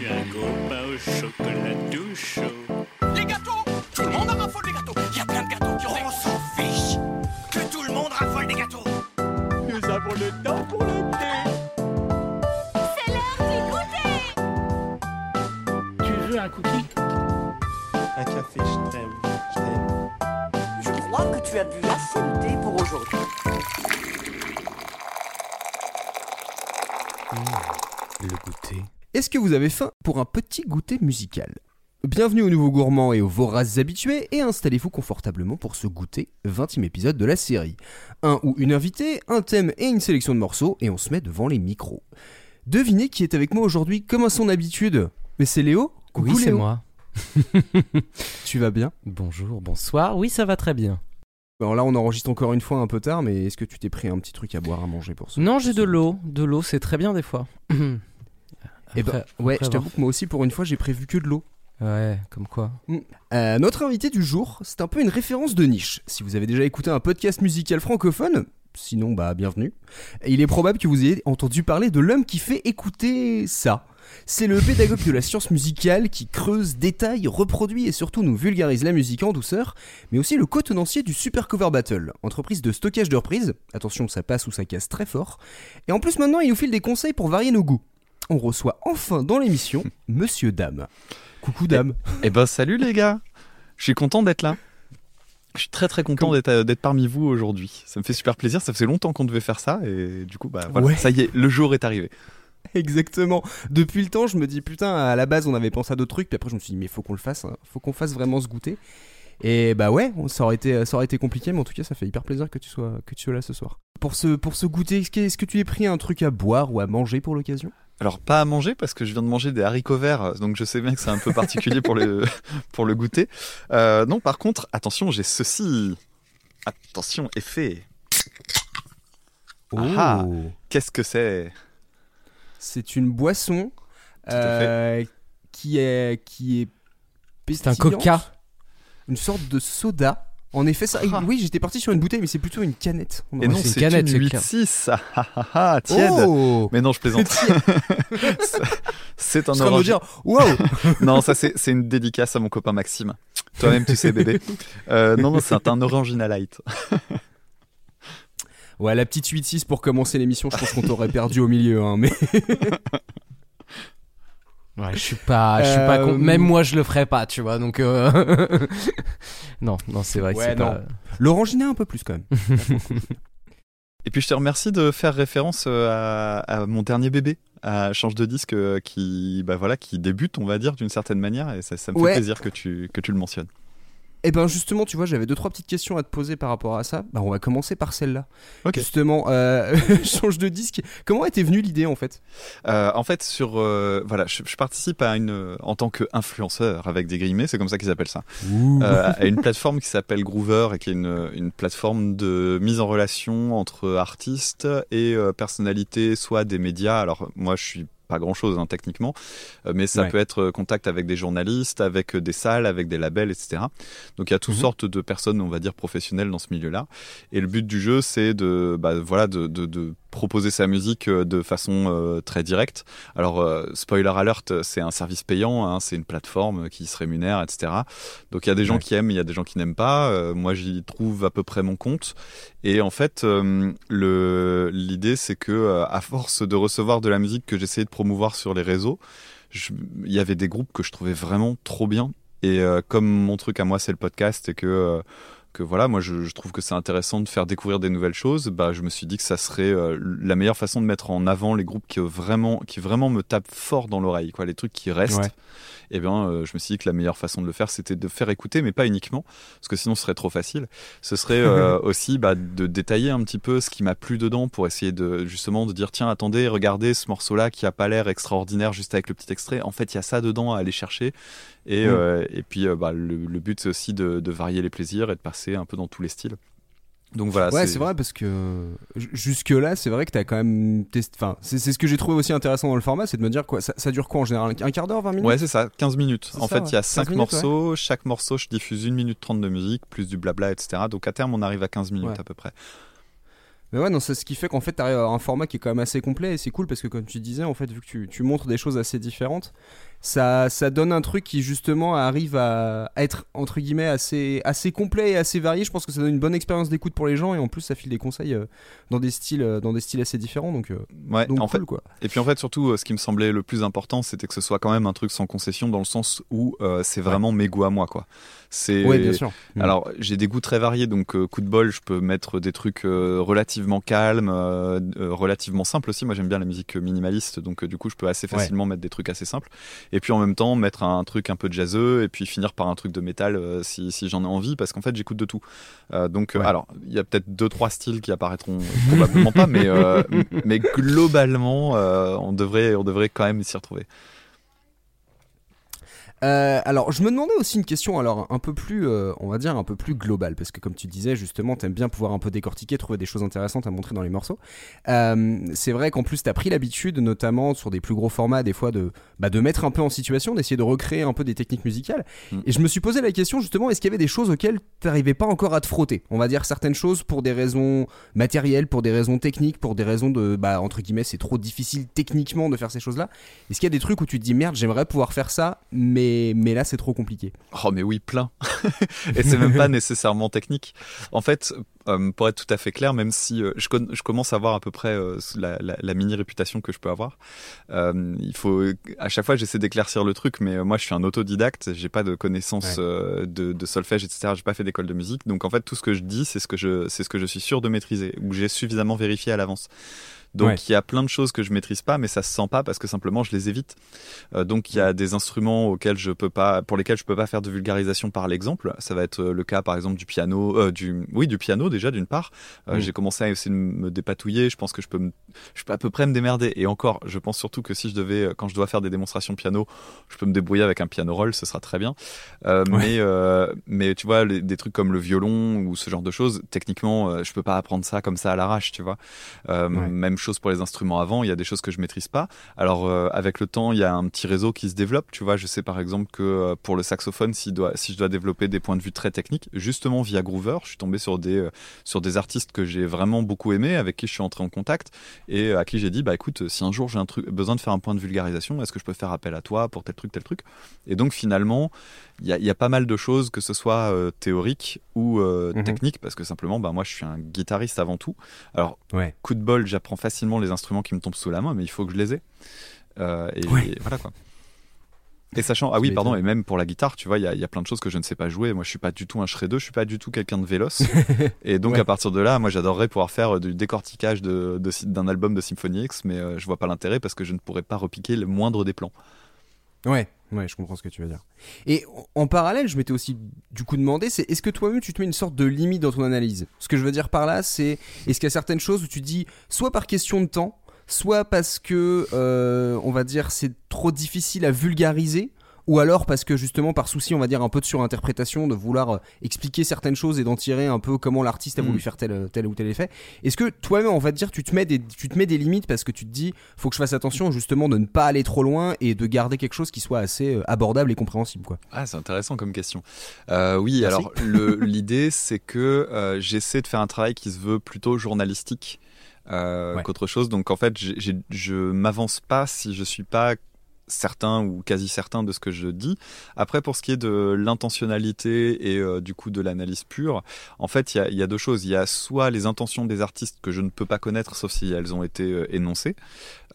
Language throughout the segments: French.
suis un copain au chocolat tout chaud. Est-ce que vous avez faim pour un petit goûter musical? Bienvenue aux nouveaux gourmands et aux voraces habitués et installez-vous confortablement pour ce goûter 20e épisode de la série. Un ou une invitée, un thème et une sélection de morceaux et on se met devant les micros. Devinez qui est avec moi aujourd'hui comme à son habitude Mais c'est Léo? Coucou oui, c'est Léo. moi. Tu vas bien? Bonjour, bonsoir. Oui, ça va très bien. Alors là on enregistre encore une fois un peu tard mais est-ce que tu t'es pris un petit truc à boire à manger pour ça Non, j'ai de l'eau. De l'eau, c'est très bien des fois. Eh ben, Après- ouais, après je t'avoue que moi aussi pour une fois j'ai prévu que de l'eau. Ouais, comme quoi. Euh, notre invité du jour, c'est un peu une référence de niche. Si vous avez déjà écouté un podcast musical francophone, sinon bah bienvenue. Il est probable que vous ayez entendu parler de l'homme qui fait écouter ça. C'est le pédagogue de la science musicale qui creuse, détaille, reproduit et surtout nous vulgarise la musique en douceur, mais aussi le co-tenancier du Super Cover Battle, entreprise de stockage de reprises. Attention, ça passe ou ça casse très fort. Et en plus maintenant, il nous file des conseils pour varier nos goûts. On reçoit enfin dans l'émission Monsieur Dame. Coucou Dame. Eh ben salut les gars, je suis content d'être là. Je suis très très content d'être euh, d'être parmi vous aujourd'hui. Ça me fait super plaisir, ça faisait longtemps qu'on devait faire ça et du coup bah voilà, Ouais. ça y est, le jour est arrivé. Exactement. Depuis le temps, je me dis putain, à la base, on avait pensé à d'autres trucs, puis après, je me suis dit, mais faut qu'on le fasse, hein. faut qu'on fasse vraiment ce goûter. Et bah ouais, ça aurait été, ça aurait été compliqué, mais en tout cas, ça fait hyper plaisir que tu sois, que tu sois là ce soir. Pour ce, pour ce goûter, est-ce que, est-ce que tu es pris un truc à boire ou à manger pour l'occasion? Alors pas à manger parce que je viens de manger des haricots verts, donc je sais bien que c'est un peu particulier pour le pour le goûter. Euh, non, par contre, attention, j'ai ceci. Attention, effet. Ah. Qu'est-ce que c'est? C'est une boisson euh, qui est, qui est C'est un coca. une sorte de soda. En effet, ça, Ah. oui, j'étais parti sur une bouteille, mais c'est plutôt une canette. On Et non, c'est une une c'est clair. 8-6. Ah, ah, tiède. Oh Mais non, je plaisante. c'est un Je orange. dire, waouh Non, ça c'est c'est une dédicace à mon copain Maxime. Toi-même, tu sais, bébé. Euh, non, non, c'est un Orangina Light. Ouais, la petite 8-6 pour commencer l'émission, je pense qu'on t'aurait perdu au milieu, hein, mais... Ouais, je suis pas, je suis pas Euh, con- Même moi, je le ferais pas, tu vois. Donc euh, non, non, c'est vrai. que Ouais, c'est non. pas- L'orangina un peu plus quand même. Et puis je te remercie de faire référence euh, à, à mon dernier bébé, à Change de disque, euh, qui, bah voilà, qui débute, on va dire, d'une certaine manière, et ça, ça me Ouais. fait plaisir que tu, que tu le mentionnes. Et ben justement, tu vois, j'avais deux trois petites questions à te poser par rapport à ça. Bah, on va commencer par celle-là. Justement, euh, change de disque. Comment était venue l'idée en fait? Euh, en fait, sur, euh, voilà, je, je participe à une, en tant qu'influenceur avec des guillemets, c'est comme ça qu'ils appellent ça. à une plateforme qui s'appelle Groover et qui est une, une plateforme de mise en relation entre artistes et personnalités, soit des médias. Alors moi, je suis pas grand chose hein, techniquement, euh, mais ça Ouais. peut être euh, contact avec des journalistes, avec euh, des salles, avec des labels, etc. Donc il y a toutes Mhm. sortes de personnes, on va dire professionnelles dans ce milieu-là. Et le but du jeu, c'est de, bah, voilà, de, de, de proposer sa musique euh, de façon euh, très directe. Alors euh, spoiler alert, c'est un service payant, hein, c'est une plateforme qui se rémunère, etc. Donc il y a des gens Ouais. qui aiment, il y a des gens qui n'aiment pas. Euh, moi, j'y trouve à peu près mon compte. Et en fait, le l'idée, c'est que à force de recevoir de la musique que j'essayais de promouvoir sur les réseaux, il y avait des groupes que je trouvais vraiment trop bien. Et comme mon truc à moi, c'est le podcast, et que que voilà, moi je, je trouve que c'est intéressant de faire découvrir des nouvelles choses, bah je me suis dit que ça serait euh, la meilleure façon de mettre en avant les groupes qui vraiment qui vraiment me tapent fort dans l'oreille, quoi, les trucs qui restent. Ouais. Et bien, euh, je me suis dit que la meilleure façon de le faire, c'était de faire écouter, mais pas uniquement, parce que sinon ce serait trop facile. Ce serait euh, aussi bah, de détailler un petit peu ce qui m'a plu dedans pour essayer de justement de dire tiens, attendez, regardez ce morceau-là qui a pas l'air extraordinaire juste avec le petit extrait. En fait, il y a ça dedans à aller chercher. Et, euh, et puis, euh, bah, le, le but, c'est aussi de, de varier les plaisirs et de passer un peu dans tous les styles. Donc voilà. Ouais, c'est vrai parce que jusque là, c'est vrai que t'as quand même testé. Enfin, c'est ce que j'ai trouvé aussi intéressant dans le format, c'est de me dire quoi. Ça, ça dure quoi en général Un quart d'heure, 20 minutes? Ouais, c'est ça, 15 minutes. En ça, fait, ouais. il y a 15 5 minutes, morceaux. Chaque morceau, je diffuse 1 minute 30 de musique, plus du blabla, etc. Donc à terme, on arrive à 15 minutes Ouais. à peu près. Mais ouais, non, c'est ce qui fait qu'en fait, t'arrives à un format qui est quand même assez complet et c'est cool parce que, comme tu disais, en fait, vu que tu, tu montres des choses assez différentes, ça, ça donne un truc qui justement arrive à, être entre guillemets assez, assez complet et assez varié. Je pense que ça donne une bonne expérience d'écoute pour les gens et en plus ça file des conseils euh, dans des styles, euh, dans des styles assez différents. Donc, euh, Ouais, donc en fait, cool, quoi. Et puis en fait, surtout, ce qui me semblait le plus important, c'était que ce soit quand même un truc sans concession, dans le sens où euh, c'est vraiment mes goûts à moi, quoi. C'est Ouais, bien sûr. Mm. Alors, j'ai des goûts très variés, donc euh, coup de bol, je peux mettre des trucs euh, relativement calmes, euh, euh, relativement simples aussi. Moi, j'aime bien la musique minimaliste, donc euh, du coup, je peux assez Ouais. facilement mettre des trucs assez simples. Et puis en même temps, mettre un truc un peu jazzeux, et puis finir par un truc de métal euh, si, si j'en ai envie, parce qu'en fait, j'écoute de tout. Euh, donc, Ouais. alors, il y a peut-être deux trois styles qui apparaîtront probablement pas, mais euh, mais globalement, euh, on devrait on devrait quand même s'y retrouver. Euh, alors, je me demandais aussi une question, alors un peu plus, euh, on va dire un peu plus globale, parce que comme tu disais, justement, t'aimes bien pouvoir un peu décortiquer, trouver des choses intéressantes à montrer dans les morceaux. Euh, c'est vrai qu'en plus, t'as pris l'habitude, notamment sur des plus gros formats, des fois, de, bah, de mettre un peu en situation, d'essayer de recréer un peu des techniques musicales. Mm. Et je me suis posé la question, justement, est-ce qu'il y avait des choses auxquelles t'arrivais pas encore à te frotter? On va dire certaines choses pour des raisons matérielles, pour des raisons techniques, pour des raisons de, bah, entre guillemets, c'est trop difficile techniquement de faire ces choses-là. Est-ce qu'il y a des trucs où tu te dis, merde, j'aimerais pouvoir faire ça, mais, mais là, c'est trop compliqué Oh mais oui, plein. et c'est même pas nécessairement technique. En fait, euh, pour être tout à fait clair, même si euh, je, commence à voir à peu près euh, la, la- la mini réputation que je peux avoir, il faut à chaque fois j'essaie d'éclaircir le truc, mais moi je suis un autodidacte, j'ai pas de connaissances Ouais. de, de solfège, etc. J'ai pas fait d'école de musique, donc en fait tout ce que je dis, c'est ce que je c'est ce que je suis sûr de maîtriser ou j'ai suffisamment vérifié à l'avance. Donc Ouais. il y a plein de choses que je maîtrise pas, mais ça se sent pas parce que simplement je les évite. Euh, donc il y a des instruments auxquels je peux pas, pour lesquels je peux pas faire de vulgarisation par l'exemple. Ça va être euh, le cas par exemple du piano, euh, du oui du piano déjà d'une part. Euh, Mm. J'ai commencé à essayer de me dépatouiller. Je pense que je peux, me, je peux à peu près me démerder. Et encore, je pense surtout que si je devais, quand je dois faire des démonstrations de piano, je peux me débrouiller avec un piano roll, ce sera très bien. Ouais. Mais mais tu vois les- des trucs comme le violon ou ce genre de choses, techniquement, je peux pas apprendre ça comme ça à l'arrache, tu vois. Ouais. Même chose pour les instruments avant. Il y a des choses que je maîtrise pas. Alors euh, avec le temps, il y a un petit réseau qui se développe. Tu vois, je sais par exemple que euh, pour le saxophone, si, doit, si je dois développer des points de vue très techniques, justement via Groover, je suis tombé sur des euh, sur des artistes que j'ai vraiment beaucoup aimés, avec qui je suis entré en contact et à qui j'ai dit bah écoute, si un jour j'ai un truc besoin de faire un point de vulgarisation, est-ce que je peux faire appel à toi pour tel truc, tel truc? Et donc finalement, il y a, il y a pas mal de choses, que ce soit théorique ou Mhm. technique, parce que simplement, bah moi je suis un guitariste avant tout. Alors Ouais. coup de bol, j'apprends facilement les instruments qui me tombent sous la main, mais il faut que je les ai. Euh, et, Ouais. et voilà quoi. Et sachant, ah oui, pardon, et même pour la guitare, tu vois, il y a, il y a plein de choses que je ne sais pas jouer. Moi, je suis pas du tout un shredder, je suis pas du tout quelqu'un de véloce. et donc, Ouais. à partir de là, moi, j'adorerais pouvoir faire euh, du décortiquage de- de- d'un album de Symphony X, mais euh, je vois pas l'intérêt parce que je ne pourrais pas repiquer le moindre des plans. Ouais, ouais, je comprends ce que tu veux dire. Et en parallèle, je m'étais aussi du coup demandé, c'est est-ce que toi-même tu te mets une sorte de limite dans ton analyse? Ce que je veux dire par là, c'est est-ce qu'il y a certaines choses où tu dis, soit par question de temps, soit parce que, euh, on va dire, c'est trop difficile à vulgariser, ou alors parce que justement par souci, on va dire, un peu de surinterprétation, de vouloir euh, expliquer certaines choses et d'en tirer un peu comment l'artiste a voulu Mm. faire tel, tel ou tel effet. Est-ce que toi-même, on va te dire, tu te, mets des, tu te mets des limites parce que tu te dis, faut que je fasse attention justement de ne pas aller trop loin et de garder quelque chose qui soit assez euh, abordable et compréhensible, quoi? Ah, c'est intéressant comme question. Euh, oui, Merci. alors l'idée, c'est que euh, j'essaie de faire un travail qui se veut plutôt journalistique euh, Ouais. qu'autre chose. Donc en fait, je m'avance pas si je suis pas certain ou quasi certain de ce que je dis. Après, pour ce qui est de l'intentionnalité et euh, du coup de l'analyse pure, en fait, il y a, deux choses. Il y a soit les intentions des artistes que je ne peux pas connaître, sauf si elles ont été euh, énoncées.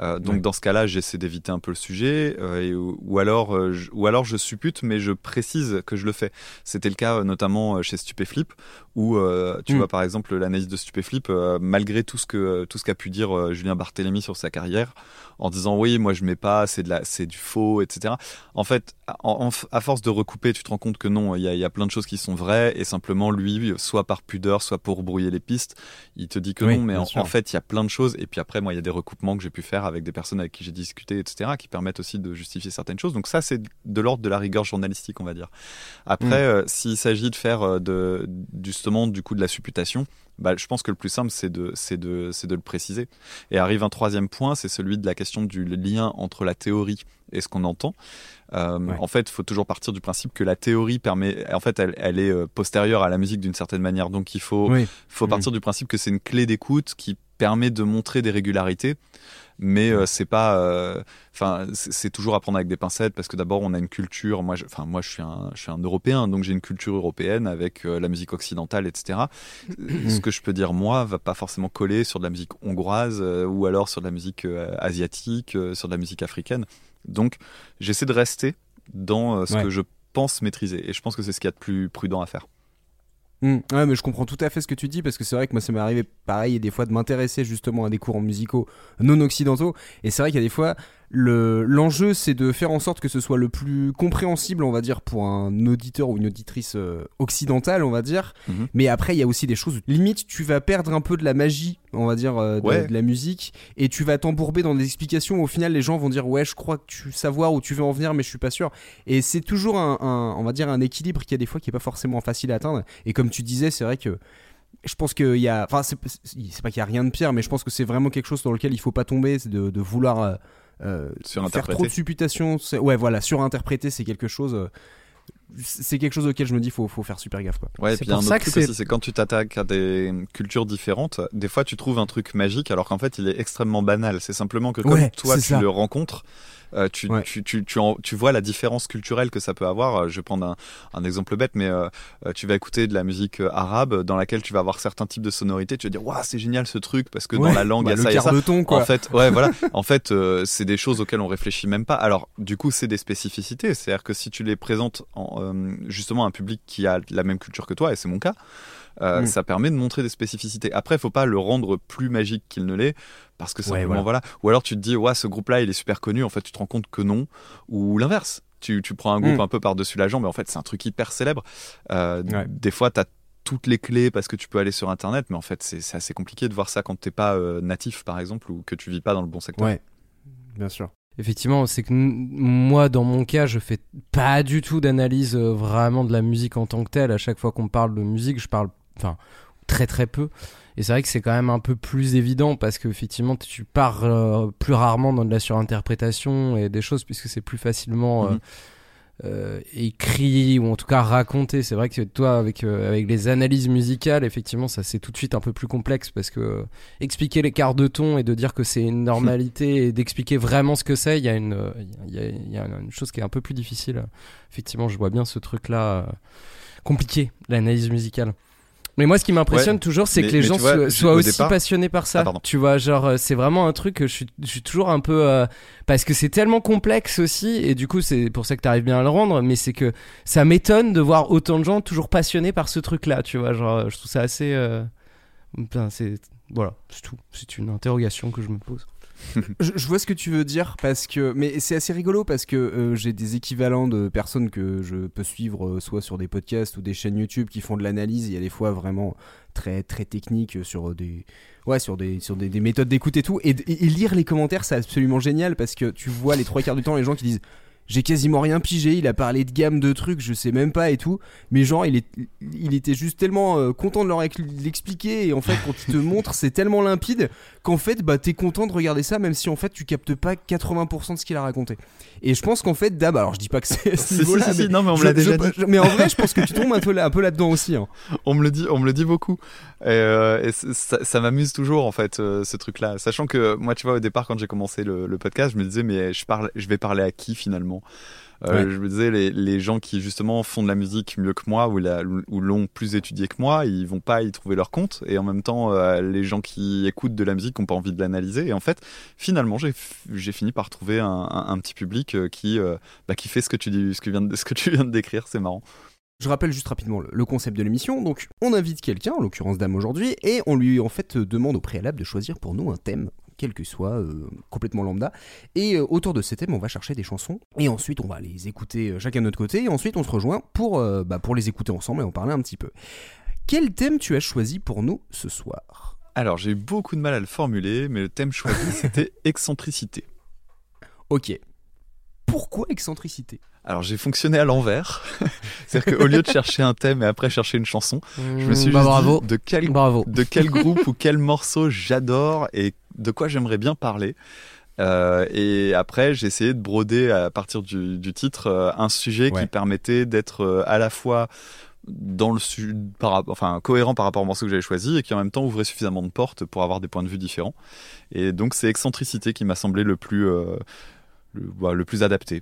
Euh, donc Ouais. dans ce cas-là, j'essaie d'éviter un peu le sujet, euh, et, ou, ou alors, euh, je, ou alors je suppute, mais je précise que je le fais. C'était le cas notamment chez Stupéflip, où tu Mm. vois par exemple l'analyse de Stupéflip, malgré tout ce que tout ce qu'a pu dire Julien Barthélémy sur sa carrière, en disant oui, moi je mets pas, c'est de la, c'est du faux, etc. En fait, en- en- à force de recouper, tu te rends compte que non, il y y a plein de choses qui sont vraies, et simplement lui, soit par pudeur, soit pour brouiller les pistes, il te dit que Oui, non, mais en fait, il y a plein de choses. Et puis après, moi, il y a des recoupements que j'ai pu faire avec des personnes avec qui j'ai discuté, etc., qui permettent aussi de justifier certaines choses. Donc ça, c'est de l'ordre de la rigueur journalistique, on va dire. Après, Mm. euh, s'il s'agit de faire euh, de, justement du coup de la supputation, bah, je pense que le plus simple, c'est de, le préciser. Et arrive un troisième point, c'est celui de la question du lien entre la théorie et ce qu'on entend. Euh, Ouais. En fait, il faut toujours partir du principe que la théorie permet, en fait, elle, elle est euh, postérieure à la musique d'une certaine manière. Donc, il faut, Oui. faut Mhm. partir du principe que c'est une clé d'écoute qui permet de montrer des régularités mais euh, c'est pas euh, enfin c'est c'est toujours à prendre avec des pincettes parce que d'abord on a une culture moi enfin moi je suis un je suis un européen donc j'ai une culture européenne avec euh, la musique occidentale etc ce que je peux dire moi va pas forcément coller sur de la musique hongroise ou alors sur de la musique asiatique sur de la musique africaine. Donc j'essaie de rester dans ce Ouais. que je pense maîtriser et je pense que c'est ce qu'il y a de plus prudent à faire Hmm. Ouais, mais je comprends tout à fait ce que tu dis parce que c'est vrai que moi ça m'est arrivé pareil des fois de m'intéresser justement à des courants musicaux non occidentaux et c'est vrai qu'il y a des fois le l'enjeu c'est de faire en sorte que ce soit le plus compréhensible on va dire pour un auditeur ou une auditrice euh, occidentale on va dire Mhm. mais après il y a aussi des choses limite tu vas perdre un peu de la magie on va dire euh, de, Ouais. de la musique et tu vas t'embourber dans des explications où, au final les gens vont dire ouais je crois que tu savoir où tu veux en venir mais je suis pas sûr et c'est toujours un, un- on va dire un équilibre qui a des fois qui est pas forcément facile à atteindre et comme tu disais c'est vrai que je pense qu'il y a enfin c'est c'est pas qu'il y a rien de pire mais je pense que c'est vraiment quelque chose dans lequel il faut pas tomber c'est de, de vouloir euh, euh, faire trop de supputations c'est- ouais voilà surinterpréter c'est quelque chose euh, c'est quelque chose auquel je me dis faut faut faire super gaffe quoi Ouais, et puis un pour ça autre que truc c'est- aussi, c'est quand tu t'attaques à des cultures différentes, des fois tu trouves un truc magique alors qu'en fait il est extrêmement banal. C'est simplement que comme Ouais, toi tu ça. le rencontres, euh, tu, Ouais. tu, tu, tu, en- tu vois la différence culturelle que ça peut avoir. Euh, Je vais prendre un, un exemple bête, mais euh, euh, tu vas écouter de la musique arabe dans laquelle tu vas avoir certains types de sonorités. Tu vas dire, waouh, c'est génial ce truc parce que Ouais, dans la langue il bah, y a le ça, il y a quart ça. de ton quoi En fait, ouais, voilà. En fait, euh, c'est des choses auxquelles on réfléchit même pas. Alors, du coup, c'est des spécificités. C'est-à-dire que si tu les présentes en, euh, justement à un public qui a la même culture que toi, et c'est mon cas, euh, Mm. ça permet de montrer des spécificités. Après, il faut pas le rendre plus magique qu'il ne l'est, parce que simplement, voilà. voilà. Ou alors tu te dis, ouais, ce groupe-là, il est super connu. En fait, tu te rends compte que non. Ou l'inverse. Tu, tu prends un groupe Mm. un peu par-dessus la jambe, mais en fait, c'est un truc hyper célèbre. Euh, Ouais. Des fois, tu as toutes les clés parce que tu peux aller sur internet mais en fait c'est assez compliqué de voir ça quand t'es pas euh, natif par exemple ou que tu vis pas dans le bon secteur ouais bien sûr Effectivement, c'est que moi, dans mon cas, je fais pas du tout d'analyse euh, vraiment de la musique en tant que telle. À chaque fois qu'on parle de musique, je parle, enfin, très très peu. Et c'est vrai que c'est quand même un peu plus évident parce que effectivement, tu pars euh, plus rarement dans de la surinterprétation et des choses puisque c'est plus facilement euh, Mhm. euh, écrit ou en tout cas raconté. C'est vrai que toi, avec euh, avec les analyses musicales, effectivement, ça c'est tout de suite un peu plus complexe parce que euh, expliquer l'écart de ton et de dire que c'est une normalité et d'expliquer vraiment ce que c'est, il y a une euh, il y a, y a une chose qui est un peu plus difficile. Effectivement, je vois bien ce truc-là compliqué, l'analyse musicale. Mais moi, ce qui m'impressionne Ouais, toujours, c'est que les gens vois, soient, ju- soient au aussi départ- passionnés par ça. Ah, tu vois, genre, euh, c'est vraiment un truc que je suis, je suis toujours un peu. euh, parce que c'est tellement complexe aussi, et du coup, c'est pour ça que tu arrives bien à le rendre, mais c'est que ça m'étonne de voir autant de gens toujours passionnés par ce truc-là, tu vois. Genre, euh, je trouve ça assez. euh, c'est. Voilà, c'est tout. C'est une interrogation que je me pose. Je, vois ce que tu veux dire parce que mais c'est assez rigolo parce que euh, j'ai des équivalents de personnes que je peux suivre euh, soit sur des podcasts ou des chaînes YouTube qui font de l'analyse. Il y a des fois vraiment très très techniques sur des ouais sur des méthodes d'écoute et tout et lire les commentaires c'est absolument génial parce que tu vois les trois quarts du temps les gens qui disent j'ai quasiment rien pigé, il a parlé de gamme de trucs, je sais même pas et tout. Mais genre, il, est, il était juste tellement euh, content de leur ex- l'expliquer. Et en fait, quand il te montre, c'est tellement limpide qu'en fait, bah, t'es content de regarder ça, même si en fait, tu captes pas 80% de ce qu'il a raconté. Et je pense qu'en fait, Dab, alors je dis pas que c'est ce Si, si, niveau-là, si, non mais on me l'a je- déjà dit mais en vrai, je pense que tu tombes un peu, là, un peu là-dedans aussi. hein. on me le dit on me le dit beaucoup et, euh, et c- ça, ça m'amuse toujours en fait euh, ce truc là sachant que moi tu vois au départ quand j'ai commencé le, le podcast je me disais mais je parle je vais parler à qui finalement? Euh, Ouais. Je me disais, les, les gens qui justement font de la musique mieux que moi ou, la- ou l'ont plus étudié que moi, ils vont pas y trouver leur compte. Et en même temps, euh, les gens qui écoutent de la musique n'ont pas envie de l'analyser. Et en fait, finalement, j'ai fini par trouver un, un- un petit public euh, qui, euh, bah, qui fait ce que tu, dis, ce, que viens de, ce que tu viens de décrire. C'est marrant. Je rappelle juste rapidement le, concept de l'émission. Donc, on invite quelqu'un, en l'occurrence Dame aujourd'hui, et on lui en fait demande au préalable de choisir pour nous un thème, quel que soit, euh, complètement lambda. Et euh, autour de ces thèmes, on va chercher des chansons, et ensuite on va les écouter euh, chacun de notre côté, et ensuite on se rejoint pour, euh, bah, pour les écouter ensemble et en parler un petit peu. Quel thème tu as choisi pour nous ce soir? Alors, j'ai eu beaucoup de mal à le formuler, mais le thème choisi, c'était excentricité. Ok. Pourquoi excentricité? Alors, j'ai fonctionné à l'envers. C'est-à-dire qu'au lieu de chercher un thème et après chercher une chanson, je me suis Bah, juste bravo. dit de quel Bravo. de quel groupe ou quel morceau j'adore et de quoi j'aimerais bien parler. Euh, et après, j'ai essayé de broder à partir du, du titre euh, un sujet Ouais. qui permettait d'être euh, à la fois dans le su- par, rap- enfin cohérent par rapport au morceau que j'avais choisi et qui en même temps ouvrait suffisamment de portes pour avoir des points de vue différents. Et donc c'est excentricité qui m'a semblé le plus le, bah, le plus adapté.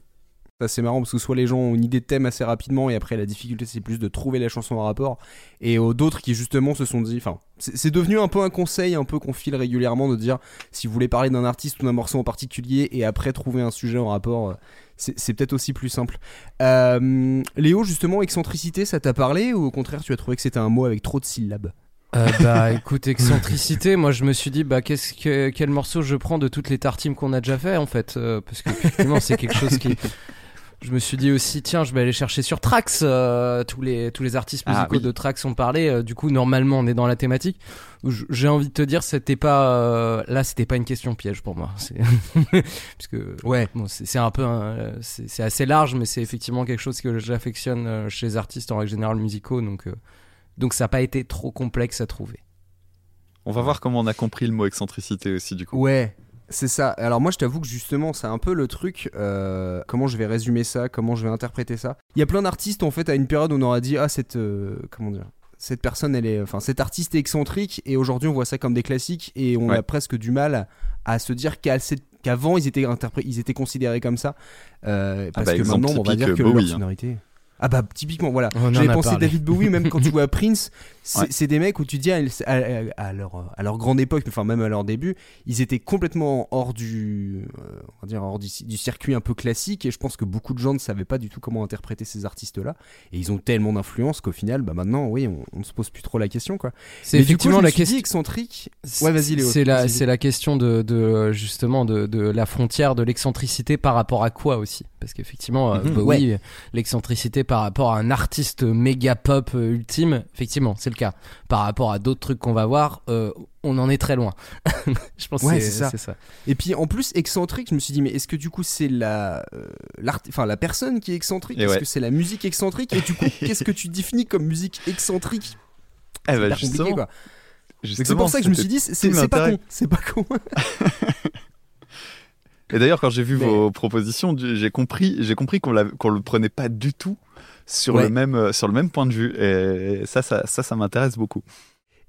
Ça, c'est marrant parce que soit les gens ont une idée de thème assez rapidement et après la difficulté c'est plus de trouver la chanson en rapport et euh, d'autres qui justement se sont dit enfin c'est devenu un peu un conseil un peu qu'on file régulièrement de dire si vous voulez parler d'un artiste ou d'un morceau en particulier et après trouver un sujet en rapport euh, c'est peut-être aussi plus simple Euh, Léo justement excentricité ça t'a parlé ou au contraire tu as trouvé que c'était un mot avec trop de syllabes? Euh, bah écoute, excentricité, moi je me suis dit, bah qu'est-ce que, quel morceau je prends de toutes les tartimes qu'on a déjà fait en fait Parce que effectivement, c'est quelque chose qui. Je me suis dit aussi, tiens, je vais aller chercher sur Trax. euh, tous, les, tous les artistes Ah, musicaux oui. de Trax ont parlé. euh, du coup, normalement, on est dans la thématique. J'ai envie de te dire, c'était pas. euh, là, c'était pas une question piège pour moi. C'est- Parce que. ouais Bon, c'est un peu, c'est assez large, mais c'est effectivement quelque chose que j'affectionne euh, chez les artistes en règle générale musicaux, donc euh, donc ça n'a pas été trop complexe à trouver. On va voir comment on a compris le mot excentricité aussi du coup. Ouais, c'est ça. Alors moi, je t'avoue que justement, c'est un peu le truc. euh, comment je vais résumer ça Comment je vais interpréter ça Il y a plein d'artistes en fait à une période où on aura dit ah cette euh, comment dire cette personne elle est enfin cet artiste est excentrique et aujourd'hui on voit ça comme des classiques et on Ouais. a presque du mal à se dire qu'avant ils étaient ils étaient considérés comme ça Euh, parce bah, que maintenant on va dire que Bowie, leur hein. Ah bah typiquement voilà j'avais pensé parlé. David Bowie même quand tu vois Prince c'est Ouais. des mecs où tu dis à, à- à leur, à leur grande époque enfin même à leur début ils étaient complètement hors du euh, on va dire hors du, du circuit un peu classique et je pense que beaucoup de gens ne savaient pas du tout comment interpréter ces artistes là et ils ont tellement d'influence qu'au final bah maintenant oui on, on ne se pose plus trop la question quoi C'est du coup, effectivement je me la question. excentrique Ouais, vas-y, Léo. C'est la, c'est la question de, de justement de, de la frontière de l'excentricité par rapport à quoi aussi? Parce qu'effectivement, euh, Mhm. Bowie, l'excentricité par rapport à un artiste méga pop euh, ultime, effectivement, c'est le cas. Par rapport à d'autres trucs qu'on va voir, euh, on en est très loin. Je pense Ouais, que c'est ça. et puis en plus excentrique je me suis dit mais est-ce que du coup c'est la euh, l'art enfin la personne qui est excentrique? Est-ce ouais. que c'est la musique excentrique? Et du coup qu'est-ce que tu définis comme musique excentrique? Eh bah. Donc c'est pour ça que je me suis dit, c'est pas con, c'est pas con. Et d'ailleurs, quand j'ai vu Mais- vos propositions, j'ai compris, j'ai compris qu'on qu'on le prenait pas du tout sur Ouais. le même euh, sur le même point de vue. Et ça, ça, ça, ça m'intéresse beaucoup.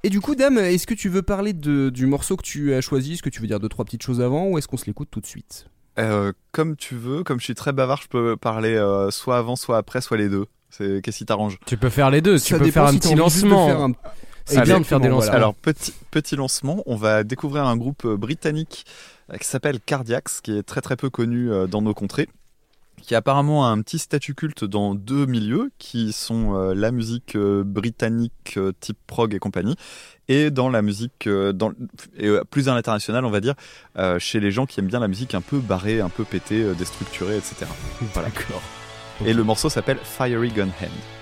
Et du coup, Dame, est-ce que tu veux parler de, du morceau que tu as choisi? Est-ce que tu veux dire deux, trois petites choses avant ou est-ce qu'on se l'écoute tout de suite? Euh, comme tu veux, comme je suis très bavard, je peux parler euh, soit avant, soit après, soit les deux. C'est qu'est-ce qui t'arrange? Tu peux faire les deux. Ça tu peux faire un si petit lancement. C'est bien de faire des lancements. voilà. Alors petit petit lancement, on va découvrir un groupe britannique qui s'appelle Cardiacs, qui est très très peu connu dans nos contrées, qui apparemment a un petit statut culte dans deux milieux, qui sont euh, la musique euh, britannique euh, type prog et compagnie, et dans la musique dans et, plus à l'international, on va dire, chez les gens qui aiment bien la musique un peu barrée, un peu pétée, déstructurée, etc. Voilà. Et le morceau s'appelle Fiery Gun Hand.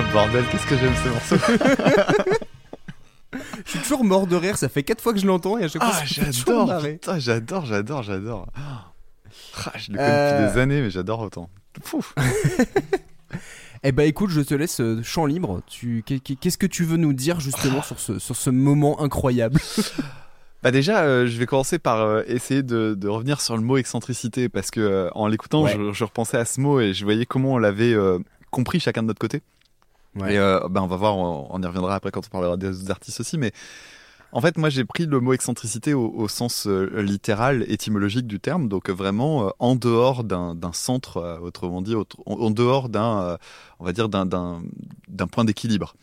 Ah bordel, qu'est-ce que j'aime ce morceau. Je suis toujours mort de rire, ça fait 4 fois que je l'entends et à chaque fois Ah j'adore, putain, j'adore, j'adore, j'adore. Ah, je le connais Euh. depuis des années, mais j'adore autant. Pouf. Eh bah écoute, je te laisse euh, champ libre. Tu qu'est- qu'est- qu'est-ce que tu veux nous dire justement sur ce sur ce moment incroyable? Bah déjà, euh, je vais commencer par euh, essayer de, de revenir sur le mot excentricité parce que euh, en l'écoutant, Ouais. je, je repensais à ce mot et je voyais comment on l'avait euh, compris chacun de notre côté. Ouais. Et euh, ben on va voir, on, on y reviendra après quand on parlera des artistes aussi, mais en fait, moi j'ai pris le mot excentricité au, au sens euh, littéral, étymologique du terme, donc vraiment euh, en dehors d'un centre, euh, autrement dit, autre- en, en dehors d'un, on va dire d'un point d'équilibre.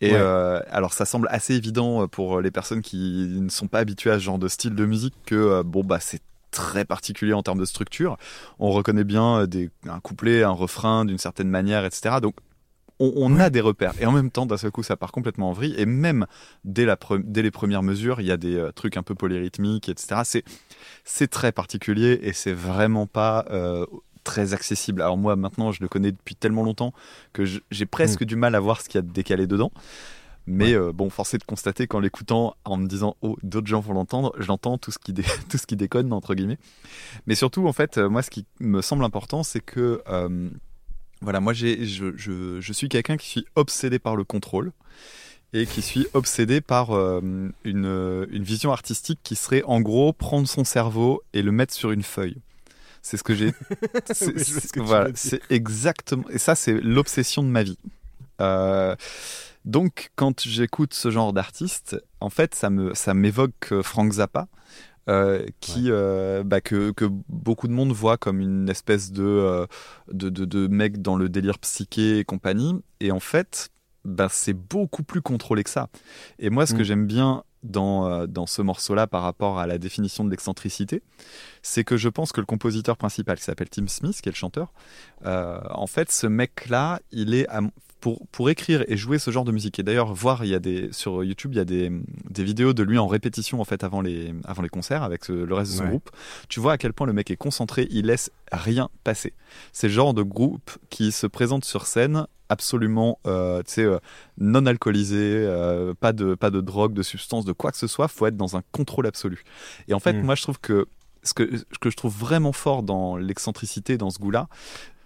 Et Ouais. alors ça semble assez évident pour les personnes qui ne sont pas habituées à ce genre de style de musique que bon bah c'est très particulier en termes de structure. On reconnaît bien des, un couplet, un refrain d'une certaine manière, etc. Donc on, on a des repères. Et en même temps, d'un seul coup, ça part complètement en vrille. Et même dès, la pre- dès les premières mesures, il y a des euh, trucs un peu polyrythmiques, etc. C'est, très particulier et c'est vraiment pas euh, très accessible. Alors moi, maintenant, je le connais depuis tellement longtemps que je- j'ai presque du mal à voir ce qu'il y a de décalé dedans. Mais euh, bon, force est de constater qu'en l'écoutant, en me disant oh d'autres gens vont l'entendre, j'entends tout ce qui tout ce qui déconne entre guillemets. Mais surtout, en fait, euh, moi, ce qui me semble important, c'est que euh, voilà, moi, j'ai, je, je, je suis quelqu'un qui suis obsédé par le contrôle et qui suis obsédé par euh, une, une vision artistique qui serait en gros prendre son cerveau et le mettre sur une feuille. C'est ce que j'ai. Oui, voilà, c'est exactement. Et ça, c'est l'obsession de ma vie. Euh, donc, quand j'écoute ce genre d'artiste, en fait, ça me, ça m'évoque euh, Frank Zappa, euh, qui, euh, bah, que, que beaucoup de monde voit comme une espèce de, euh, de, de, de mec dans le délire psyché et compagnie. Et en fait, bah, c'est beaucoup plus contrôlé que ça. Et moi, ce que Mm. j'aime bien dans, dans ce morceau-là par rapport à la définition de l'excentricité, c'est que je pense que le compositeur principal, qui s'appelle Tim Smith, qui est le chanteur, euh, en fait, ce mec-là, il est à- pour, pour écrire et jouer ce genre de musique. Et d'ailleurs, voir, il y a des sur YouTube, il y a des, des vidéos de lui en répétition en fait avant les avant les concerts avec ce- le reste de son Ouais. groupe. Tu vois à quel point le mec est concentré, il laisse rien passer. C'est le genre de groupe qui se présente sur scène absolument euh, euh, non alcoolisé euh, pas de pas de drogue de substance de quoi que ce soit faut être dans un contrôle absolu et en fait Mm. moi je trouve que ce que ce que je trouve vraiment fort dans l'excentricité dans ce goût là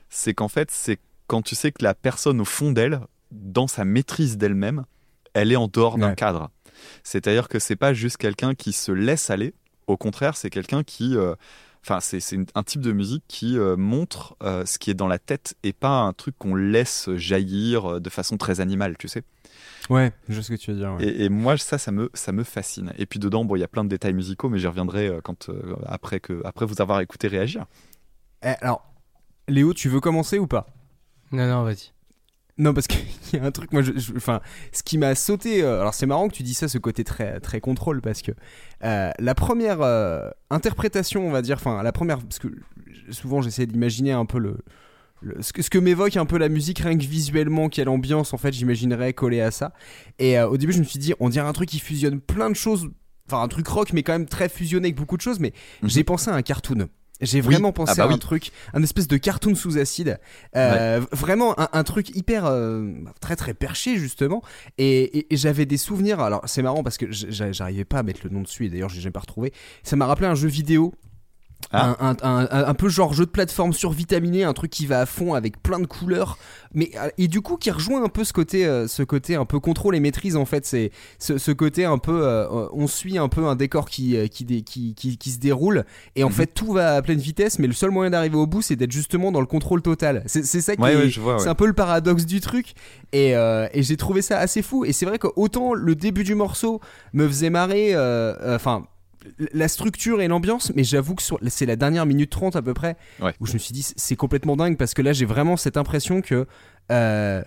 c'est qu'en fait c'est quand tu sais que la personne au fond d'elle dans sa maîtrise d'elle-même elle est en dehors d'un Ouais. cadre c'est-à-dire que c'est pas juste quelqu'un qui se laisse aller au contraire c'est quelqu'un qui euh, Enfin, c'est un type de musique qui euh, montre euh, ce qui est dans la tête et pas un truc qu'on laisse jaillir euh, de façon très animale, tu sais. Ouais, je vois ce que tu veux dire. ouais. Et, et moi, ça, ça me, ça me fascine. Et puis dedans, bon, il y a plein de détails musicaux, mais j'y reviendrai quand, après, que, après vous avoir écouté réagir. Eh, alors, Léo, tu veux commencer ou pas? Non, non, vas-y. Non, parce qu'il y a un truc, moi, je, je- enfin, ce qui m'a sauté. euh, alors, c'est marrant que tu dis ça, ce côté très, très contrôle, parce que euh, la première euh, interprétation, on va dire, enfin, la première, parce que souvent j'essaie d'imaginer un peu le. le- ce que, ce que m'évoque un peu la musique, rien que visuellement, quelle ambiance, en fait, j'imaginerais coller à ça. Et euh, au début, je me suis dit, on dirait un truc qui fusionne plein de choses, enfin, un truc rock, mais quand même très fusionné avec beaucoup de choses, mais Mhm. j'ai pensé à un cartoon. J'ai Oui. vraiment pensé Ah bah à un truc, un espèce de cartoon sous acide. Euh, Vraiment un, un truc hyper euh, très très perché justement. Et, et- et j'avais des souvenirs. Alors c'est marrant parce que j'a- j'arrivais pas à mettre le nom dessus et d'ailleurs j'ai jamais pas retrouvé. Ça m'a rappelé un jeu vidéo. Ah. Un, un- un- un- un peu genre jeu de plateforme survitaminé, un truc qui va à fond avec plein de couleurs, mais euh, et du coup qui rejoint un peu ce côté, euh, ce côté un peu contrôle et maîtrise en fait, c'est ce, ce côté un peu, euh, on suit un peu un décor qui qui, dé- qui, qui, qui se déroule et en Mhm. fait tout va à pleine vitesse, mais le seul moyen d'arriver au bout c'est d'être justement dans le contrôle total. C'est ça qui Ouais, est, ouais, c'est un peu le paradoxe du truc et, euh, et j'ai trouvé ça assez fou et c'est vrai que autant le début du morceau me faisait marrer enfin la structure et l'ambiance mais j'avoue que c'est la dernière minute 30 à peu près Ouais. où je me suis dit c'est complètement dingue parce que là j'ai vraiment cette impression que euh,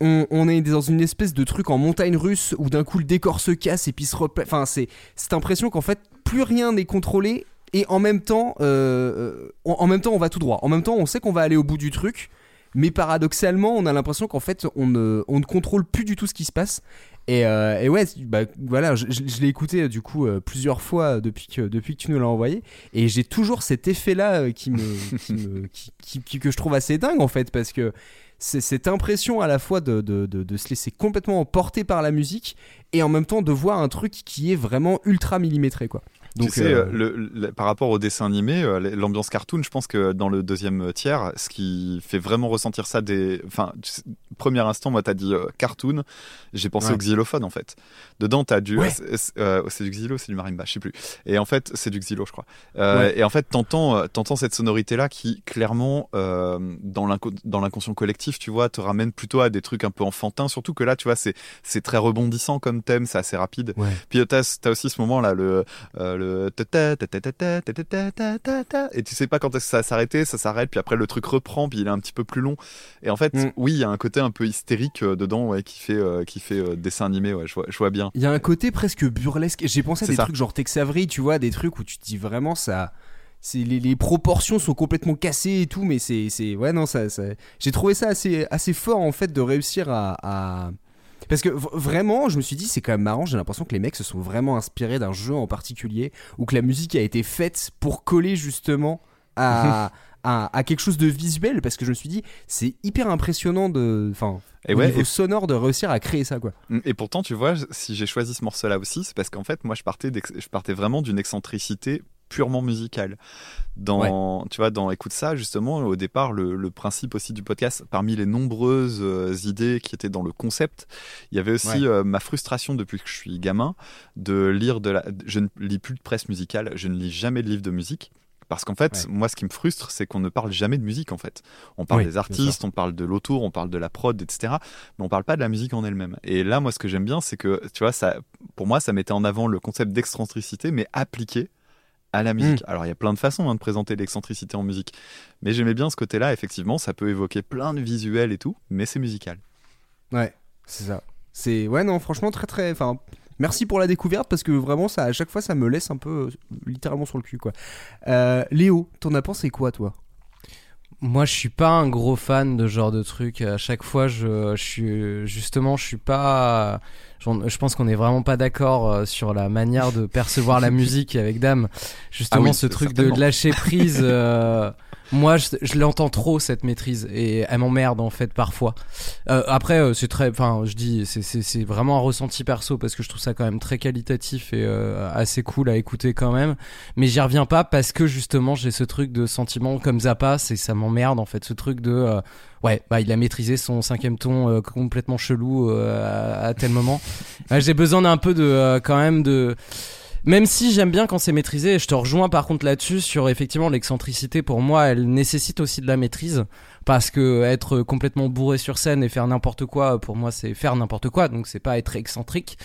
on, on est dans une espèce de truc en montagne russe où d'un coup le décor se casse et puis se repla- enfin c'est cette impression qu'en fait plus rien n'est contrôlé et en même temps euh, euh, en en même temps on va tout droit en même temps on sait qu'on va aller au bout du truc mais paradoxalement, on a l'impression qu'en fait, on ne, on ne contrôle plus du tout ce qui se passe. Et, euh, et ouais, bah, voilà, je, je- je l'ai écouté euh, du coup euh, plusieurs fois depuis que, depuis que tu nous l'as envoyé. Et j'ai toujours cet effet-là euh, qui me, qui me- qui- qui- qui- que je trouve assez dingue en fait, parce que c'est cette impression à la fois de, de, de, de se laisser complètement emporter par la musique et en même temps de voir un truc qui est vraiment ultra millimétré quoi. Donc, tu sais, euh, euh, le- le- par rapport au dessin animé, euh, l'ambiance cartoon, je pense que dans le deuxième tiers, ce qui fait vraiment ressentir ça des. Enfin, tu sais, premier instant, moi, t'as dit euh, cartoon, j'ai pensé Ouais. au xylophone en fait. Dedans, t'as du. Ouais. c'est- euh, du xylo, c'est du marimba, je sais plus. Et en fait, c'est du xylo, je crois. Ouais. Et en fait, t'entends, t'entends cette sonorité-là qui, clairement, dans l'inco- dans l'inconscient collectif, tu vois, te ramène plutôt à des trucs un peu enfantins. Surtout que là, tu vois, c'est très rebondissant comme thème, c'est assez rapide. Puis t'as as aussi ce moment-là, le et tu sais pas quand ça s'arrêtait, ça s'arrête, puis après le truc reprend, puis il est un petit peu plus long. Et en fait, oui, il y a un côté un peu hystérique dedans, ouais, qui fait euh, qui fait dessin animé, ouais, je vois, bien. Il y a un côté presque burlesque. J'ai pensé à des trucs genre Tex Avery, tu vois, des trucs où tu te dis vraiment ça. Les, les, proportions sont complètement cassées et tout, mais c'est ouais non ça, j'ai trouvé ça assez assez fort en fait de réussir à parce que vraiment je me suis dit c'est quand même marrant j'ai l'impression que les mecs se sont vraiment inspirés d'un jeu en particulier ou que la musique a été faite pour coller justement à à, à quelque chose de visuel parce que je me suis dit c'est hyper impressionnant de enfin Et au ouais, niveau et, sonore de réussir à créer ça quoi. et pourtant, tu vois, si j'ai choisi ce morceau-là aussi, c'est parce qu'en fait, moi, je partais, je partais vraiment d'une excentricité purement musicale. Dans, tu vois, dans écoute ça, justement, au départ, le, le principe aussi du podcast, parmi les nombreuses euh, idées qui étaient dans le concept, il y avait aussi Ouais. euh, ma frustration depuis que je suis gamin de lire de la. Je ne lis plus de presse musicale, je ne lis jamais de livres de musique. Parce qu'en fait, Ouais. moi, ce qui me frustre, c'est qu'on ne parle jamais de musique, en fait. On parle Oui, des artistes, on parle de l'autour, on parle de la prod, etc. Mais on parle pas de la musique en elle-même. Et là, moi, ce que j'aime bien, c'est que, tu vois, ça, pour moi, ça mettait en avant le concept d'excentricité, mais appliqué à la musique. Mm. Alors, il y a plein de façons hein, de présenter l'excentricité en musique. Mais j'aimais bien ce côté-là, effectivement, ça peut évoquer plein de visuels et tout, mais c'est musical. Ouais, c'est ça. C'est ouais non franchement très très enfin merci pour la découverte parce que vraiment ça à chaque fois ça me laisse un peu euh, littéralement sur le cul quoi. Euh, Léo, t'en as pensé quoi toi? Moi, je suis pas un gros fan de ce genre de truc. À chaque fois, je, je suis justement, je suis pas. Je pense qu'on est vraiment pas d'accord euh, sur la manière de percevoir la musique avec Dame. Justement, Ah oui, ce truc de lâcher prise. euh, moi, je, je l'entends trop cette maîtrise et elle m'emmerde en fait parfois. Euh, après, euh, c'est très, enfin, je dis, c'est- c'est c'est vraiment un ressenti perso parce que je trouve ça quand même très qualitatif et euh, assez cool à écouter quand même. Mais j'y reviens pas parce que justement j'ai ce truc de sentiment comme Zappa, c'est ça m'emmerde en fait, ce truc de euh, ouais, bah il a maîtrisé son cinquième ton euh, complètement chelou euh, à, à tel moment. Ouais, j'ai besoin d'un peu de euh, quand même de même si j'aime bien quand c'est maîtrisé, je te rejoins par contre là-dessus sur effectivement l'excentricité. Pour moi, elle nécessite aussi de la maîtrise parce que être complètement bourré sur scène et faire n'importe quoi, pour moi, c'est faire n'importe quoi. Donc c'est pas être excentrique.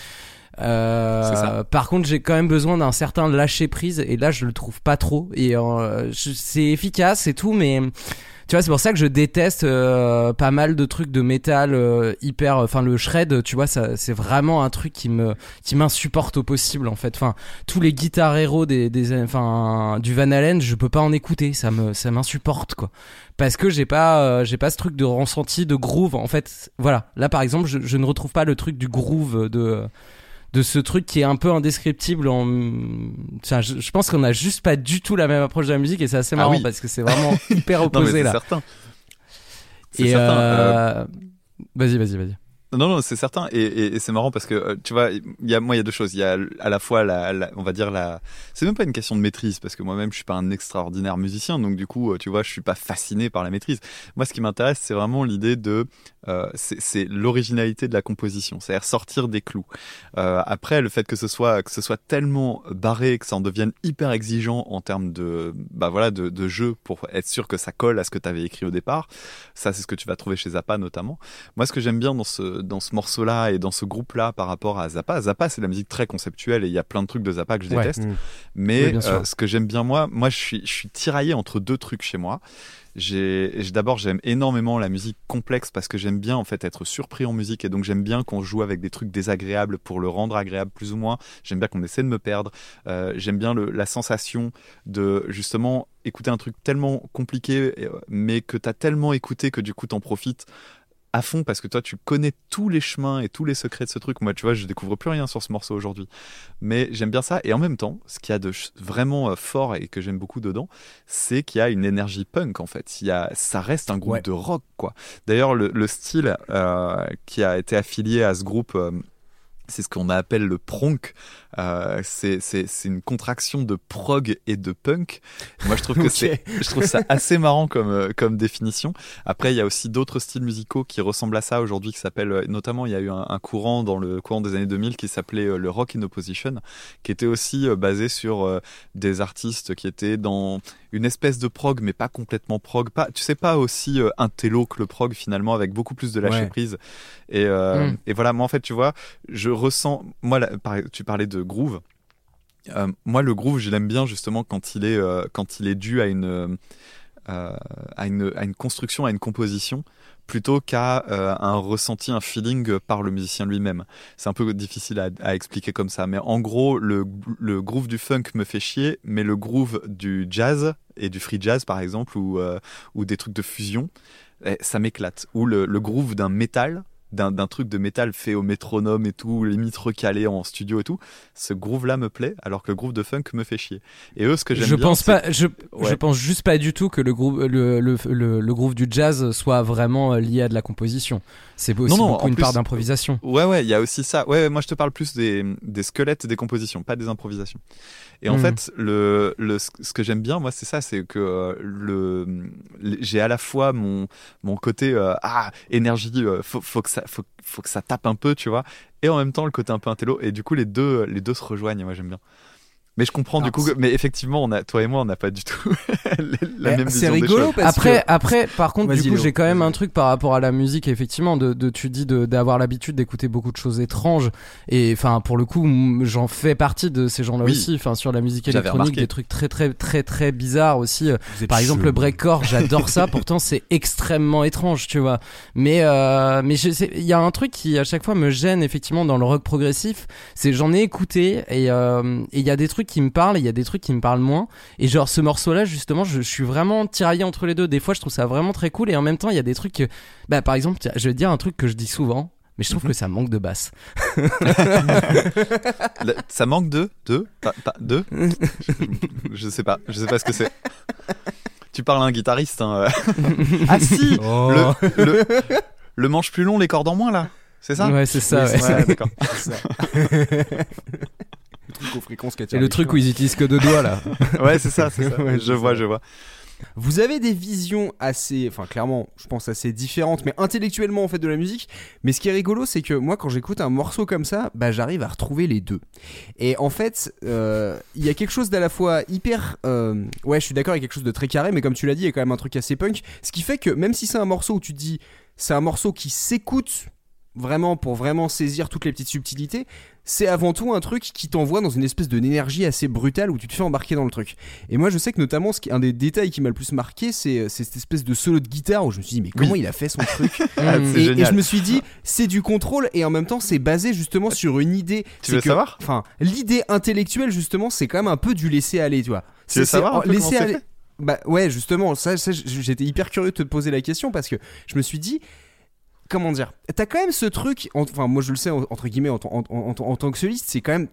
Euh, par contre, j'ai quand même besoin d'un certain lâcher prise et là, je le trouve pas trop. Et euh, c'est efficace et tout, mais tu vois, c'est pour ça que je déteste euh, pas mal de trucs de métal euh, hyper. Enfin, le shred, tu vois, ça, c'est vraiment un truc qui me, qui m'insupporte au possible en fait. Enfin, tous les guitares héros des, des, enfin, du Van Halen, je peux pas en écouter. Ça me, ça m'insupporte quoi. Parce que j'ai pas, euh, j'ai pas ce truc de ressenti, de groove. En fait, voilà. Là, par exemple, je, je ne retrouve pas le truc du groove de de ce truc qui est un peu indescriptible en je, je pense qu'on a juste pas du tout la même approche de la musique et c'est assez Ah marrant oui. parce que c'est vraiment hyper Non, opposé c'est là certain. Et certain. euh, euh, vas-y vas-y vas-y Non, non, c'est certain. Et, et, et c'est marrant parce que, euh, tu vois, y a, moi, il y a deux choses. Il y a à la fois, la, la- on va dire, la. C'est même pas une question de maîtrise parce que moi-même, je suis pas un extraordinaire musicien. Donc, du coup, tu vois, je suis pas fasciné par la maîtrise. Moi, ce qui m'intéresse, c'est vraiment l'idée de. Euh, c'est l'originalité de la composition. C'est-à-dire sortir des clous. Euh, après, le fait que ce soit, que ce soit tellement barré, que ça en devienne hyper exigeant en termes de, bah voilà, de, de jeu pour être sûr que ça colle à ce que tu avais écrit au départ. Ça, c'est ce que tu vas trouver chez Zappa notamment. Moi, ce que j'aime bien dans ce, dans ce morceau-là et dans ce groupe-là par rapport à Zappa, Zappa, c'est de la musique très conceptuelle et il y a plein de trucs de Zappa que je Ouais. déteste. Mm. Mais Oui, euh, ce que j'aime bien, moi, moi, je suis, je suis tiraillé entre deux trucs chez moi. D'abord, j'aime énormément la musique complexe parce que j'aime bien en fait être surpris en musique et donc j'aime bien qu'on joue avec des trucs désagréables pour le rendre agréable plus ou moins. J'aime bien qu'on essaie de me perdre. Euh, j'aime bien le, la sensation de justement écouter un truc tellement compliqué, euh, mais que t'as tellement écouté que du coup t'en profites à fond parce que toi tu connais tous les chemins et tous les secrets de ce truc. Moi, tu vois, je découvre plus rien sur ce morceau aujourd'hui. Mais j'aime bien ça. Et en même temps, ce qu'il y a de vraiment euh, fort et que j'aime beaucoup dedans, c'est qu'il y a une énergie punk en fait. Il y a, ça reste un groupe Ouais. de rock quoi. D'ailleurs, le, le style euh, qui a été affilié à ce groupe. euh, c'est ce qu'on appelle le pronk. Euh, c'est c'est- c'est une contraction de prog et de punk. Moi, je trouve que c'est, je trouve ça assez marrant comme euh, comme définition. Après, il y a aussi d'autres styles musicaux qui ressemblent à ça aujourd'hui, qui s'appellent, euh, notamment, il y a eu un, un courant dans le courant des années 2000 qui s'appelait euh, le rock in opposition, qui était aussi basé sur des artistes qui étaient dans une espèce de prog, mais pas complètement prog, pas, tu sais, pas aussi intello que le prog finalement, avec beaucoup plus de lâcher Ouais. prise. Et, euh, Mm. et voilà, moi en fait, tu vois, je ressens, moi, tu parlais de groove. Euh, moi, le groove, je l'aime bien justement quand il est, euh, quand il est dû à une, euh, à une, à une construction, à une composition, plutôt qu'à un ressenti, un feeling par le musicien lui-même. C'est un peu difficile à, expliquer comme ça, mais en gros, le, le groove du funk me fait chier, mais le groove du jazz et du free jazz, par exemple, ou, ou des trucs de fusion, eh, ça m'éclate. Ou le, le groove d'un métal, d'un truc de métal fait au métronome et tout, limite recalé en studio et tout, ce groove-là me plaît, alors que le groove de funk me fait chier. Et eux, ce que j'aime Je bien, pense pas, je, Ouais. je pense juste pas du tout que le groove, le, le, le, le groove du jazz soit vraiment euh, lié à de la composition. C'est aussi Non, non, beaucoup une plus- part d'improvisation. Ouais, ouais, il y a aussi ça. Ouais, ouais, moi je te parle plus des, des squelettes des compositions, pas des improvisations. Et en Hmm. fait, le, le, ce que j'aime bien, moi, c'est ça, c'est que euh, le, le- j'ai à la fois mon, mon côté euh, ah énergie, euh, faut, faut que ça, faut, faut que ça tape un peu, tu vois, et en même temps le côté un peu intello. Et du coup, les deux, les deux se rejoignent. Moi, j'aime bien. Mais je comprends du coup, que- mais effectivement, on a, toi et moi, on n'a pas du tout la même C'est vision des rigolo choses. parce Après, que. après, par contre, du coup, j'ai quand même un truc par rapport à la musique, effectivement, de, de tu dis de- d'avoir l'habitude d'écouter beaucoup de choses étranges. Et enfin, pour le coup, j'en fais partie de ces gens-là Oui. aussi. Enfin, sur la musique J'avais électronique, remarqué. des trucs très, très, très, très bizarres aussi. Êtes Par exemple, le breakcore, j'adore ça. Pourtant, c'est extrêmement étrange, tu vois. Mais, euh, mais je sais- il y a un truc qui à chaque fois me gêne effectivement dans le rock progressif. C'est j'en ai écouté et euh, et il y a des trucs qui me parlent, et il y a des trucs qui me parlent moins. Et genre ce morceau-là, justement, je, je suis vraiment tiraillé entre les deux. Des fois, je trouve ça vraiment très cool et en même temps, il y a des trucs. Que, bah, par exemple, je vais te dire un truc que je dis souvent. Mais je trouve que ça manque de basse. Ça manque de, de, pas- pas- de? je, je sais pas, je sais pas ce que c'est. Tu parles à un guitariste. Hein. euh. ah si, Oh. le, le, le manche plus long, les cordes en moins là. C'est ça? Ouais, c'est ça. Oui, ouais. Ouais, d'accord. C'est ça. Le truc aux fréquences Et le truc où ils utilisent que deux doigts là. Ouais, c'est ça, c'est ça. Ouais, je vois, je vois. Vous avez des visions assez, enfin clairement, je pense assez différentes, mais intellectuellement en fait de la musique. Mais ce qui est rigolo, c'est que moi, quand j'écoute un morceau comme ça, bah j'arrive à retrouver les deux. Et en fait, euh, il y a quelque chose d'à la fois hyper, euh, ouais, je suis d'accord, il y a quelque chose de très carré, mais comme tu l'as dit, il y a quand même un truc assez punk. Ce qui fait que même si c'est un morceau où tu te dis, c'est un morceau qui s'écoute vraiment pour vraiment saisir toutes les petites subtilités, c'est avant tout un truc qui t'envoie dans une espèce de d'énergie assez brutale où tu te fais embarquer dans le truc. Et moi, je sais que notamment, ce qui, un des détails qui m'a le plus marqué, c'est c'est cette espèce de solo de guitare où je me suis dit, mais comment il a fait son truc Ah, et, je me suis dit, c'est du contrôle et en même temps, c'est basé justement sur une idée. Tu veux que- savoir? Enfin, l'idée intellectuelle, justement, c'est quand même un peu du laisser aller, tu vois. Tu veux C'est- savoir laisser aller. fait? Bah ouais, justement, ça, j'étais hyper curieux de te poser la question parce que je me suis dit, comment dire, t'as quand même ce truc, en- enfin moi je le sais en- entre guillemets en, en- en- en- tant que soliste, c'est quand même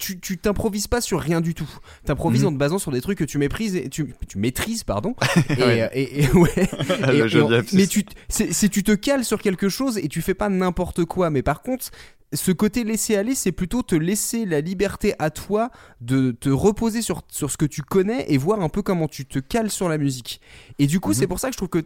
tu tu t'improvises pas sur rien du tout. T'improvises Mhm. en te basant sur des trucs que tu méprises et tu, tu maîtrises pardon. et, Ouais. euh, et, et- ouais. Et- mais tu c'est c'est- tu te cales sur quelque chose et tu fais pas n'importe quoi. Mais par contre, ce côté laisser aller, c'est plutôt te laisser la liberté à toi de te reposer sur, sur ce que tu connais et voir un peu comment tu te cales sur la musique. Et du coup, Mhm. c'est pour ça que je trouve que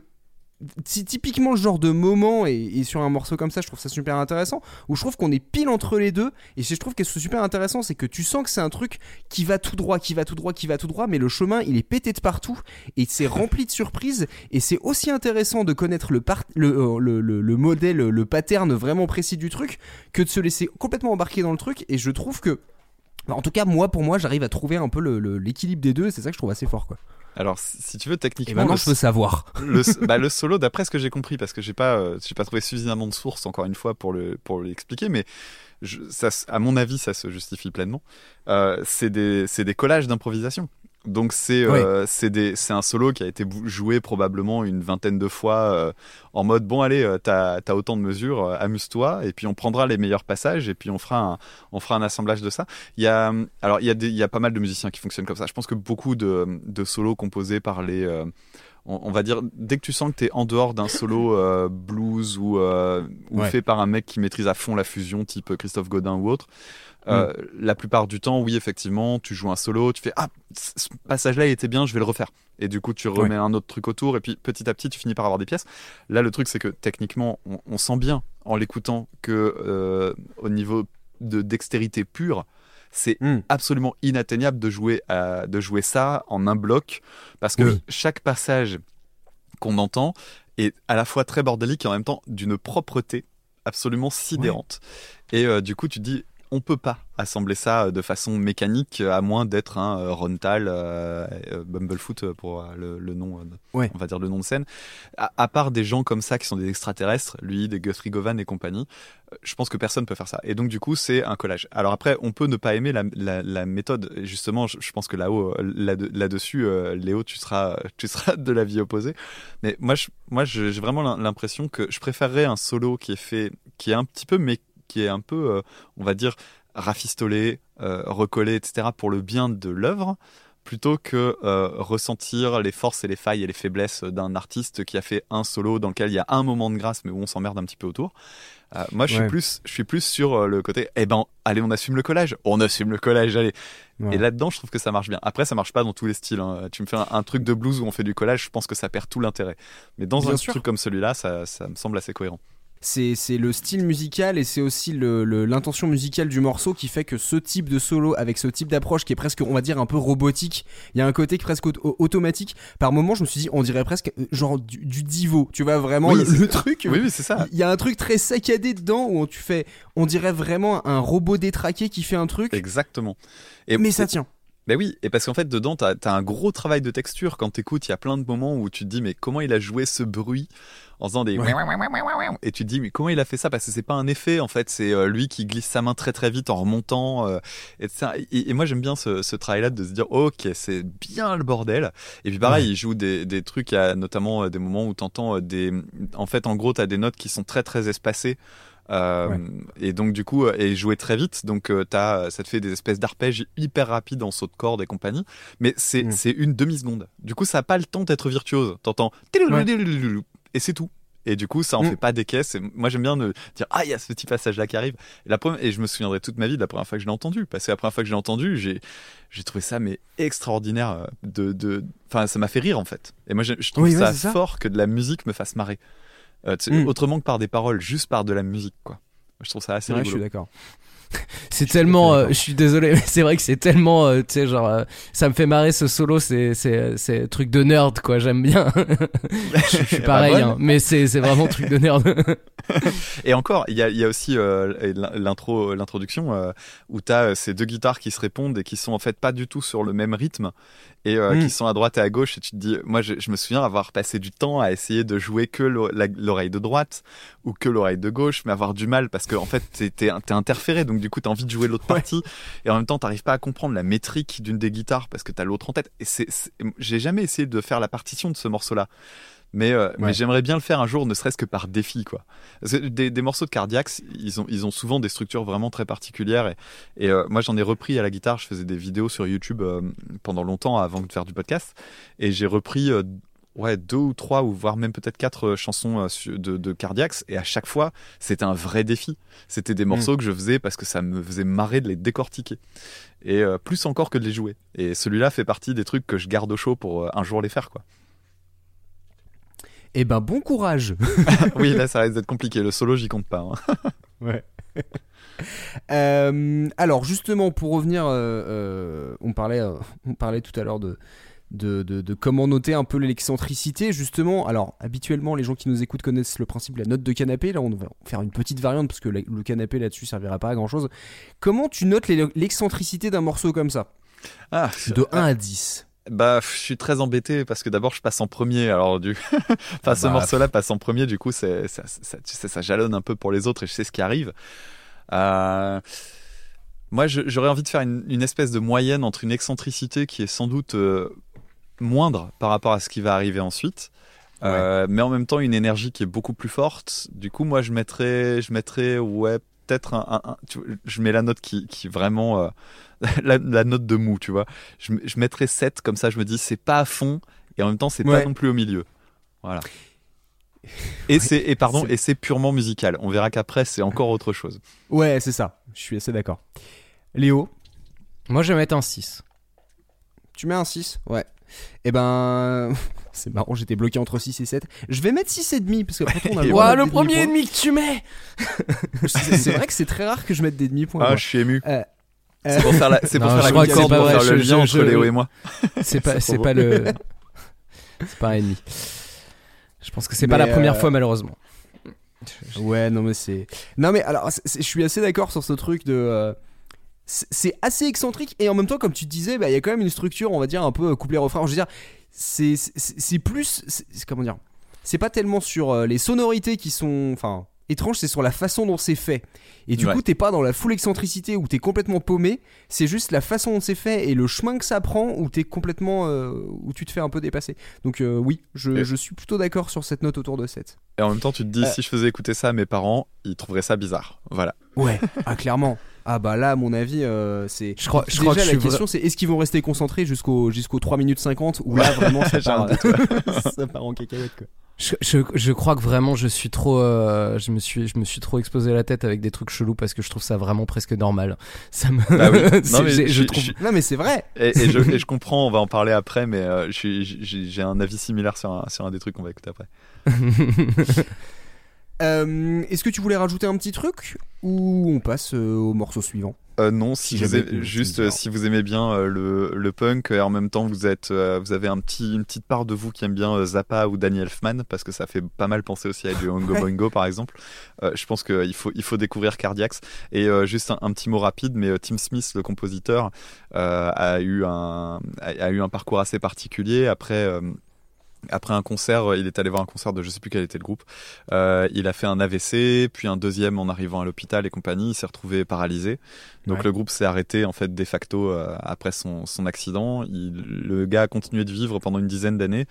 c'est typiquement le genre de moment et, et sur un morceau comme ça je trouve ça super intéressant. Où je trouve qu'on est pile entre les deux. Et je trouve que c'est super intéressant c'est que tu sens que c'est un truc qui va tout droit qui va tout droit qui va tout droit mais le chemin il est pété de partout. Et c'est rempli de surprises. Et c'est aussi intéressant de connaître le, par- le, euh, le, le- le modèle le pattern vraiment précis du truc que de se laisser complètement embarquer dans le truc. Et je trouve que bah, en tout cas moi pour moi j'arrive à trouver un peu l'équilibre des deux. Et c'est ça que je trouve assez fort quoi Alors, si tu veux, et techniquement, maintenant le, je veux savoir le, bah, le solo, d'après ce que j'ai compris, parce que j'ai pas, euh, j'ai pas trouvé suffisamment de sources encore une fois pour le pour l'expliquer, mais je, ça, s- à mon avis, ça se justifie pleinement. Euh, c'est des c'est des collages d'improvisation. Donc c'est euh, c'est un solo qui a été joué probablement une vingtaine de fois euh, en mode bon allez euh, t'as as autant de mesures amuse-toi et puis on prendra les meilleurs passages et puis on fera un on fera un assemblage de ça. Il y a alors il y a des il y a pas mal de musiciens qui fonctionnent comme ça. Je pense que beaucoup de de solos composés par les on, on va dire dès que tu sens que tu es en dehors d'un solo blues ou, ou Ouais. fait par un mec qui maîtrise à fond la fusion type Christophe Godin ou autre euh, la plupart du temps oui effectivement tu joues un solo tu fais ah ce passage là il était bien je vais le refaire et du coup tu remets un autre truc autour et puis petit à petit tu finis par avoir des pièces là le truc c'est que techniquement on, on sent bien en l'écoutant que euh, au niveau de dextérité pure c'est Mm. absolument inatteignable de jouer à- de jouer ça en un bloc parce que Oui. chaque passage qu'on entend est à la fois très bordélique et en même temps d'une propreté absolument sidérante. Et euh, du coup, tu te dis, on peut pas assembler ça euh, de façon mécanique euh, à moins d'être un euh, Rontal, euh, Bumblefoot pour le, le nom, de- Ouais. on va dire le nom de scène. À, à part des gens comme ça qui sont des extraterrestres, lui, des Guthrie Govan et compagnie, je pense que personne peut faire ça. Et donc du coup, c'est un collage. Alors après, on peut ne pas aimer la, la, la méthode. Justement, je, je pense que là-haut, là- là-dessus, euh, Léo, tu seras, tu seras de l'avis opposé. Mais moi, je, moi, j'ai vraiment l'im- l'impression que je préférerais un solo qui est fait, qui est un petit peu, mais qui est un peu, euh, on va dire, rafistolé, euh, recollé, etc. pour le bien de l'œuvre, plutôt que euh, ressentir les forces et les failles et les faiblesses d'un artiste qui a fait un solo dans lequel il y a un moment de grâce, mais où on s'emmerde un petit peu autour. Euh, moi, je suis plus, je suis plus sur le côté, eh ben, allez, on assume le collage, on assume le collage, allez. Ouais. Et là-dedans, je trouve que ça marche bien. Après, ça marche pas dans tous les styles. hein. Tu me fais un, un truc de blues où on fait du collage, je pense que ça perd tout l'intérêt. Mais dans Bien un sûr. truc comme celui-là, ça, ça me semble assez cohérent. C'est le style musical et c'est aussi le- le- l'intention musicale du morceau qui fait que ce type de solo avec ce type d'approche qui est presque on va dire un peu robotique, il y a un côté presque auto- automatique. Par moment, je me suis dit on dirait presque euh, genre du, du divo, tu vois vraiment Oui, le, truc. Oui, oui, c'est ça. Il y a un truc très saccadé dedans où tu fais on dirait vraiment un robot détraqué qui fait un truc Exactement. Et mais ça tient. Ben oui, et parce qu'en fait, dedans, t'as as un gros travail de texture. Quand t'écoutes, il y a plein de moments où tu te dis, mais comment il a joué ce bruit en faisant des. Ouais. Et tu te dis, mais comment il a fait ça? Parce que c'est pas un effet, en fait, c'est euh, lui qui glisse sa main très très vite en remontant. euh, et. Et, et moi, j'aime bien ce, ce travail-là de se dire, ok, c'est bien le bordel. Et puis pareil, il joue des, des trucs, a notamment euh, des moments où t'entends euh, des. En fait, en gros, t'as des notes qui sont très très espacées. Euh, Ouais. Et donc du coup, euh, et jouer très vite, donc euh, t'as, ça te fait des espèces d'arpèges hyper rapides en saut de corde et compagnie. Mais c'est Mm. c'est une demi seconde. Du coup, ça a pas le temps d'être virtuose. T'entends et c'est tout. Et du coup, ça en Mm. fait pas des caisses. Et moi, j'aime bien me dire ah il y a ce petit passage là qui arrive. Et, la première, et je me souviendrai toute ma vie de la première fois que je l'ai entendu, parce que la première fois que je l'ai entendu, j'ai trouvé ça mais extraordinaire. euh, De de, enfin, ça m'a fait rire en fait. Et moi, je, je trouve Oui, ouais, ça, ça. fort que de la musique me fasse marrer. Euh, tu sais, Mm. Autrement que par des paroles, juste par de la musique, quoi. Je trouve ça assez Ouais, je suis rigolo. d'accord. C'est tellement, euh, je suis désolé, mais c'est vrai que c'est tellement, euh, tu sais, genre, euh, ça me fait marrer ce solo, c'est, c'est, c'est truc de nerd, quoi, j'aime bien. je, je suis pareil, hein, mais c'est, c'est vraiment truc de nerd. Et encore, il y a, il y a aussi euh, l'intro, l'introduction euh, où tu as ces deux guitares qui se répondent et qui sont en fait pas du tout sur le même rythme et euh, Mm. qui sont à droite et à gauche. Et tu te dis, moi, je, je me souviens avoir passé du temps à essayer de jouer que l'oreille de droite ou que l'oreille de gauche, mais avoir du mal parce que en fait, t'es, t'es interféré, donc du coup, t'as envie de jouer l'autre partie et en même temps, t'arrives pas à comprendre la métrique d'une des guitares parce que t'as l'autre en tête. Et j'ai jamais essayé de faire la partition de ce morceau-là. Mais, euh, mais j'aimerais bien le faire un jour, ne serait-ce que par défi, quoi. Parce que des, des morceaux de Cardiacs, ils ont, ils ont souvent des structures vraiment très particulières. Et, et, euh, moi, j'en ai repris à la guitare. Je faisais des vidéos sur YouTube euh, pendant longtemps avant de faire du podcast. Et j'ai repris euh, ouais, deux ou trois, ou voire même peut-être quatre euh, chansons de, de Cardiacs. Et à chaque fois, c'était un vrai défi. C'était des morceaux que je faisais parce que ça me faisait marrer de les décortiquer. Et euh, plus encore que de les jouer. Et celui-là fait partie des trucs que je garde au chaud pour euh, un jour les faire, quoi. Eh ben bon courage. oui, là, ça risque d'être compliqué. Le solo, j'y compte pas. hein. Ouais. Euh, alors justement pour revenir, euh, euh, on parlait, on parlait tout à l'heure de, de, de- de comment noter un peu l'excentricité. Justement, alors habituellement les gens qui nous écoutent connaissent le principe de la note de canapé. Là on va faire une petite variante parce que la- le canapé là-dessus servira pas à grand chose. Comment tu notes l'excentricité d'un morceau comme ça? Ah, De 1 à 10. Bah, je suis très embêté parce que d'abord je passe en premier. Alors du, enfin ce bah, morceau-là passe en premier. Du coup, c'est ça, ça, tu sais, ça jalonne un peu pour les autres et je sais ce qui arrive. Euh, Moi, j'aurais envie de faire une, une espèce de moyenne entre une excentricité qui est sans doute euh, moindre par rapport à ce qui va arriver ensuite, euh, mais en même temps une énergie qui est beaucoup plus forte. Du coup, moi, je mettrais, je mettrais, ouais, peut-être un, un- un- tu vois, je mets la note qui, qui vraiment, euh, la, la note de mou, tu vois. Je, je mettrais 7 comme ça. Je me dis, c'est pas à fond et en même temps, c'est Ouais. pas non plus au milieu. Voilà. Et c'est et pardon et c'est purement musical. On verra qu'après c'est encore autre chose. Ouais, c'est ça. Je suis assez d'accord. Léo, Moi, je vais mettre un 6. tu mets un 6 Ouais. Eh ben. C'est marrant, j'étais bloqué entre 6 et 7. Je vais mettre 6,5 parce qu'après on a le droit le premier ennemi que tu mets C'est vrai que c'est très rare que je mette des demi-points. Ah, moi. je suis ému. Euh, C'est pour faire la, c'est pour faire je la crois que c'est concorde, pas pour vrai, faire le lien entre Léo et moi. C'est pas, C'est pas le. C'est pas un ennemi. Je pense que c'est pas la première euh, fois, malheureusement. Ouais, non mais c'est. Non mais alors, c'est- c'est- je suis assez d'accord sur ce truc de. Euh, c'est assez excentrique et en même temps, comme tu disais, bah, il y a quand même une structure, on va dire un peu couplet-refrain. Je veux dire, c'est c'est- plus, comment dire, c'est pas tellement sur euh, les sonorités qui sont, enfin, étranges, c'est sur la façon dont c'est fait. Et du Ouais. coup, t'es pas dans la full excentricité où t'es complètement paumé. C'est juste la façon dont c'est fait et le chemin que ça prend où t'es complètement, euh, où tu te fais un peu dépasser. Donc euh, oui, je, Et- je suis plutôt d'accord sur cette note autour de 7 Et en même temps, tu te dis, Euh. si je faisais écouter ça à mes parents, ils trouveraient ça bizarre. Voilà. Ouais, ah clairement. Ah bah là, à mon avis, euh, c'est. Je crois, je Déjà, crois que la je suis question, c'est est-ce qu'ils vont rester concentrés jusqu'au jusqu'au 3 minutes 50 ou là vraiment ça part, ça part en cacahuète quoi. Je, je, je crois que vraiment je suis trop euh, je me suis je me suis trop exposé la tête avec des trucs chelous parce que je trouve ça vraiment presque normal. Ça me Bah oui. c'est- Non, mais j'ai- je je- trouve je- Non mais c'est vrai. Et, et je, et je comprends, on va en parler après, mais euh, je suis- j'ai j'ai un avis similaire sur un, sur un des trucs qu'on va écouter après. Euh, est-ce que tu voulais rajouter un petit truc? Ou on passe euh, au morceau suivant Euh, non, si, Si vous aimez- juste euh, si vous aimez bien euh, le, le punk et en même temps vous êtes vous avez un petit une petite part de vous qui aime bien Zappa ou Danny Elfman parce que ça fait pas mal penser aussi à du Ongo Ouais. Boingo par exemple. Je pense qu'il faut il faut découvrir Cardiacs et juste un, un petit mot rapide mais Tim Smith le compositeur a eu un a, a eu un parcours assez particulier après après un concert, euh, il est allé voir un concert de je sais plus quel était le groupe. Euh, il a fait un AVC, puis un deuxième en arrivant à l'hôpital et compagnie. Il s'est retrouvé paralysé. Donc Ouais. le groupe s'est arrêté en fait de facto euh, après son, son accident. Il, le gars a continué de vivre pendant une dizaine d'années.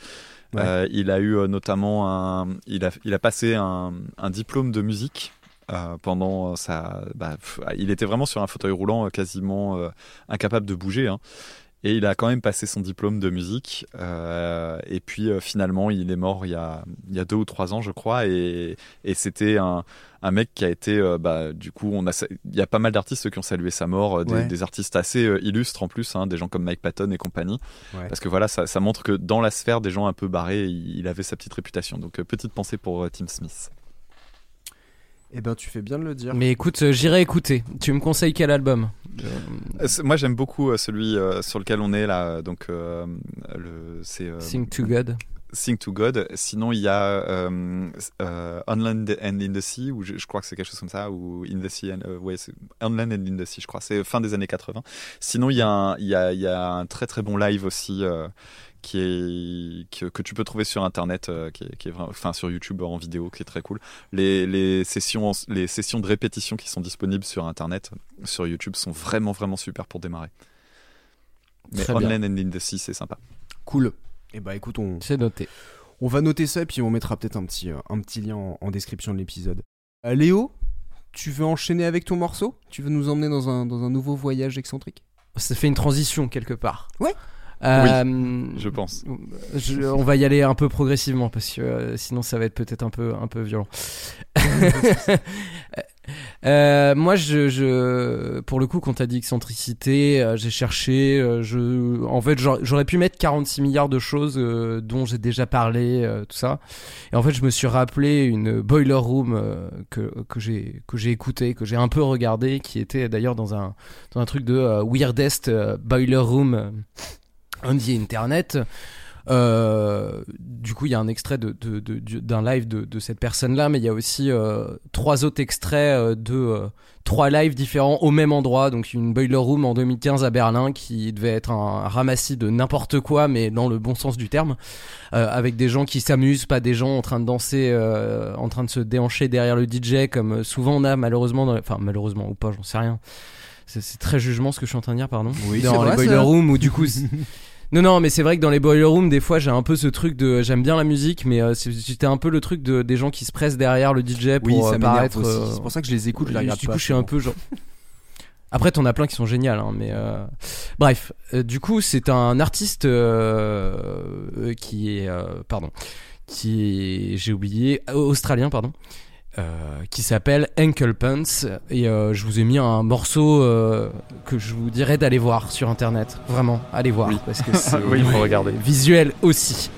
Ouais. Euh, il a eu notamment un, il a, il a passé un, un diplôme de musique. euh, pendant sa, bah, pff, il était vraiment sur un fauteuil roulant, quasiment euh, incapable de bouger. hein. Et il a quand même passé son diplôme de musique. euh, et puis euh, finalement, il est mort il y a, il y a deux ou trois ans, je crois. Et, et c'était un, un mec qui a été, euh, bah, du coup, on a, il y a pas mal d'artistes qui ont salué sa mort, des, Ouais. des artistes assez illustres en plus, hein, des gens comme Mike Patton et compagnie. Ouais. Parce que voilà, ça, ça montre que dans la sphère des gens un peu barrés, il, il avait sa petite réputation. Donc petite pensée pour Tim Smith. Eh ben tu fais bien de le dire. Mais écoute, euh, j'irai écouter. Tu me conseilles quel album? Euh, c'est- Moi, j'aime beaucoup euh, celui euh, sur lequel on est là. Donc, euh, le, c'est euh, Sing to God. Sing to God. Sinon, il y a euh, euh, On Land and in the Sea, ou je, je crois que c'est quelque chose comme ça, ou In the Sea, and, euh, ouais, On Land and in the Sea, je crois. C'est fin des années 80. Sinon, il y, a un- il y, a, il y a un très très bon live aussi. Qui est que, que tu peux trouver sur internet euh, qui est, qui est vraiment- enfin sur YouTube en vidéo qui est très cool les, les sessions les sessions de répétition qui sont disponibles sur internet sur YouTube sont vraiment vraiment super pour démarrer mais Très bien. Online and in the Sea c'est sympa Cool. Eh ben écoute, on, C'est noté. on va noter ça et puis on mettra peut-être un petit, euh, un petit lien en, en description de l'épisode. Euh, Léo, tu veux enchaîner avec ton morceau? Tu veux nous emmener dans un, dans un nouveau voyage excentrique? Ça fait une transition quelque part. Ouais. Euh, je pense je- on va y aller un peu progressivement parce que euh, sinon ça va être peut-être un peu un peu violent. Euh, moi, je, je, pour le coup, quand t'as dit excentricité, j'ai cherché. je, en fait, j'aurais pu mettre 46 milliards de choses dont j'ai déjà parlé, tout ça. Et en fait, je me suis rappelé une Boiler Room que que j'ai que j'ai écouté, que j'ai un peu regardé, qui était d'ailleurs dans un dans un truc de weirdest Boiler Room on the internet. Euh, du coup, il y a un extrait de, de- de- d'un live de, de cette personne-là, mais il y a aussi euh, trois autres extraits euh, de euh, trois lives différents au même endroit. Donc, une Boiler Room en 2015 à Berlin qui devait être un ramassis de n'importe quoi, mais dans le bon sens du terme, euh, avec des gens qui s'amusent, pas des gens en train de danser, euh, en train de se déhancher derrière le DJ, comme souvent on a malheureusement, dans les- enfin malheureusement ou pas, j'en sais rien. C'est très jugement ce que je suis en train de dire, pardon. Oui, dans les boiler ça. rooms où du coup. non, non, mais c'est vrai que dans les boiler rooms, des fois, j'ai un peu ce truc de. J'aime bien la musique, mais euh, c'était un peu le truc de, des gens qui se pressent derrière le DJ pour Oui, euh, ça paraître. euh, C'est pour ça que je les écoute, je les regarde du pas. coup, je suis un peu genre. Après, t'en as plein qui sont géniales, hein, mais euh, bref. Euh, du coup, c'est un artiste euh, qui est, pardon, qui est, j'ai oublié, australien, pardon, euh, qui s'appelle Ankle Pants. Et euh, je vous ai mis un morceau euh, que je vous dirais d'aller voir sur internet. Vraiment, allez voir parce que c'est Oui, il faut regarder. visuel aussi.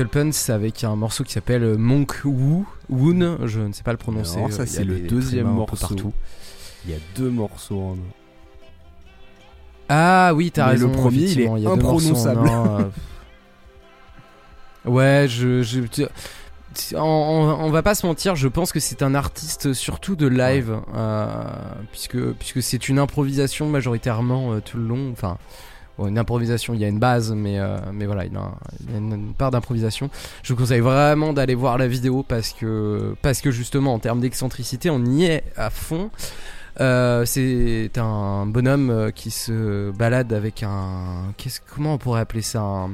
Euh, Ekelpens avec un morceau qui s'appelle Monk Woo. Woon, je ne sais pas le prononcer. Alors, ça, euh, il c'est le deuxième morceau. partout. Il y a deux morceaux en Ah oui, t'as raison. le premier, il est en imprononçable. un, euh. ouais, je, on, on- on va pas se mentir, je pense que c'est un artiste surtout de live, euh, puisque puisque c'est une improvisation majoritairement euh, tout le long. Enfin, bon, une improvisation, il y a une base, mais euh, mais voilà, il y a, un- il y a une, une part d'improvisation. Je vous conseille vraiment d'aller voir la vidéo parce que parce que justement en termes d'excentricité, on y est à fond. Euh, c'est un bonhomme euh, qui se balade avec un. Qu'est-ce, comment on pourrait appeler ça un,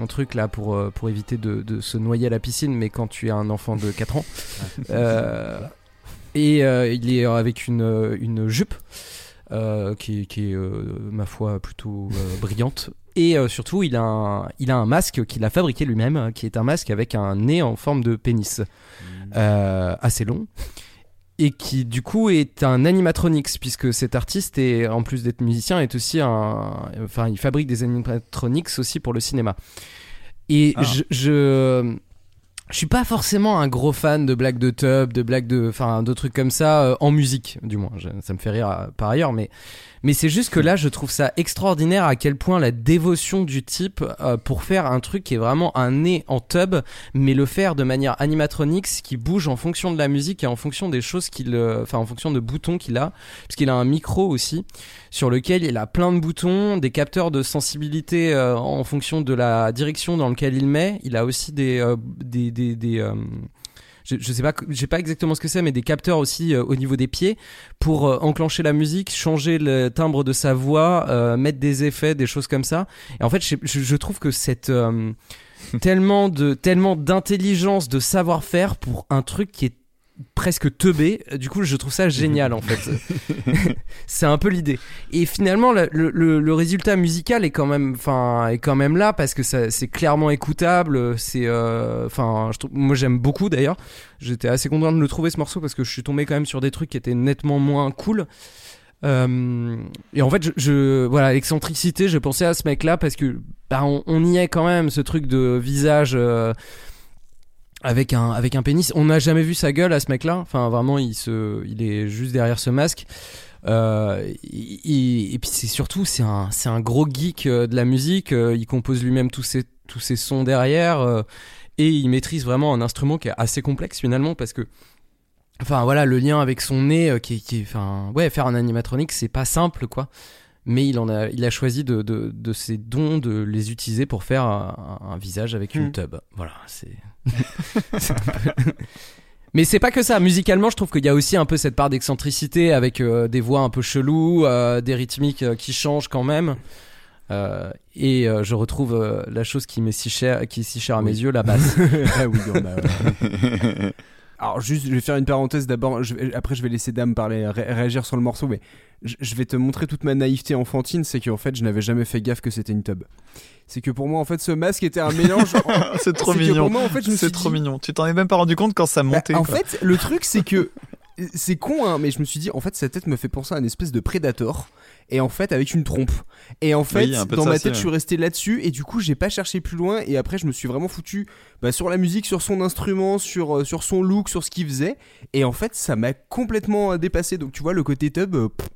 un truc là pour, pour éviter de, de se noyer à la piscine, mais quand tu es un enfant de 4 ans. Euh, et il est avec une, une jupe qui, est- qui est, euh, ma foi, plutôt euh, brillante. Et euh, surtout, il a, un, il a un masque qu'il a fabriqué lui-même, euh, qui est un masque avec un nez en forme de pénis, euh, assez long. Et qui, du coup, est un animatronics, puisque cet artiste, est, en plus d'être musicien, est aussi un. Enfin, il fabrique des animatronics aussi pour le cinéma. Et Ah. je, je. Je suis pas forcément un gros fan de blagues de tub, de blagues de, enfin, de trucs comme ça euh, en musique, du moins. Ça me fait rire euh, par ailleurs, mais mais c'est juste que là, je trouve ça extraordinaire à quel point la dévotion du type euh, pour faire un truc qui est vraiment un nez en tub, mais le faire de manière animatronics qui bouge en fonction de la musique et en fonction des choses qu'il, euh, enfin en fonction de boutons qu'il a, parce qu'il a un micro aussi sur lequel il a plein de boutons, des capteurs de sensibilité euh, en fonction de la direction dans laquelle il met. Il a aussi des des des, je, je sais pas, je sais pas exactement ce que c'est, mais des capteurs aussi euh, au niveau des pieds pour euh, enclencher la musique, changer le timbre de sa voix, euh, mettre des effets, des choses comme ça. Et en fait, je, je- je trouve que cette euh, tellement de tellement d'intelligence, de savoir-faire pour un truc qui est presque teubé. Du coup, je trouve ça génial en fait. c'est un peu l'idée. Et finalement, le, le- le résultat musical est quand même, enfin, est quand même là parce que ça, c'est clairement écoutable. C'est, euh, enfin, je trouve- moi j'aime beaucoup d'ailleurs. J'étais assez content de le trouver ce morceau parce que je suis tombé quand même sur des trucs qui étaient nettement moins cool. Euh, et en fait, je, je- voilà, l'excentricité, j'ai pensé à ce mec-là parce que bah, on, on y est quand même, ce truc de visage euh, avec un avec un pénis. On n'a jamais vu sa gueule à ce mec-là. Enfin, vraiment, il se, il est juste derrière ce masque. Euh, il- et puis c'est surtout c'est un c'est un gros geek euh, de la musique. euh, il compose lui-même tous ses tous ses sons derrière euh, et il maîtrise vraiment un instrument qui est assez complexe finalement parce que enfin voilà le lien avec son nez euh, qui est, qui est- enfin ouais faire un animatronique c'est pas simple quoi mais il en a il a choisi de, de, de ses dons de les utiliser pour faire un, un visage avec une Hmm. tub voilà c'est mais c'est pas que ça. Musicalement je trouve qu'il y a aussi un peu cette part d'excentricité avec euh, des voix un peu cheloues euh, des rythmiques euh, qui changent quand même. Euh, et euh, je retrouve euh, la chose qui m'est si chère qui est si chère à mes yeux la basse. Ah oui, non, bah, ouais. Alors juste, je vais faire une parenthèse d'abord. Après, je vais laisser Dame parler, ré- réagir sur le morceau, mais je, je vais te montrer toute ma naïveté enfantine. C'est qu'en fait, je n'avais jamais fait gaffe que c'était une tub. C'est que pour moi, en fait, ce masque était un mélange. c'est trop mignon. pour moi, en fait, je me suis C'est trop dit- mignon. Tu t'en es même pas rendu compte quand ça Bah, montait. en quoi. fait, le truc, c'est que c'est con, hein, mais je me suis dit, en fait, sa tête me fait penser à une espèce de prédateur. Et en fait, avec une trompe. Et en fait, Oui, dans ma tête, je suis resté là-dessus. Et du coup, j'ai pas cherché plus loin. Et après, je me suis vraiment foutu bah, sur la musique, sur son instrument, sur, euh, sur son look, sur ce qu'il faisait. Et en fait, ça m'a complètement euh, dépassé. Donc, tu vois, le côté tub, euh, pff,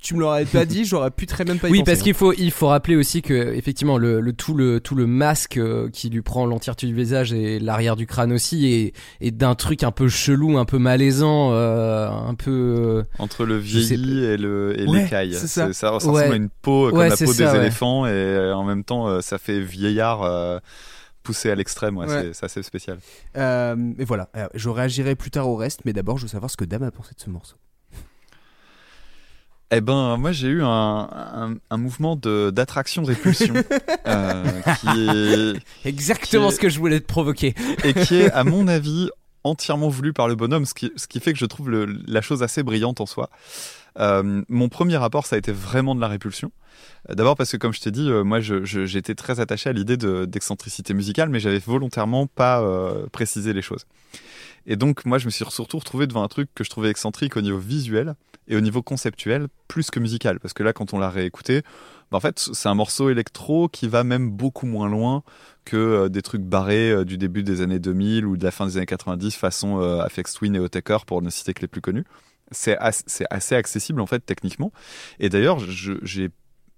tu me l'aurais pas dit, j'aurais pu très même pas y Oui, penser, parce hein. qu'il faut, il faut rappeler aussi que effectivement le, le tout le tout le masque euh, qui lui prend l'entièreté du visage et l'arrière du crâne aussi est, est d'un truc un peu chelou, un peu malaisant, euh, un peu. Entre le vieilli et le et Ouais, l'écaille. c'est ça. ça ressemble Ouais. à une peau euh, comme Ouais, la c'est peau ça, des ouais. éléphants et euh, en même temps euh, ça fait vieillard euh, poussé à l'extrême. Ouais, Ouais. c'est- c'est assez spécial. Euh, et voilà, Euh, je réagirai plus tard au reste. Mais d'abord, je veux savoir ce que Dame a pensé de ce morceau. Eh ben, moi j'ai eu un, un, un mouvement de d'attraction-répulsion euh, qui est Exactement Qui est- ce que je voulais te provoquer. et qui est, à mon avis, entièrement voulu par le bonhomme, ce qui, ce qui fait que je trouve le- la chose assez brillante en soi. Euh, mon premier rapport, ça a été vraiment de la répulsion. Euh, D'abord parce que, comme je t'ai dit, euh, moi, j'étais très attaché à l'idée de- d'excentricité musicale, mais j'avais volontairement pas euh, précisé les choses. Et donc, moi, je me suis surtout retrouvé devant un truc que je trouvais excentrique au niveau visuel et au niveau conceptuel, plus que musical. Parce que là, quand on l'a réécouté, bah, en fait, c'est un morceau électro qui va même beaucoup moins loin que euh, des trucs barrés euh, du début des années 2000 ou de la fin des années 90 façon euh, Aphex Twin et Otaker pour ne citer que les plus connus. C'est as- assez accessible en fait techniquement. Et d'ailleurs, je,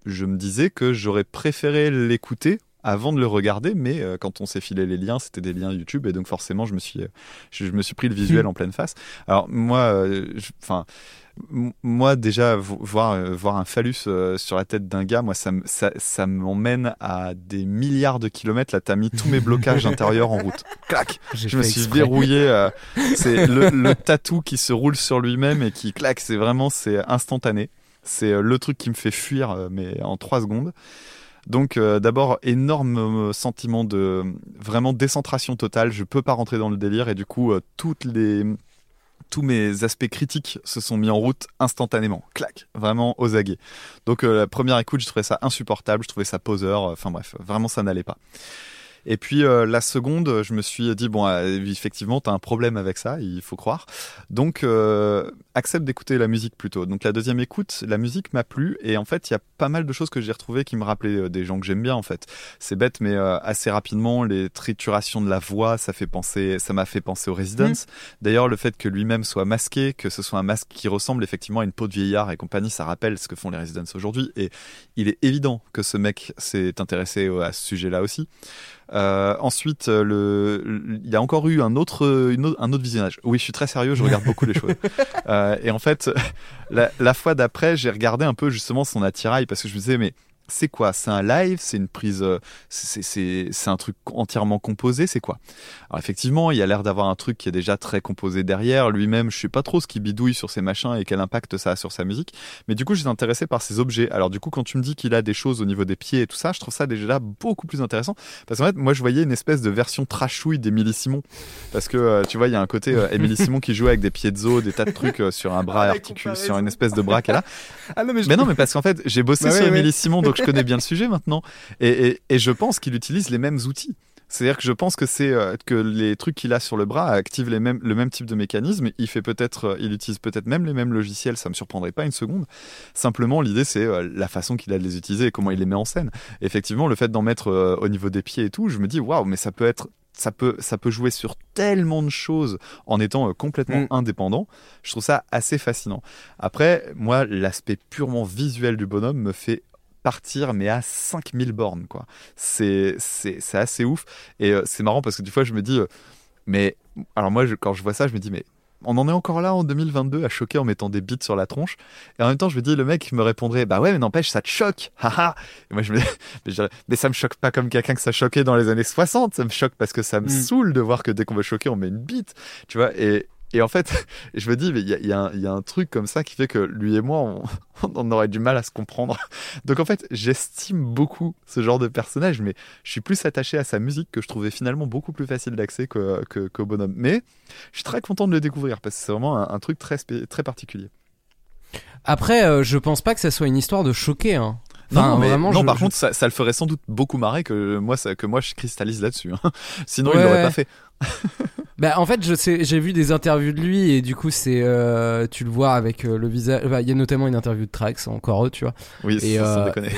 je me disais que j'aurais préféré l'écouter avant de le regarder, mais euh, quand on s'est filé les liens, c'était des liens YouTube et donc forcément je me suis, je, je me suis pris le visuel en pleine face. Alors moi, euh, enfin. Moi déjà vo- voir euh, voir un phallus sur la tête d'un gars, moi ça ça, ça m'emmène à des milliards de kilomètres. Là, t'as mis tous mes blocages intérieurs en route. Clac. Je me suis exprès. verrouillé. c'est le, le tatou qui se roule sur lui-même et qui claque. C'est vraiment c'est instantané. C'est le truc qui me fait fuir, mais en trois secondes. Donc euh, d'abord énorme euh, sentiment de vraiment décentration totale. Je peux pas rentrer dans le délire et du coup euh, tous mes aspects critiques se sont mis en route instantanément. Clac, vraiment aux aguets. Donc la première écoute, je trouvais ça insupportable, je trouvais ça poseur. Enfin bref, vraiment ça n'allait pas. Et puis euh, la seconde, je me suis dit bon, euh, effectivement, t'as un problème avec ça, il faut croire. Donc euh, accepte d'écouter la musique plutôt. Donc la deuxième écoute, la musique m'a plu et en fait, il y a pas mal de choses que j'ai retrouvées qui me rappelaient des gens que j'aime bien en fait. C'est bête, mais euh, assez rapidement, les triturations de la voix, ça fait penser, ça m'a fait penser au Residence. D'ailleurs, le fait que lui-même soit masqué, que ce soit un masque qui ressemble effectivement à une peau de vieillard et compagnie, ça rappelle ce que font les Residents aujourd'hui. Et il est évident que ce mec s'est intéressé à ce sujet-là aussi. Euh, ensuite, euh, le, le- il y a encore eu un autre, une autre- un autre visionnage. Oui, je suis très sérieux, je regarde beaucoup les choses. Euh, et en fait, la, la fois d'après, j'ai regardé un peu justement son attirail parce que je me disais, mais c'est quoi? C'est un live? C'est une prise euh, C'est un truc entièrement composé? C'est quoi? Alors effectivement, il y a l'air d'avoir un truc qui est déjà très composé derrière. Lui-même, je sais pas trop ce qu'il bidouille sur ses machins et quel impact ça a sur sa musique. Mais du coup, j'étais intéressé par ses objets. Alors du coup, quand tu me dis qu'il a des choses au niveau des pieds et tout ça, je trouve ça déjà beaucoup plus intéressant. Parce qu'en fait, moi, je voyais une espèce de version trashouille d'Émilie Simon. Parce que, euh, tu vois, il y a un côté euh, Émilie Simon qui joue avec des pieds de zoo, des tas de trucs sur un bras comparaison. sur une espèce de bras qu'elle a. Ah non, mais je- Mais non, mais parce qu'en fait, j'ai bossé Bah sur ouais, Émilie ouais. Simon, donc je connais bien le sujet maintenant. Et, et, et je pense qu'il utilise les mêmes outils. C'est-à-dire que je pense que c'est euh, que les trucs qu'il a sur le bras activent les mêmes, le même type de mécanisme. Il fait peut-être, euh, il utilise peut-être même les mêmes logiciels. Ça me surprendrait pas une seconde. Simplement, l'idée c'est euh, la façon qu'il a de les utiliser et comment il les met en scène. Effectivement, le fait d'en mettre au niveau des pieds et tout, je me dis waouh, mais ça peut être ça peut, ça peut jouer sur tellement de choses en étant complètement Mm. indépendant. Je trouve ça assez fascinant. Après, moi, l'aspect purement visuel du bonhomme me fait partir, mais à 5000 bornes, quoi. C'est, c'est, c'est assez ouf. Et euh, c'est marrant parce que des fois, je me dis, euh, mais, alors moi, je- quand je vois ça, je me dis, mais on en est encore là en 2022 à choquer en mettant des bits sur la tronche. Et en même temps, je me dis, le mec me répondrait, bah ouais, mais n'empêche, ça te choque. Haha. Et moi, je me dis, mais, je dirais, mais ça me choque pas comme quelqu'un que ça choquait dans les années 60. Ça me choque parce que ça me Mm. saoule de voir que dès qu'on veut choquer, on met une bite. Tu vois, et, et en fait, je me dis, mais il y a, il y un- il y a un truc comme ça qui fait que lui et moi, on, on aurait du mal à se comprendre. Donc en fait, j'estime beaucoup ce genre de personnage, mais je suis plus attaché à sa musique que je trouvais finalement beaucoup plus facile d'accès que, que- qu'au bonhomme. Mais je suis très content de le découvrir parce que c'est vraiment un, un truc très, très particulier. Après, euh, je pense pas que ça soit une histoire de choquer. Hein. Enfin, non, mais- vraiment, non je- par je- contre, ça, ça le ferait sans doute beaucoup marrer que moi, ça- que moi je cristallise là-dessus. hein. Sinon, il Ouais, l'aurait ouais. pas fait. Bah, en fait, je sais, j'ai vu des interviews de lui et du coup, c'est, euh, tu le vois avec euh, le visage. bah, Il y a notamment une interview de Trax, encore eux, tu vois. Oui, Et, sans euh, déconner.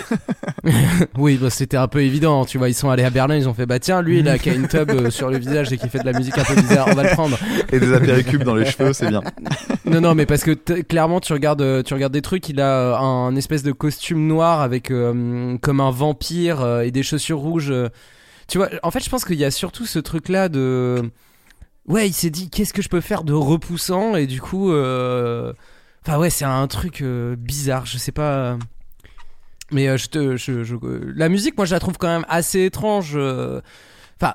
oui, bah, c'était un peu évident, tu vois. Ils sont allés à Berlin, ils ont fait, bah tiens, lui, a qui a une tub euh, sur le visage et qui fait de la musique un peu bizarre, on va le prendre. Et des apéricubes dans les cheveux, c'est bien. Non, non, mais parce que clairement, tu regardes, euh, tu regardes des trucs, il a un espèce de costume noir avec euh, comme un vampire euh, et des chaussures rouges. Tu vois, en fait, je pense qu'il y a surtout ce truc-là de. Ouais, il s'est dit, qu'est-ce que je peux faire de repoussant? Et du coup. euh, Enfin, ouais, c'est un truc euh, bizarre, je sais pas. Mais euh, je te. La musique, moi, je la trouve quand même assez étrange. Enfin.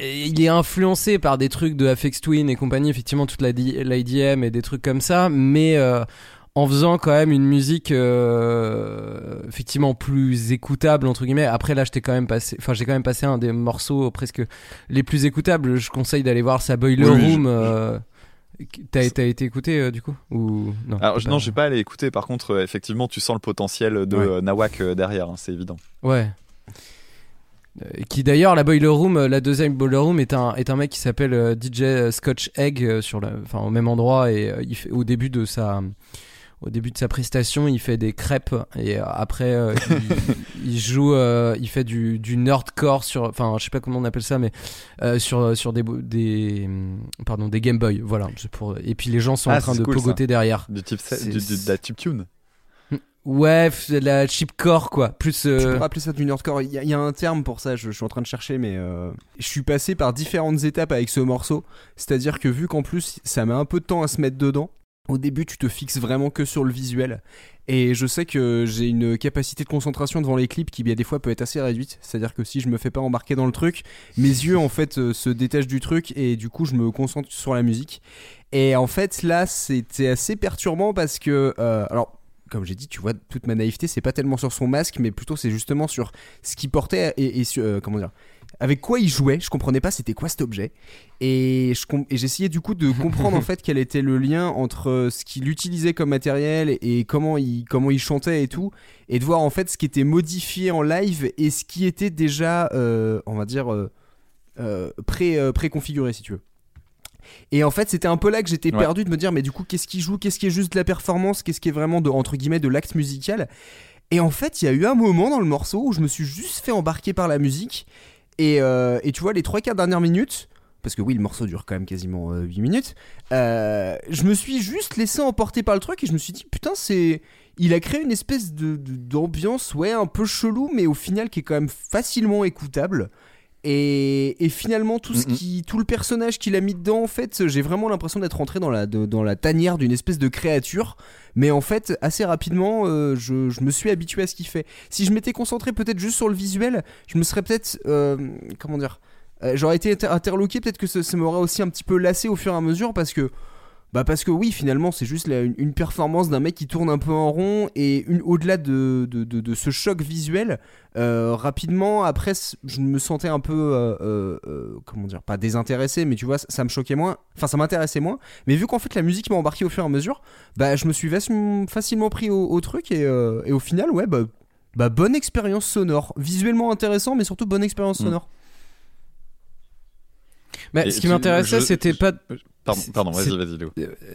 Il est influencé par des trucs de Afex Twin et compagnie, effectivement, toute la D- l'IDM et des trucs comme ça, mais en faisant quand même une musique euh, effectivement plus écoutable entre guillemets. Après là, j'étais quand même passé, enfin j'ai quand même passé un des morceaux presque les plus écoutables. Je conseille d'aller voir sa Boiler Oui, oui, je- Room. euh, T'as t'as été écouté euh, du coup ou non Alors, pas- non, j'ai pas allé écouter. Par contre, effectivement, tu sens le potentiel de Ouais. Nawak derrière, hein, c'est évident. Ouais. Qui d'ailleurs la Boiler Room, la deuxième Boiler Room est un est un mec qui s'appelle DJ Scotch Egg sur la, enfin au même endroit et il fait au début de sa au début de sa prestation il fait des crêpes et euh, après euh, il, il joue euh, il fait du du nerdcore sur enfin je sais pas comment on appelle ça mais euh, sur sur des des hum, pardon des Game Boy voilà pour et puis les gens sont Ah, en train de cool, ça. pogoter derrière Du type, C'est- du, du- de la tube tune. Ouais, la chipcore quoi. Plus. Tu euh, pourrais appeler ça du nerdcore. Il y, a- il y a un terme pour ça, je, je suis en train de chercher, mais euh, je suis passé par différentes étapes avec ce morceau. C'est-à-dire que vu qu'en plus ça met un peu de temps à se mettre dedans, au début tu te fixes vraiment que sur le visuel. Et je sais que j'ai une capacité de concentration devant les clips qui bien des fois peut être assez réduite. C'est-à-dire que si je me fais pas embarquer dans le truc, mes yeux en fait euh, se détachent du truc et du coup je me concentre sur la musique. Et en fait là c'était assez perturbant parce que euh, alors comme j'ai dit, tu vois, toute ma naïveté, c'est pas tellement sur son masque, mais plutôt c'est justement sur ce qu'il portait et, et sur, euh, comment dire, avec quoi il jouait. Je comprenais pas c'était quoi cet objet. Et je j'essayais du coup de comprendre en fait quel était le lien entre euh, ce qu'il utilisait comme matériel et comment il, comment il chantait et tout, et de voir en fait ce qui était modifié en live et ce qui était déjà, euh, on va dire, euh, euh, pré, préconfiguré si tu veux. Et en fait, c'était un peu là que j'étais Ouais. perdu de me dire, mais du coup, qu'est-ce qui joue Qu'est-ce qui est juste de la performance Qu'est-ce qui est vraiment de, entre guillemets, de l'acte musical Et en fait, il y a eu un moment dans le morceau où je me suis juste fait embarquer par la musique. Et, euh, et tu vois, les trois quarts dernières minutes, parce que oui, le morceau dure quand même quasiment 8 minutes, euh, je me suis juste laissé emporter par le truc et je me suis dit, putain, c'est. Il a créé une espèce de, de- d'ambiance, ouais, un peu chelou, mais au final qui est quand même facilement écoutable. Et, et finalement, tout, ce qui, tout le personnage qu'il a mis dedans, en fait, j'ai vraiment l'impression d'être rentré dans la, de- dans la tanière d'une espèce de créature. Mais en fait, assez rapidement, euh, je, je me suis habitué à ce qu'il fait. Si je m'étais concentré peut-être juste sur le visuel, je me serais peut-être. euh, comment dire euh, J'aurais été inter- interloqué, peut-être que ça, ça m'aurait aussi un petit peu lassé au fur et à mesure parce que. Bah parce que oui, finalement, c'est juste la- une, une performance d'un mec qui tourne un peu en rond et une, au-delà de, de, de- de ce choc visuel, euh, rapidement, après, je me sentais un peu, euh, euh, comment dire, pas désintéressé, mais tu vois, ça, ça me choquait moins, enfin ça m'intéressait moins. Mais vu qu'en fait la musique m'a embarqué au fur et à mesure, bah je me suis faci- facilement pris au, au truc et, euh, et au final, ouais, bah, bah bonne expérience sonore, visuellement intéressant, mais surtout bonne expérience Mm. sonore. bah, Et ce qui m'intéressait, je- c'était pas. Pardon, vas-y, vas-y, Léo.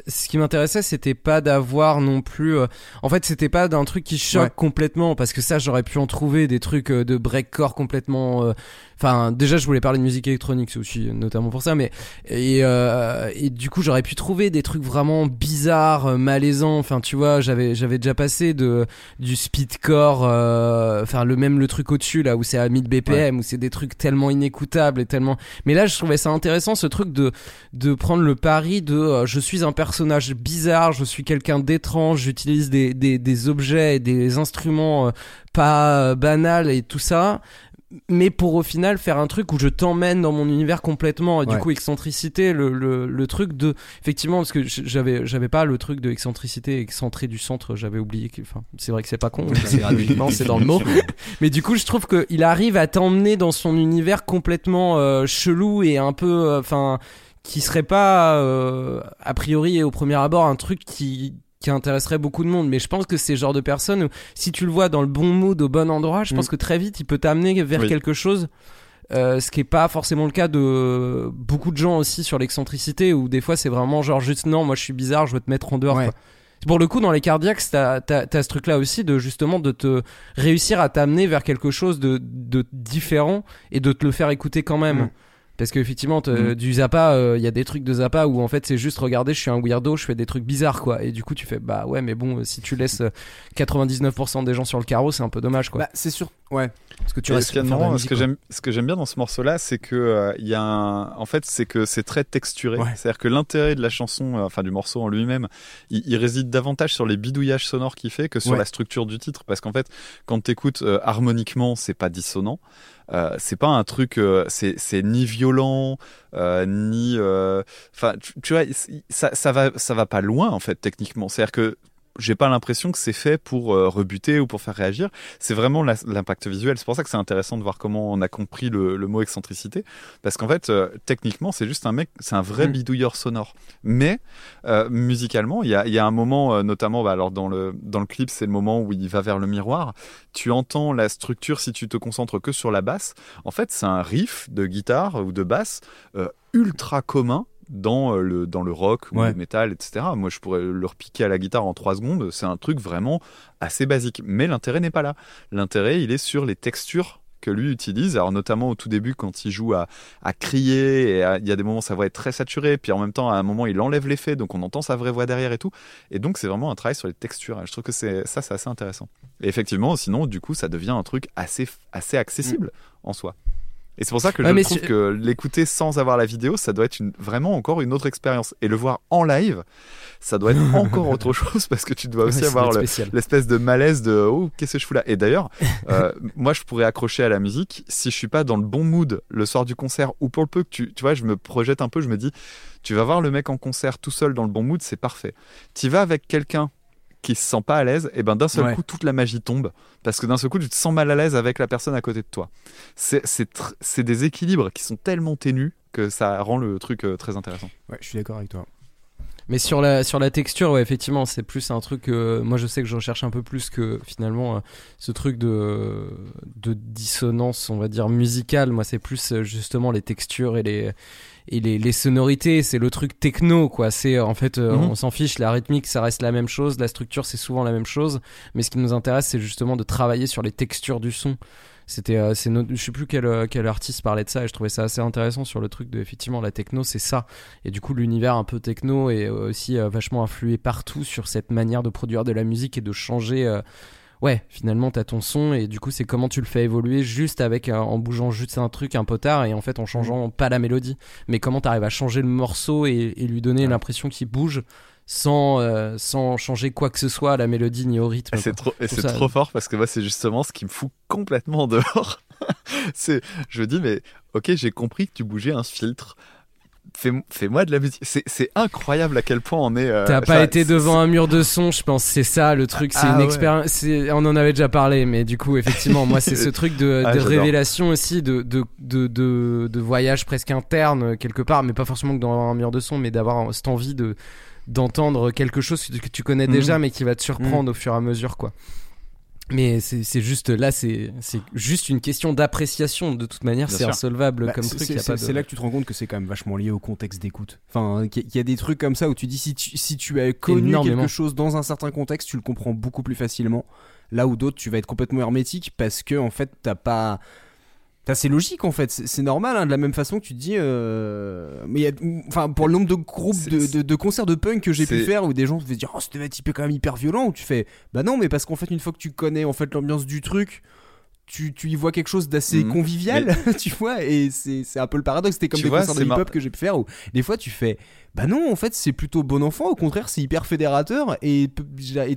ce qui m'intéressait c'était pas d'avoir non plus euh, en fait c'était pas d'un truc qui choque Ouais. complètement parce que ça j'aurais pu en trouver des trucs euh, de breakcore complètement euh, enfin déjà je voulais parler de musique électronique c'est aussi euh, notamment pour ça mais et, euh, et du coup j'aurais pu trouver des trucs vraiment bizarres euh, malaisants enfin tu vois j'avais j'avais déjà passé de du speedcore euh, enfin le même le truc au-dessus là où c'est à 1000 BPM où c'est des trucs tellement inécoutables et tellement mais là je trouvais ça intéressant ce truc de de prendre le pari de euh, je suis un personnage bizarre, je suis quelqu'un d'étrange, j'utilise des, des, des objets et des instruments euh, pas euh, banals et tout ça. Mais pour au final faire un truc où je t'emmène dans mon univers complètement et du Ouais. coup excentricité le, le, le truc de effectivement parce que j'avais j'avais pas le truc de excentricité excentré du centre j'avais oublié que enfin c'est vrai que c'est pas con c'est dans le mot mais du coup, je trouve qu'il arrive à t'emmener dans son univers complètement euh, chelou et un peu, euh, enfin, qui serait pas euh, a priori et au premier abord un truc qui qui intéresserait beaucoup de monde. Mais je pense que c'est le genre de personne où si tu le vois dans le bon mood, au bon endroit, je Mm. pense que très vite il peut t'amener vers Oui. quelque chose. euh, ce qui est pas forcément le cas de beaucoup de gens aussi sur l'excentricité où des fois c'est vraiment genre juste non moi je suis bizarre je veux te mettre en dehors Ouais. quoi. Pour le coup, dans les cardiaques, t'as as, ce truc-là aussi de justement de te réussir à t'amener vers quelque chose de, de différent et de te le faire écouter quand même. Mm. Parce qu'effectivement, te- Mm. du Zappa, euh, il y a des trucs de Zappa où en fait c'est juste regardez, je suis un weirdo, je fais des trucs bizarres quoi. Et du coup, tu fais bah ouais, mais bon, euh, si tu laisses euh, 99% des gens sur le carreau, c'est un peu dommage quoi. Bah c'est sûr, ouais. Parce que tu restes musique, ce que j'aime, ce que j'aime bien dans ce morceau-là, c'est que euh, il y a un, en fait, c'est que c'est très texturé. Ouais. C'est-à-dire que l'intérêt de la chanson, euh, enfin du morceau en lui-même, il, il réside davantage sur les bidouillages sonores qu'il fait que sur Ouais. la structure du titre. Parce qu'en fait, quand t'écoutes euh, harmoniquement, c'est pas dissonant. Euh, c'est pas un truc, euh, c'est ni violent, euh, ni, enfin, tu, tu vois, ça, ça va, ça va pas loin en fait techniquement. C'est-à-dire que j'ai pas l'impression que c'est fait pour euh, rebuter ou pour faire réagir. C'est vraiment l'impact visuel. C'est pour ça que c'est intéressant de voir comment on a compris le, le mot excentricité, parce qu'en fait, euh, techniquement, c'est juste un mec, c'est un vrai Mm. bidouilleur sonore. Mais euh, musicalement, il y a, il y a un moment, notamment, bah, alors dans le dans le clip, c'est le moment où il va vers le miroir. Tu entends la structure si tu te concentres que sur la basse. En fait, c'est un riff de guitare ou de basse ultra commun dans euh, le dans le rock ou Ouais. le métal, etc. Moi, je pourrais le repiquer à la guitare en trois secondes. C'est un truc vraiment assez basique. Mais l'intérêt n'est pas là. L'intérêt, il est sur les textures que lui utilise. Alors notamment au tout début quand il joue à, à crier, et à- il y a des moments où sa voix est très saturée, puis en même temps à un moment il enlève l'effet, donc on entend sa vraie voix derrière et tout. Et donc c'est vraiment un travail sur les textures. Je trouve que c'est ça c'est assez intéressant. Et effectivement, sinon du coup ça devient un truc assez assez accessible en soi. Et c'est pour ça que Ouais, je trouve que l'écouter sans avoir la vidéo, ça doit être une, vraiment encore une autre expérience. Et le voir en live, ça doit être encore autre chose parce que tu dois aussi Ouais, avoir le, l'espèce de malaise de oh qu'est-ce que je fous là? Et d'ailleurs euh, moi je pourrais accrocher à la musique si je suis pas dans le bon mood le soir du concert. Ou pour le peu que tu tu vois je me projette un peu je me dis tu vas voir le mec en concert tout seul dans le bon mood c'est parfait. Tu vas avec quelqu'un qui se sent pas à l'aise et ben d'un seul Ouais. coup toute la magie tombe parce que d'un seul coup tu te sens mal à l'aise avec la personne à côté de toi c'est c'est tr- c'est des équilibres qui sont tellement ténus que ça rend le truc euh, très intéressant Ouais, je suis d'accord avec toi. Mais sur la, sur la texture, ouais, effectivement, c'est plus un truc. euh, moi, je sais que je recherche un peu plus que finalement euh, ce truc de, de dissonance, on va dire, musicale. Moi, c'est plus euh, justement les textures et les, et les, les sonorités. C'est le truc techno, quoi. C'est en fait, euh, Mhm. on s'en fiche. La rythmique, ça reste la même chose. La structure, c'est souvent la même chose. Mais ce qui nous intéresse, c'est justement de travailler sur les textures du son. C'était, euh, c'est notre- je sais plus quel, euh, quel artiste parlait de ça et je trouvais ça assez intéressant sur le truc de effectivement la techno, c'est ça. Et du coup, l'univers un peu techno est euh, aussi euh, vachement influé partout sur cette manière de produire de la musique et de changer. Ouais, finalement, t'as ton son et du coup, c'est comment tu le fais évoluer juste avec euh, en bougeant juste un truc, un potard et en fait en changeant pas la mélodie, mais comment t'arrives à changer le morceau et, et lui donner l'impression qu'il bouge sans euh, sans changer quoi que ce soit à la mélodie ni au rythme. Et c'est trop, et Je trouve c'est ça- trop fort parce que moi, c'est justement ce qui me fout complètement dehors. c'est, je me dis, mais ok, j'ai compris que tu bougeais un filtre. Fais, fais-moi de la musique. C'est, incroyable à quel point on est. euh, T'as pas été devant un mur de son, je pense. C'est ça le truc. C'est Ah une ouais. expérience. On en avait déjà parlé, mais du coup, effectivement, moi, c'est ce truc de, Ah, de révélation aussi, de, de, de, de, de voyage presque interne quelque part, mais pas forcément que dans un mur de son, mais d'avoir cette envie de d'entendre quelque chose que tu connais Mhm. déjà, mais qui va te surprendre au fur et à mesure, quoi. Mais c'est c'est juste là, c'est c'est juste une question d'appréciation. De toute manière, c'est insolvable Bah, comme c'est- truc. c'est de- là que tu te rends compte que c'est quand même vachement lié au contexte d'écoute. Enfin, qu'il y, a- qu'il y a des trucs comme ça où tu dis si tu, si tu as connu Énormément. quelque chose dans un certain contexte, tu le comprends beaucoup plus facilement. Là où d'autres, tu vas être complètement hermétique parce que en fait, t'as pas. C'est logique en fait, c'est normal. hein, de la même façon que tu te dis, euh, mais y a, enfin, pour le nombre de groupes de, de- de concerts de punk que j'ai pu faire où des gens se disent, oh, ce devait être hyper- quand même hyper violent, où tu fais, bah non, mais parce qu'en fait, une fois que tu connais en fait l'ambiance du truc, tu, tu y vois quelque chose d'assez Mhm. convivial, tu vois, et c'est un peu le paradoxe. C'était comme Tu des vois, concerts de mar- hip-hop que j'ai pu faire où des fois tu fais, bah non, en fait, c'est plutôt bon enfant, au contraire, c'est hyper fédérateur, et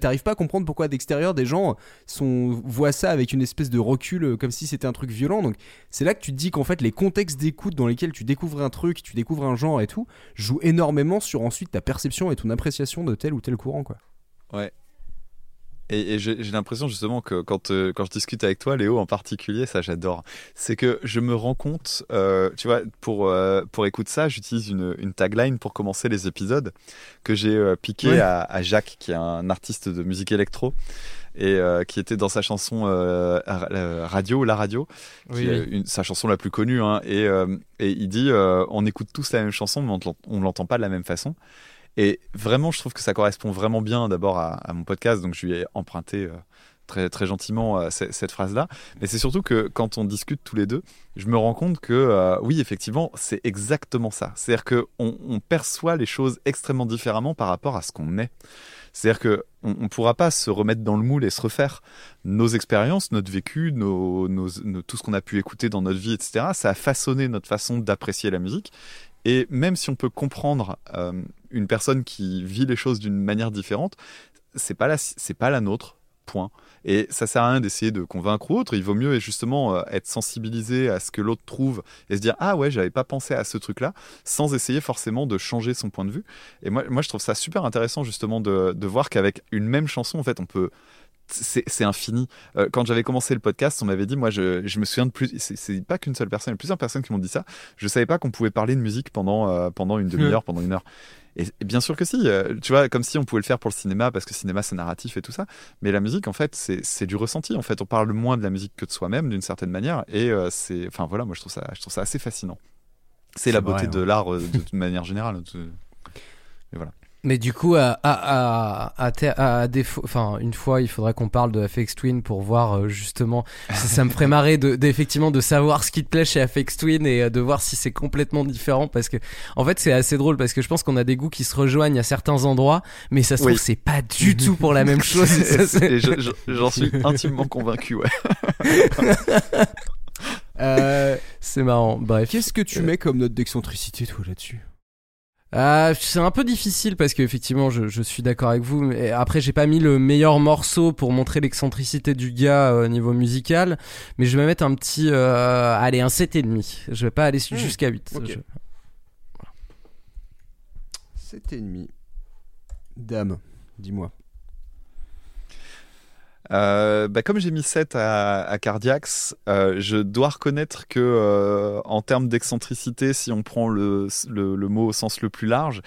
t'arrives pas à comprendre pourquoi d'extérieur des gens sont, voient ça avec une espèce de recul, euh, comme si c'était un truc violent. Donc c'est là que tu te dis qu'en fait, les contextes d'écoute dans lesquels tu découvres un truc, tu découvres un genre et tout, jouent énormément sur ensuite ta perception et ton appréciation de tel ou tel courant, quoi. Et, et j'ai l'impression justement que quand, euh, quand je discute avec toi, Léo en particulier, ça j'adore, c'est que je me rends compte, euh, tu vois, pour, euh, pour écouter ça, j'utilise une, une tagline pour commencer les épisodes que j'ai piqué à, à Jacques, qui est un artiste de musique électro. Et qui était dans sa chanson Ra- Radio, La Radio, qui Oui, est oui. une- sa chanson la plus connue. hein. et, et il dit on écoute tous la même chanson, mais on on l'entend pas de la même façon. Et vraiment, je trouve que ça correspond vraiment bien d'abord à, mon podcast, donc je lui ai emprunté euh, très, très gentiment euh, ce- cette phrase-là. Mais c'est surtout que quand on discute tous les deux, je me rends compte que euh, oui, effectivement, c'est exactement ça. C'est-à-dire qu'on on perçoit les choses extrêmement différemment par rapport à ce qu'on est. C'est-à-dire que on, on pourra pas se remettre dans le moule et se refaire nos expériences, notre vécu, tout ce qu'on a pu écouter dans notre vie, etc. Ça a façonné notre façon d'apprécier la musique. Et même si on peut comprendre euh, une personne qui vit les choses d'une manière différente, c'est pas la, c'est pas la nôtre. Point. Et ça sert à rien d'essayer de convaincre ou autre. Il vaut mieux justement euh, être sensibilisé à ce que l'autre trouve et se dire ah ouais j'avais pas pensé à ce truc-là, sans essayer forcément de changer son point de vue. Et moi, moi je trouve ça super intéressant justement de, de voir qu'avec une même chanson en fait on peut c'est infini. Euh, quand j'avais commencé le podcast, on m'avait dit, moi, je, je me souviens de plus. C'est pas qu'une seule personne, il y a plusieurs personnes qui m'ont dit ça. Je savais pas qu'on pouvait parler de musique pendant euh, pendant une demi-heure, pendant une heure. Et, et bien sûr que si. euh, tu vois, comme si on pouvait le faire pour le cinéma parce que le cinéma c'est narratif et tout ça. Mais la musique, en fait, c'est du ressenti. En fait, on parle moins de la musique que de soi-même d'une certaine manière. Et c'est, enfin voilà, moi je trouve ça, je trouve ça assez fascinant. C'est la vrai, beauté de ouais. l'art de, manière générale. de- Mais du coup, à, à, à, à, défaut, enfin, une fois, il faudrait qu'on parle de Afex Twin pour voir euh, justement. ça, ça me ferait marrer de, d'effectivement de savoir ce qui te plaît chez Afex Twin et euh, de voir si c'est complètement différent parce que, en fait, c'est assez drôle parce que je pense qu'on a des goûts qui se rejoignent à certains endroits, mais ça se Oui. trouve c'est pas du tout pour la même chose. et ça, c'est- Et je- je- J'en suis intimement convaincu, ouais. Euh, c'est marrant. Bref. Qu'est-ce que tu Euh, mets comme note d'excentricité, toi, là-dessus? Ah, c'est un peu difficile parce qu'effectivement, je, je suis d'accord avec vous. Mais après, j'ai pas mis le meilleur morceau pour montrer l'excentricité du gars euh, au niveau musical, mais je vais mettre un petit, euh, allez, un 7,5. Je vais pas aller Hmm, jusqu'à 8. ok. Je- 7,5. Dame, dis-moi. Euh, bah, comme j'ai mis 7 à, à Cardiax, euh, je dois reconnaître que euh, en termes d'excentricité, si on prend le, le, le mot au sens le plus large,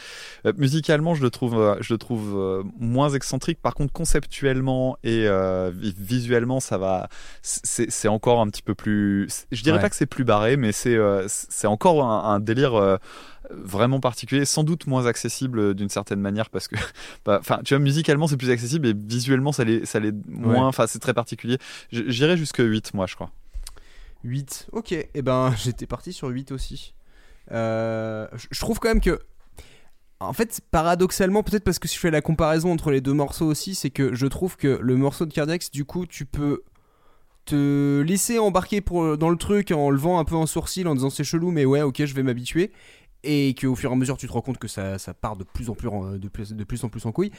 euh, musicalement je le trouve, euh, je le trouve euh, moins excentrique. Par contre, conceptuellement et euh, vi- visuellement, ça va, c'est c'est encore un petit peu plus. Je dirais Ouais. pas que c'est plus barré, mais c'est euh, c'est encore un, un délire. Vraiment particulier, sans doute moins accessible euh, d'une certaine manière parce que, bah, enfin, tu vois, musicalement c'est plus accessible et visuellement ça l'est, ça l'est moins. Enfin, c'est très particulier. J'irais jusque 8, moi, je crois. 8. Ok, et eh ben j'étais parti sur 8 aussi. Euh, je trouve quand même que. En fait, paradoxalement, peut-être parce que si je fais la comparaison entre les deux morceaux aussi, c'est que je trouve que le morceau de Cardiax, du coup, tu peux te laisser embarquer pour, dans le truc en levant un peu un sourcil en disant c'est chelou, mais ouais, ok, je vais m'habituer. Et qu'au fur et à mesure, tu te rends compte que ça, ça part de plus, en plus, en- de, plus, de plus en plus en couille.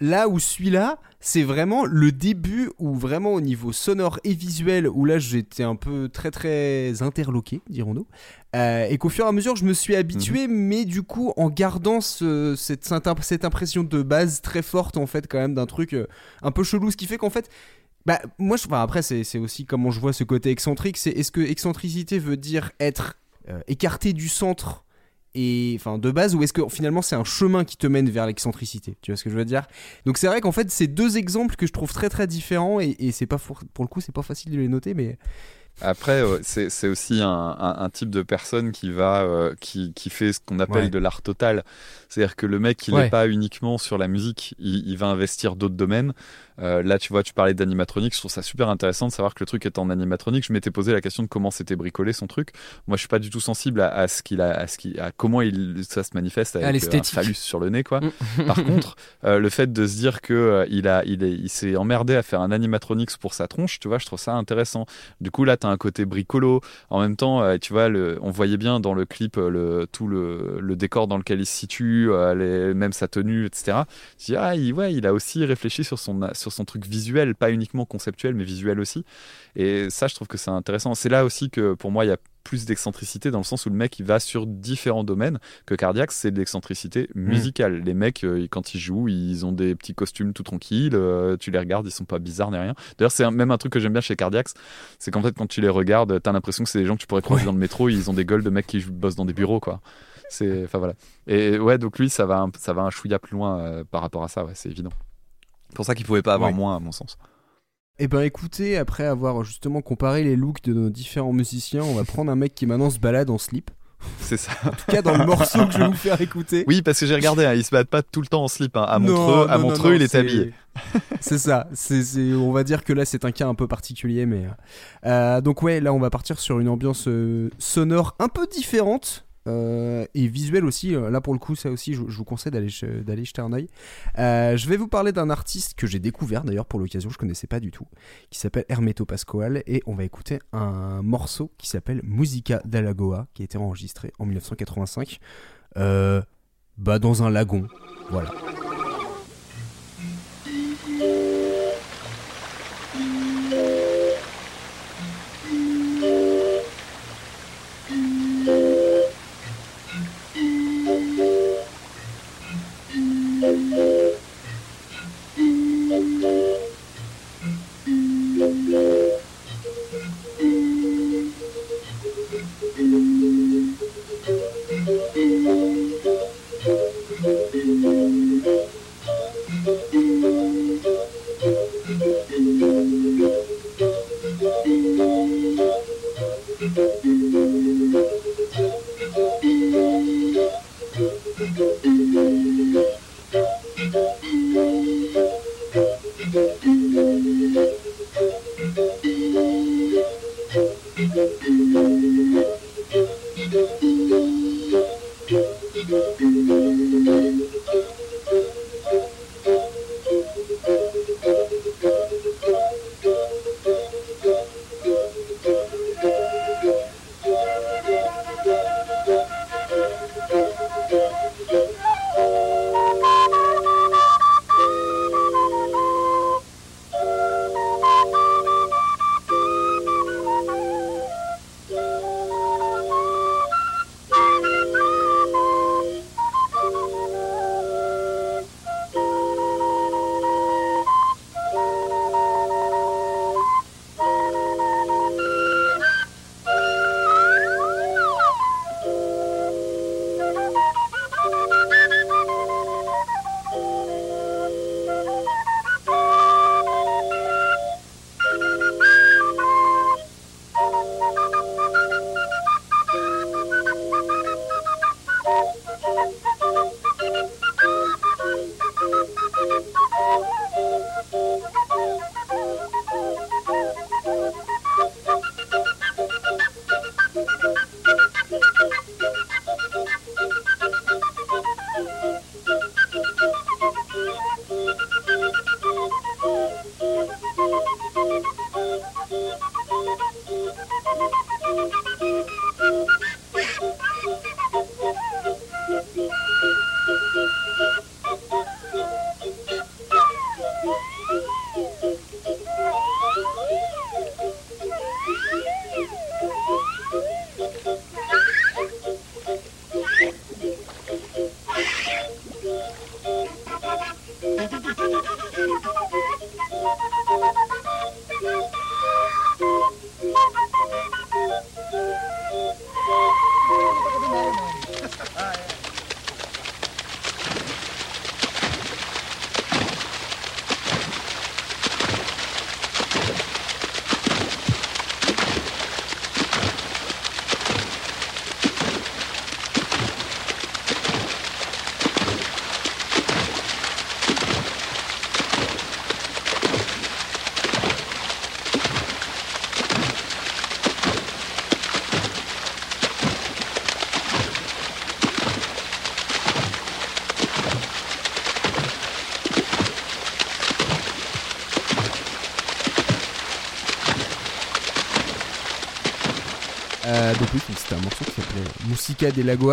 Là où celui-là, c'est vraiment le début où vraiment au niveau sonore et visuel, où là j'étais un peu très très interloqué, dirons-nous. Euh, et qu'au fur et à mesure, je me suis habitué, mais du coup, en gardant ce- cette, cette imp- cette impression de base très forte, en fait, quand même, d'un truc euh, un peu chelou, ce qui fait qu'en fait. Bah, moi, je, enfin, après, c'est c'est aussi comment je vois ce côté excentrique. C'est est-ce que excentricité veut dire être euh, écarté du centre et enfin de base ou est-ce que finalement c'est un chemin qui te mène vers l'excentricité? Tu vois ce que je veux dire? Donc c'est vrai qu'en fait c'est deux exemples que je trouve très très différents et, c'est pas pour, pour le coup c'est pas facile de les noter mais Après, euh, c'est aussi un, un- un type de personne qui va, euh, qui, qui fait ce qu'on appelle Ouais. de l'art total. C'est-à-dire que le mec, il n'est Ouais. pas uniquement sur la musique, il, il va investir d'autres domaines. Euh, là, tu vois, tu parlais d'animatronique, je trouve ça super intéressant de savoir que le truc est en animatronique. Je m'étais posé la question de comment c'était bricolé son truc. Moi, je suis pas du tout sensible à, à ce qu'il a, à ce qui, à comment il, ça se manifeste avec un phallus sur le nez, quoi. Mm. Par contre, euh, le fait de se dire que il a, il, est- il s'est emmerdé à faire un animatronics pour sa tronche, tu vois, je trouve ça intéressant. Du coup, là, un côté bricolo. En même temps, euh, tu vois, le, on voyait bien dans le clip euh, le, tout le, le décor dans lequel il se situe, euh, les- même sa tenue, etc. Tu dis, ah, il, ouais, il a aussi réfléchi sur son, sur son truc visuel, pas uniquement conceptuel, mais visuel aussi. Et ça, je trouve que c'est intéressant. C'est là aussi que pour moi, il y a plus d'excentricité dans le sens où le mec il va sur différents domaines que Cardiac c'est de l'excentricité musicale. Les mecs euh, quand ils jouent ils ont des petits costumes tout tranquilles euh, tu les regardes ils sont pas bizarres ni rien. D'ailleurs c'est même un truc que j'aime bien chez Cardiac c'est qu'en fait quand tu les regardes t'as l'impression que c'est des gens que tu pourrais croiser dans le métro ils ont des gueules de mecs qui bossent dans des bureaux quoi. C'est enfin voilà. Et ouais donc lui ça va un, ça va un chouïa plus loin euh, par rapport à ça ouais c'est évident. C'est pour ça qu'il pouvait pas avoir moins à mon sens Eh ben écoutez, après avoir justement comparé les looks de nos différents musiciens, on va prendre un mec qui maintenant se balade en slip. c'est ça En tout cas dans le morceau que je vais vous faire écouter. oui parce que j'ai regardé hein, ils se battent pas tout le temps en slip hein. à Montreux à non, non, Montreux non, il est habillé C'est ça. C'est, c'est- on va dire que là c'est un cas un peu particulier, mais euh, donc ouais, là on va partir sur une ambiance euh, sonore un peu différente. Euh, et visuelle aussi, Euh, là pour le coup, ça aussi, je, vous conseille d'aller, d'aller jeter un oeil. Euh, je vais vous parler d'un artiste que j'ai découvert d'ailleurs pour l'occasion, je connaissais pas du tout, qui s'appelle Hermeto Pascoal, et on va écouter un morceau qui s'appelle Musica da Lagoa, qui a été enregistré en 1985, euh, bah dans un lagon, voilà.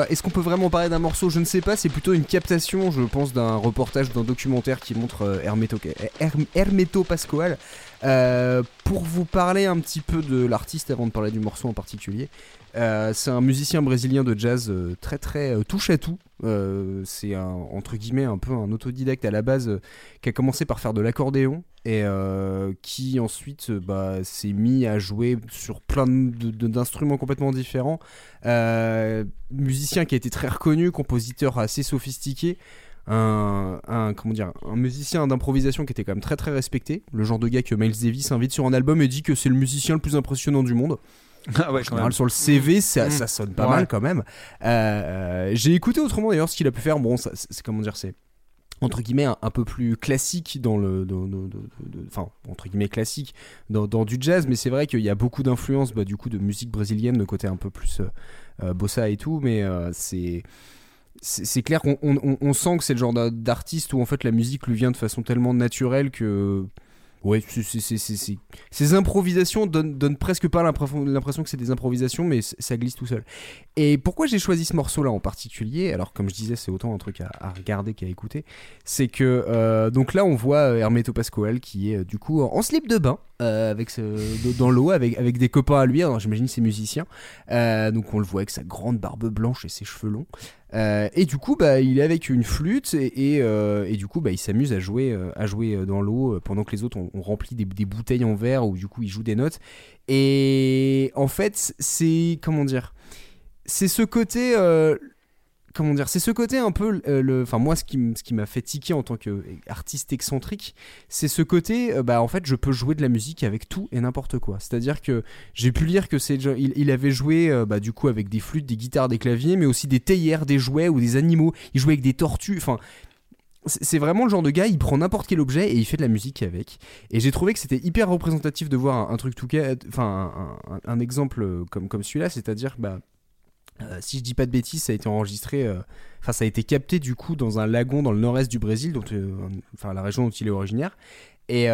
Est-ce qu'on peut vraiment parler d'un morceau Je ne sais pas, c'est plutôt une captation, je pense, d'un reportage, d'un documentaire qui montre euh, Hermeto, Her- Hermeto Pascoal. Euh, pour vous parler un petit peu de l'artiste avant de parler du morceau en particulier, euh, c'est un musicien brésilien de jazz euh, très très touche à tout. C'est un entre guillemets un peu un autodidacte à la base qui a commencé par faire de l'accordéon et qui ensuite bah, s'est mis à jouer sur plein d'instruments complètement différents. Musicien qui a été très reconnu, compositeur assez sophistiqué. Un, un- comment dire un musicien d'improvisation qui était quand même très très respecté le genre de gars que Miles Davis invite sur un album et dit que c'est le musicien le plus impressionnant du monde Ah ouais, en général, sur le CV, ça, Mm. ça sonne pas Ouais. mal quand même. Euh, J'ai écouté autrement d'ailleurs ce qu'il a pu faire. Bon, c'est comment dire, c'est entre guillemets un, un peu plus classique dans le, enfin entre guillemets classique dans, dans du jazz, mais c'est vrai qu'il y a beaucoup d'influences bah, du coup de musique brésilienne, de côté un peu plus euh, euh, bossa et tout, mais euh, c'est c'est clair qu'on on, sent que c'est le genre d'a- d'artiste où en fait la musique lui vient de façon tellement naturelle que ouais c'est- ces improvisations donnent, donnent presque pas l'impression que c'est des improvisations mais ça glisse tout seul. Et pourquoi j'ai choisi ce morceau là en particulier? Alors comme je disais c'est autant un truc à, regarder qu'à écouter. C'est que euh, donc là on voit euh, Hermeto Pascoal qui est euh, du coup en, slip de bain avec dans l'eau avec, avec des copains à lui. J'imagine c'est musicien. Euh, donc on le voit avec sa grande barbe blanche et ses cheveux longs euh, et du coup, bah, il est avec une flûte et, euh, du coup, bah, il s'amuse à jouer, euh, à jouer dans l'eau pendant que les autres ont, rempli des, des bouteilles en verre où du coup il joue des notes. Et en fait, c'est comment dire, c'est ce côté, comment dire, c'est ce côté un peu, euh, le, enfin moi, ce qui, ce qui m'a fait tiquer en tant qu'artiste excentrique, c'est ce côté, euh, bah en fait, je peux jouer de la musique avec tout et n'importe quoi. C'est-à-dire que j'ai pu lire que c'est, il, il avait joué, euh, bah du coup, avec des flûtes, des guitares, des claviers, mais aussi des théières, des jouets ou des animaux. Il jouait avec des tortues. Enfin, c'est vraiment le genre de gars, il prend n'importe quel objet et il fait de la musique avec. Et j'ai trouvé que c'était hyper représentatif de voir un, truc tout cas, enfin un, un- un exemple euh, comme, comme celui-là, c'est-à-dire bah, euh, si je dis pas de bêtises, ça a été enregistré, euh, enfin ça a été capté du coup dans un lagon dans le nord-est du Brésil, donc euh, enfin la région dont il est originaire. Et,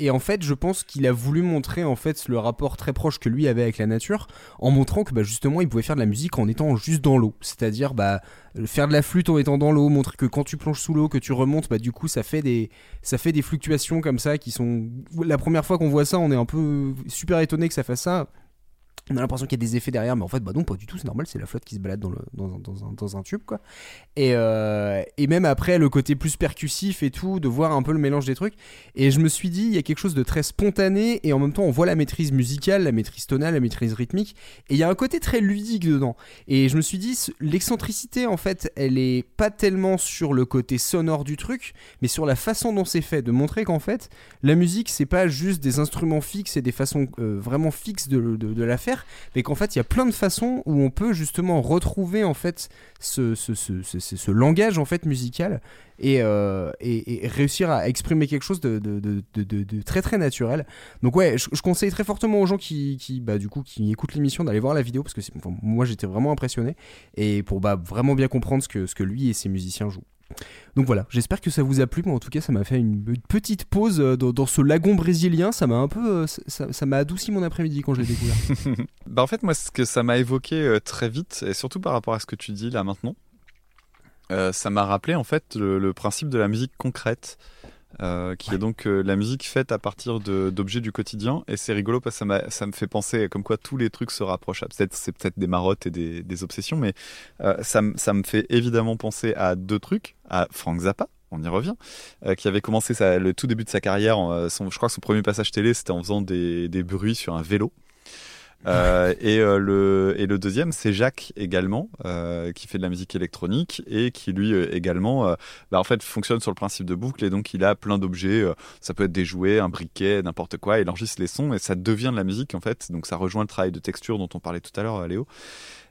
et en fait, je pense qu'il a voulu montrer en fait le rapport très proche que lui avait avec la nature, en montrant que bah, justement il pouvait faire de la musique en étant juste dans l'eau, c'est-à-dire bah faire de la flûte en étant dans l'eau, montrer que quand tu plonges sous l'eau, que tu remontes, bah du coup ça fait des ça fait des fluctuations comme ça qui sont la première fois qu'on voit ça, on est un peu super étonné que ça fasse ça. On a l'impression qu'il y a des effets derrière, mais en fait, bah non, pas du tout, c'est normal, c'est la flotte qui se balade dans, le, dans, un- dans un, tube, quoi. Et, euh, et même après, le côté plus percussif et tout, de voir un peu le mélange des trucs. Et je me suis dit, il y a quelque chose de très spontané, et en même temps, on voit la maîtrise musicale, la maîtrise tonale, la maîtrise rythmique, et il y a un côté très ludique dedans. Et je me suis dit, ce- l'excentricité, en fait, elle est pas tellement sur le côté sonore du truc, mais sur la façon dont c'est fait, de montrer qu'en fait, la musique, c'est pas juste des instruments fixes et des façons euh, vraiment fixes de- de la faire, mais qu'en fait, il y a plein de façons où on peut justement retrouver en fait ce, langage en fait musical et, euh, et, réussir à exprimer quelque chose de, très très naturel. Donc ouais, je, conseille très fortement aux gens qui, qui bah, du coup qui écoutent l'émission d'aller voir la vidéo parce que moi j'étais vraiment impressionné et pour bah, vraiment bien comprendre ce que lui et ses musiciens jouent. Donc voilà, j'espère que ça vous a plu. Moi, en tout cas, ça m'a fait une, petite pause euh, dans, dans ce lagon brésilien. Ça m'a un peu, euh, ça ça m'a adouci mon après-midi quand je l'ai découvert. Bah en fait, moi, ce que ça m'a évoqué euh, très vite, et surtout par rapport à ce que tu dis là maintenant, euh, ça m'a rappelé en fait le, le principe de la musique concrète, euh, qui est donc euh, la musique faite à partir d'objets du quotidien. Et c'est rigolo parce que ça, me fait penser comme quoi tous les trucs se rapprochent. Peut-être c'est peut-être des marottes et des, des obsessions, mais euh, ça, me fait évidemment penser à deux trucs, à Frank Zappa. On y revient, qui avait commencé sa- le tout début de sa carrière. en, son, je crois que son premier passage télé, c'était en faisant des, des bruits sur un vélo. Euh, et, euh, le, et le deuxième, c'est Jacques également, euh, qui fait de la musique électronique et qui lui euh, également, euh, bah, en fait, fonctionne sur le principe de boucle et donc il a plein d'objets. euh, ça peut être des jouets, un briquet, n'importe quoi. Il enregistre les sons et ça devient de la musique en fait. Donc ça rejoint le travail de texture dont on parlait tout à l'heure, Léo.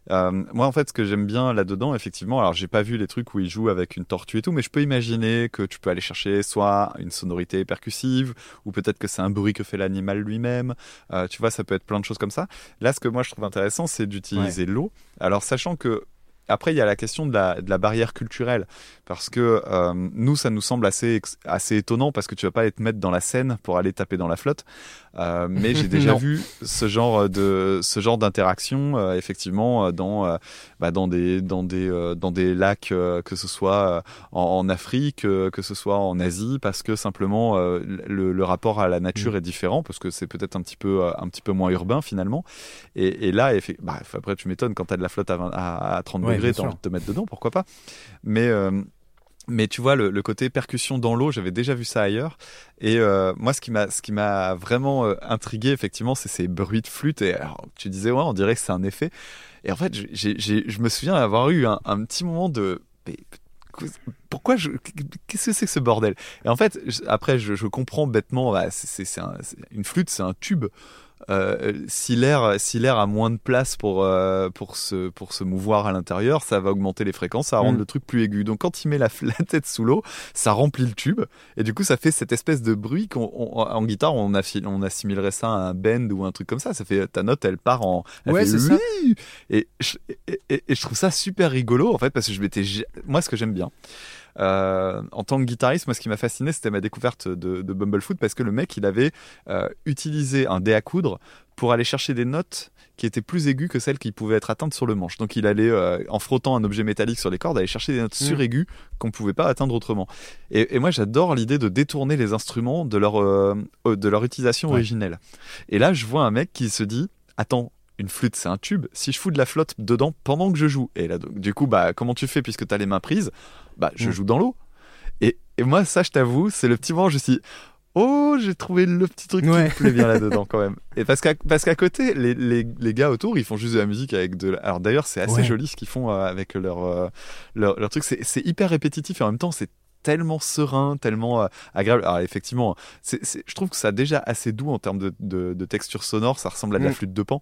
Euh, moi, en fait, ce que j'aime bien là-dedans, effectivement, alors j'ai pas vu les trucs où il joue avec une tortue et tout, mais je peux imaginer que tu peux aller chercher soit une sonorité percussive, ou peut-être que c'est un bruit que fait l'animal lui-même. Euh, tu vois, ça peut être plein de choses comme ça. Là, ce que moi je trouve intéressant, c'est d'utiliser l'eau. Alors, sachant que après, il y a la question de la, de la barrière culturelle, parce que euh, nous, ça nous semble assez, assez étonnant, parce que tu vas pas aller te mettre dans la Seine pour aller taper dans la flotte. Euh, mais j'ai déjà vu ce genre de ce genre d'interaction, euh, effectivement, euh, dans euh, bah, dans des dans des euh, dans des lacs, euh, que ce soit euh, en, en Afrique, euh, que ce soit en Asie, parce que simplement euh, le, le rapport à la nature est différent, parce que c'est peut-être un petit peu euh, un petit peu moins urbain finalement. Et, et là, bah, après, tu m'étonnes quand t'as de la flotte à, 20 à, à 30 Ouais, degrés, t'as envie de te mettre dedans, pourquoi pas. Mais euh, mais tu vois, le, côté percussion dans l'eau, j'avais déjà vu ça ailleurs. Et euh, moi, ce qui m'a, vraiment euh, intrigué, effectivement, c'est ces bruits de flûte. Et tu disais, ouais, on dirait que c'est un effet. Et en fait, je me souviens avoir eu un, petit moment de. pourquoi. Qu'est-ce que c'est que ce bordel? Et en fait, après, je, comprends bêtement, bah, c'est- une flûte, c'est un tube. Euh, si l'air si l'air a moins de place pour euh, pour se pour se mouvoir à l'intérieur, ça va augmenter les fréquences, ça va rendre Mm. le truc plus aigu. Donc quand il met la, la tête sous l'eau, ça remplit le tube et du coup ça fait cette espèce de bruit qu'on on- en guitare on, assimilerait ça à un bend ou un truc comme ça. Ça fait ta note elle part en elle Ouais, fait c'est ça. et je, et, et- et je trouve ça super rigolo en fait parce que je m'étais moi ce que j'aime bien euh, en tant que guitariste, moi, ce qui m'a fasciné, c'était ma découverte de, de Bumblefoot parce que le mec, il avait euh, utilisé un dé à coudre pour aller chercher des notes qui étaient plus aiguës que celles qui pouvaient être atteintes sur le manche. Donc, il allait, euh, en frottant un objet métallique sur les cordes, aller chercher des notes Mm. suraiguës qu'on pouvait pas atteindre autrement. Et, et moi, j'adore l'idée de détourner les instruments de leur, euh, de leur utilisation Ouais. originelle. Et là, je vois un mec qui se dit, attends, une flûte, c'est un tube. Si je fous de la flotte dedans pendant que je joue, et là, donc, du coup, bah, comment tu fais puisque tu as les mains prises? Bah, je Mm. joue dans l'eau. Et, et moi, ça, je t'avoue, c'est le petit moment où je suis oh, j'ai trouvé le petit truc Ouais. qui me plaît bien là-dedans quand même. Et parce qu'à parce qu'à côté, les, les, les gars autour, ils font juste de la musique avec de. Alors d'ailleurs, c'est assez Ouais. joli ce qu'ils font euh, avec leur, euh, leur, leur truc. C'est c'est hyper répétitif et en même temps, c'est tellement serein, tellement euh, agréable. Alors effectivement, c'est, c'est- je trouve que ça a déjà assez doux en termes de, de, de texture sonore, ça ressemble à de la Mm. flûte de pan,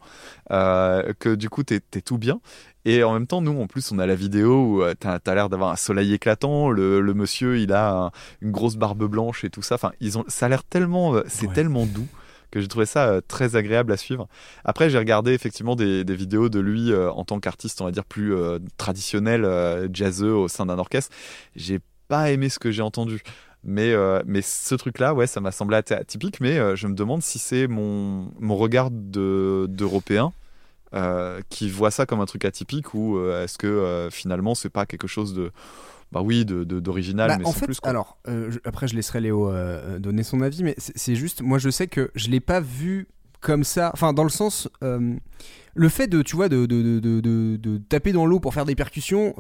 euh, que du coup t'es, tout bien. Et en même temps, nous, en plus, on a la vidéo où euh, t'as, t'as l'air d'avoir un soleil éclatant, le, le monsieur, il a un- une grosse barbe blanche et tout ça. Enfin, ils ont, ça a l'air tellement, c'est Ouais. tellement doux que j'ai trouvé ça très agréable à suivre. Après, j'ai regardé effectivement des, des vidéos de lui euh, en tant qu'artiste, on va dire plus euh, traditionnel, euh, jazzeux au sein d'un orchestre. J'ai pas aimé ce que j'ai entendu. Mais, euh, mais ce truc-là, ouais, ça m'a semblé aty- atypique, mais euh, je me demande si c'est mon, mon regard de- d'Européen euh, qui voit ça comme un truc atypique ou est-ce que finalement c'est pas quelque chose de. Bah oui, de- de- d'original, Bah, mais en sans fait, plus. Quoi. alors, je- après je laisserai Léo donner son avis, mais c'est juste, moi je sais que je l'ai pas vu comme ça, enfin dans le sens, le fait de, tu vois, de, de, de, de- de- de taper dans l'eau pour faire des percussions,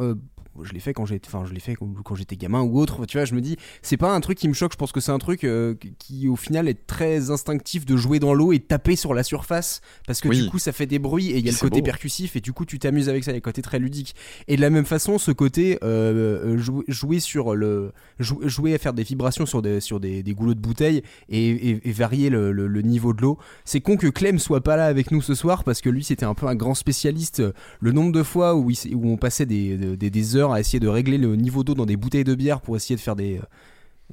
je l'ai fait quand j'étais, enfin je l'ai fait quand, j'étais gamin ou autre, tu vois, je me dis, c'est pas un truc qui me choque, je pense que c'est un truc euh, qui au final est très instinctif de jouer dans l'eau et de taper sur la surface, parce que Oui. du coup ça fait des bruits et il y a le côté beau. percussif et du coup tu t'amuses avec ça, il y a le côté très ludique. Et de la même façon, ce côté euh, euh, jou- jouer sur le jou- jouer à faire des vibrations sur des sur des, des goulots de bouteille et, et- et varier le, le- le niveau de l'eau. C'est con que Clem soit pas là avec nous ce soir parce que lui c'était un peu un grand spécialiste. Le nombre de fois où, il où on passait des, des, des heures à essayer de régler le niveau d'eau dans des bouteilles de bière pour essayer de faire des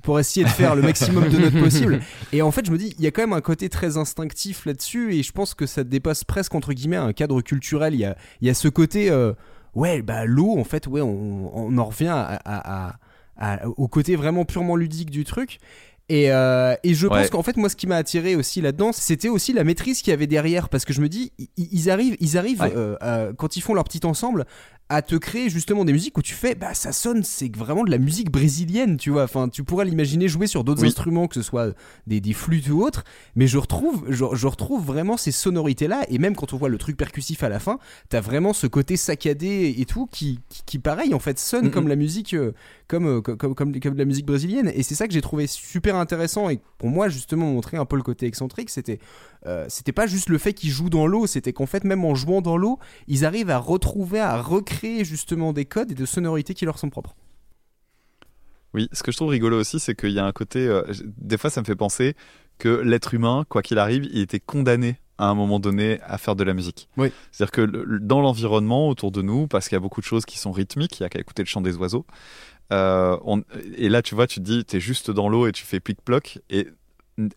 pour essayer de faire le maximum de notes possible. Et en fait, je me dis, il y a quand même un côté très instinctif là-dessus, et je pense que ça dépasse presque entre guillemets un cadre culturel. Il y a, il y a ce côté, euh, ouais, bah l'eau, en fait, ouais, on, on en revient à, à- à- à- au côté vraiment purement ludique du truc. Et, euh, et je pense Ouais. qu'en fait, moi, ce qui m'a attiré aussi là-dedans, c'était aussi la maîtrise qu'il y avait derrière, parce que je me dis, ils arrivent, ils arrivent Ouais. euh, quand ils font leur petit ensemble, à te créer justement des musiques où tu fais, bah ça sonne, c'est vraiment de la musique brésilienne, tu vois. Enfin, tu pourrais l'imaginer jouer sur d'autres Oui. instruments, que ce soit des, des flûtes ou autres, mais je retrouve, je, je retrouve vraiment ces sonorités-là, et même quand on voit le truc percussif à la fin, t'as vraiment ce côté saccadé et tout qui, qui, qui, pareil, en fait, sonne comme la musique, euh, comme, euh, comme, comme, comme, comme de la musique brésilienne, et c'est ça que j'ai trouvé super intéressant, et pour moi, justement, montrer un peu le côté excentrique, c'était euh, c'était pas juste le fait qu'ils jouent dans l'eau, c'était qu'en fait, même en jouant dans l'eau, ils arrivent à retrouver, à recréer justement des codes et de sonorités qui leur sont propres. Oui, ce que je trouve rigolo aussi, c'est qu'il y a un côté. euh, des fois, ça me fait penser que l'être humain, quoi qu'il arrive, il était condamné à un moment donné à faire de la musique. Oui. C'est-à-dire que le- dans l'environnement autour de nous, parce qu'il y a beaucoup de choses qui sont rythmiques, il y a qu'à écouter le chant des oiseaux. euh, on- et là, tu vois, tu te dis, t'es juste dans l'eau et tu fais plic-ploc, et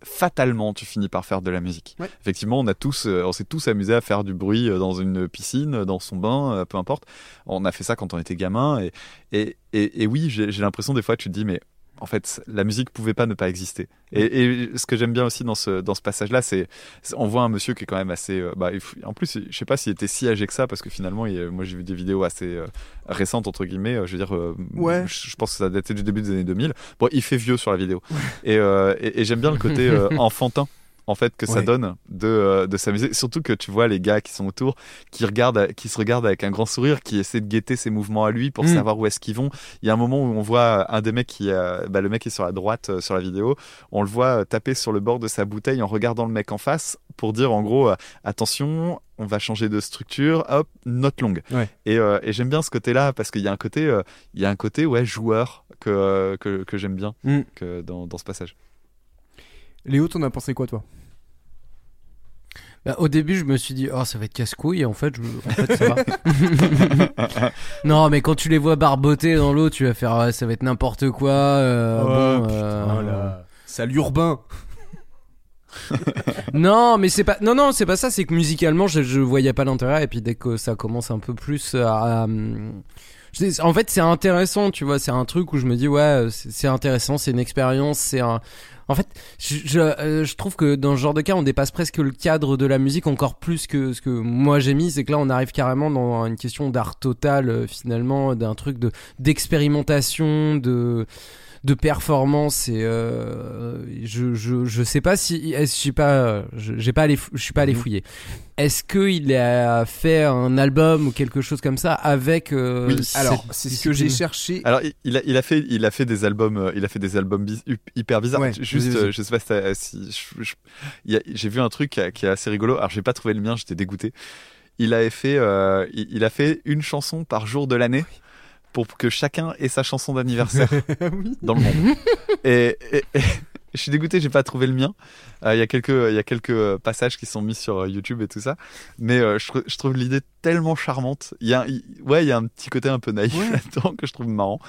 fatalement, tu finis par faire de la musique. Ouais. Effectivement, on a tous, euh, on s'est tous amusés à faire du bruit euh, dans une piscine, dans son bain, euh, peu importe. On a fait ça quand on était gamin, et, et, et, et oui, j'ai j'ai l'impression des fois, tu te dis, mais en fait, la musique pouvait pas ne pas exister. Et, et ce que j'aime bien aussi dans ce, dans ce passage-là, c'est on voit un monsieur qui est quand même assez. euh, bah, en plus, je sais pas s'il était si âgé que ça, parce que finalement, il- moi j'ai vu des vidéos assez euh, récentes, entre guillemets. euh, je veux dire, euh, Ouais. je, je pense que ça datait du début des années 2000. Bon, il fait vieux sur la vidéo. Et, euh, et, et j'aime bien le côté euh, enfantin. En fait, que ça donne de, euh, de s'amuser. Surtout que tu vois les gars qui sont autour, qui, regardent, qui se regardent avec un grand sourire, qui essaient de guetter ses mouvements à lui pour Mm. savoir où est-ce qu'ils vont. Il y a un moment où on voit un des mecs qui, euh, bah, le mec est sur la droite euh, sur la vidéo, on le voit taper sur le bord de sa bouteille en regardant le mec en face pour dire en gros attention, on va changer de structure, hop, note longue. Ouais. Et, euh, et j'aime bien ce côté-là parce qu'il y a un côté, euh, il y a un côté ouais joueur que que, que j'aime bien Mm. que dans, dans ce passage. Léo, t'en as pensé quoi, toi? Bah, au début, je me suis dit, oh, ça va être casse-couille, et en fait, je... en fait ça va. non, mais quand tu les vois barboter dans l'eau, tu vas faire, ça va être n'importe quoi. euh, bon, euh, Salut urbain Non, mais c'est pas. Non, non, c'est pas ça. C'est que musicalement, je, je voyais pas l'intérêt. Et puis dès que ça commence un peu plus à. hum, En fait, c'est intéressant, tu vois. C'est un truc où je me dis, ouais, c'est c'est intéressant, c'est une expérience, c'est un. En fait, euh, je trouve que dans ce genre de cas, on dépasse presque le cadre de la musique encore plus que ce que moi j'ai mis. C'est que là, on arrive carrément dans une question d'art total, euh, finalement, d'un truc de d'expérimentation, de de performance et euh, je, je je sais pas si est-ce- je suis pas j'ai pas allé je suis pas allé Mhm. fouiller est-ce que il a fait un album ou quelque chose comme ça avec euh, Oui, Alors, c'est ce que j'ai cherché. Alors il- a, il a fait il a fait des albums euh, il a fait des albums hyper bizarres. Ouais, Juste euh, je sais pas si, a- j'ai vu un truc qui, a- qui est assez rigolo. Alors j'ai pas trouvé le mien, j'étais dégoûté. Il avait fait euh, il, il a fait une chanson par jour de l'année pour que chacun ait sa chanson d'anniversaire oui. dans le monde. et, et- et je suis dégoûté, j'ai pas trouvé le mien. Euh, Il y a quelques, il y a quelques euh, passages qui sont mis sur euh, YouTube et tout ça, mais euh, je, trou- je trouve l'idée tellement charmante. Il y a, ouais, il y a un petit côté un peu naïf Ouais. là-dedans que je trouve marrant.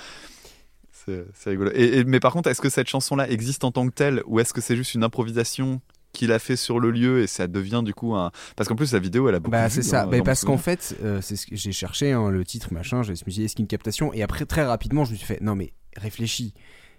C'est c'est rigolo. Et, et- mais par contre, est-ce que cette chanson-là existe en tant que telle, ou est-ce que c'est juste une improvisation qu'il a fait sur le lieu et ça devient du coup un parce qu'en plus la vidéo elle a beaucoup Bah c'est ça, dans mon parce qu'en fait, euh, c'est ce que j'ai cherché hein, le titre machin, je me suis dit est-ce qu'une captation? Et après très rapidement je me suis fait non mais réfléchis.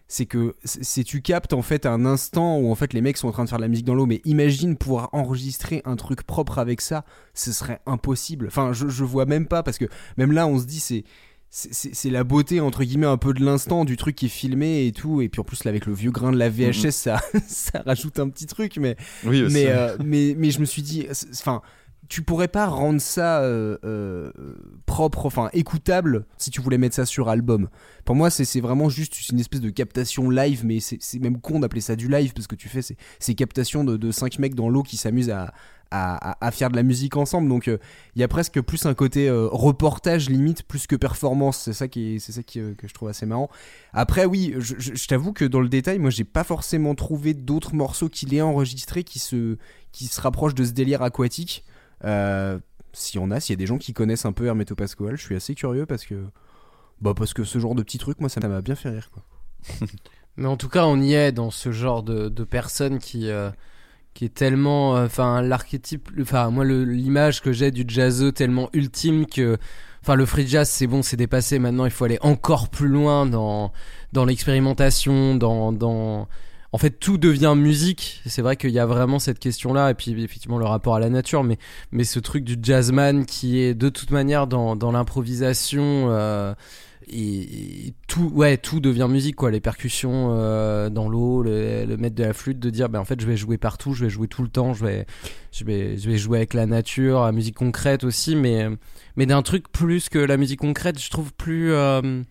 C'est que c'est- tu captes en fait un instant où en fait les mecs sont en train de faire de la musique dans l'eau, mais imagine pouvoir enregistrer un truc propre avec ça, ce serait impossible. Enfin, je, je vois même pas parce que même là on se dit c'est c'est- la beauté entre guillemets un peu de l'instant du truc qui est filmé et tout et puis en plus là avec le vieux grain de la VHS ça ça rajoute un petit truc mais oui aussi. mais, euh, mais, mais je me suis dit, enfin, tu pourrais pas rendre ça euh, euh, propre, enfin écoutable, si tu voulais mettre ça sur album. Pour moi, c'est vraiment juste une espèce de captation live, mais c'est même con d'appeler ça du live, parce que tu fais ces, ces captations de, de cinq mecs dans l'eau qui s'amusent à, à, faire de la musique ensemble. Donc euh, il y a presque plus un côté reportage limite, plus que performance. C'est ça, qui est- c'est ça qui, que je trouve assez marrant. Après, oui, je t'avoue que dans le détail, moi, j'ai pas forcément trouvé d'autres morceaux qu'il ait enregistrés qui se, qui se rapprochent de ce délire aquatique. Euh, si on a, s'il y a des gens qui connaissent un peu Hermeto Pascoal, je suis assez curieux parce que, bah, parce que ce genre de petit truc, moi, ça m'a bien fait rire. Quoi. Mais en tout cas, on y est dans ce genre de, de personne qui, euh, qui est tellement. euh, Enfin, l'archétype. Enfin, moi, l'image que j'ai du jazzeux tellement ultime que. Enfin, le free jazz, c'est bon, c'est dépassé. Maintenant, il faut aller encore plus loin dans, dans l'expérimentation, dans, dans. En fait, tout devient musique. C'est vrai qu'il y a vraiment cette question-là, et puis effectivement le rapport à la nature, mais, mais ce truc du jazzman qui est de toute manière dans, dans l'improvisation. euh, et, tout ouais tout devient musique quoi les percussions euh, dans l'eau le, le maître de la flûte de dire ben en fait je vais jouer partout je vais jouer tout le temps je vais je vais je vais jouer avec la nature la musique concrète aussi mais mais d'un truc plus que la musique concrète je trouve plus euh,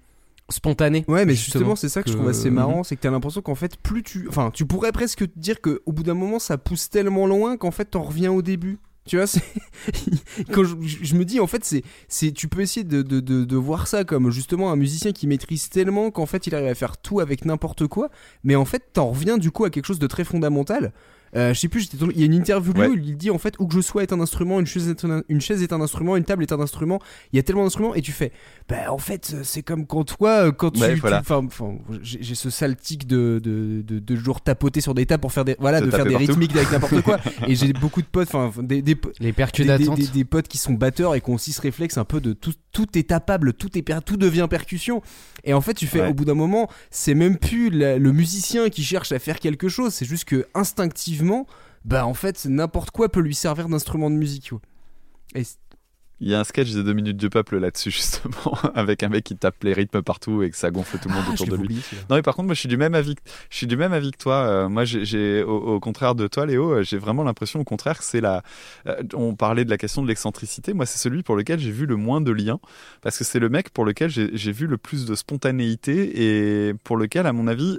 spontané Ouais, mais justement, c'est ça que, je trouve que- assez marrant, c'est que t'as l'impression qu'en fait, plus tu. Enfin, tu pourrais presque te dire qu'au bout d'un moment, ça pousse tellement loin qu'en fait, t'en reviens au début. Tu vois, c'est. Quand je, je me dis, en fait, c'est. c'est tu peux essayer de, de, de, de voir ça comme justement un musicien qui maîtrise tellement qu'en fait, il arrive à faire tout avec n'importe quoi. Mais en fait, t'en reviens du coup à quelque chose de très fondamental. Euh, je sais plus, j'étais tombé- il y a une interview Ouais. où il dit en fait où que je sois est un instrument, une chaise est un, une chaise est un instrument, une table est un instrument. Il y a tellement d'instruments et tu fais, bah en fait c'est comme quand toi euh, quand tu, Ouais, tu- voilà. enfin, enfin, j'ai ce sale tic de de, de, de toujours tapoter sur des tables pour faire des voilà De de faire des partout. rythmiques avec n'importe quoi et j'ai beaucoup de potes, enfin des, des, les percus des, des, d'attente des- des potes qui sont batteurs et qui ont aussi ce réflexe un peu de tout, tout est tapable, tout, est, per- tout devient percussion. Et en fait, tu fais Ouais. au bout d'un moment, c'est même plus la- le musicien qui cherche à faire quelque chose, c'est juste que instinctivement, bah en fait, n'importe quoi peut lui servir d'instrument de musique. Et Il y a un sketch de 2 minutes du peuple là-dessus, justement, avec un mec qui tape les rythmes partout et que ça gonfle tout le monde Ah, autour de lui. oublié. Non, mais par contre, moi, je suis du même avis. que- Je suis du même avis que toi. Euh, moi, j'ai- au, au contraire de toi, Léo, euh, j'ai vraiment l'impression, au contraire, que c'est la. euh, on parlait de la question de l'excentricité. Moi, c'est celui pour lequel j'ai vu le moins de liens, parce que c'est le mec pour lequel j'ai vu le plus de spontanéité et pour lequel, à mon avis.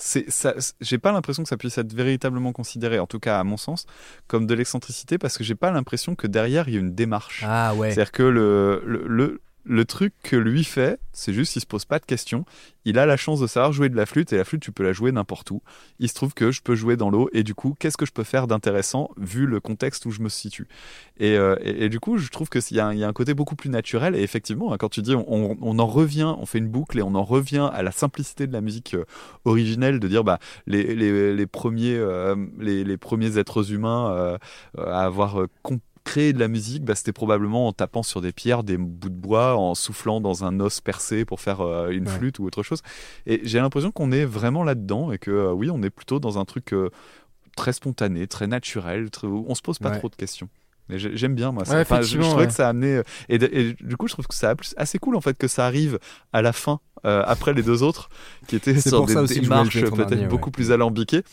C'est ça. c'est- J'ai pas l'impression que ça puisse être véritablement considéré, en tout cas à mon sens, comme de l'excentricité, parce que j'ai pas l'impression que derrière il y a une démarche. Ah ouais. C'est-à-dire que le, le, le, le truc que lui fait, c'est juste il se pose pas de questions. Il a la chance de savoir jouer de la flûte et la flûte tu peux la jouer n'importe où. Il se trouve que je peux jouer dans l'eau et du coup qu'est-ce que je peux faire d'intéressant vu le contexte où je me situe? Et, euh, et, du coup je trouve qu'il y, a un- côté beaucoup plus naturel et effectivement hein, quand tu dis on, en revient, on fait une boucle et on en revient à la simplicité de la musique euh, originelle de dire bah les, premiers euh, les, premiers êtres humains à avoir euh, créé de la musique, bah, c'était probablement en tapant sur des pierres, des bouts de bois, en soufflant dans un os percé pour faire euh, une Ouais. flûte ou autre chose. Et j'ai l'impression qu'on est vraiment là-dedans et que euh, oui, on est plutôt dans un truc euh, très spontané, très naturel, très- on se pose pas Ouais. trop de questions. J'aime bien moi. ça. Ouais, Enfin, je, je trouvais ouais. que ça a amené et, du coup je trouve que ça a plus- assez cool en fait que ça arrive à la fin euh, après les deux autres qui étaient sur des démarches peut-être ouais. beaucoup plus alambiquées.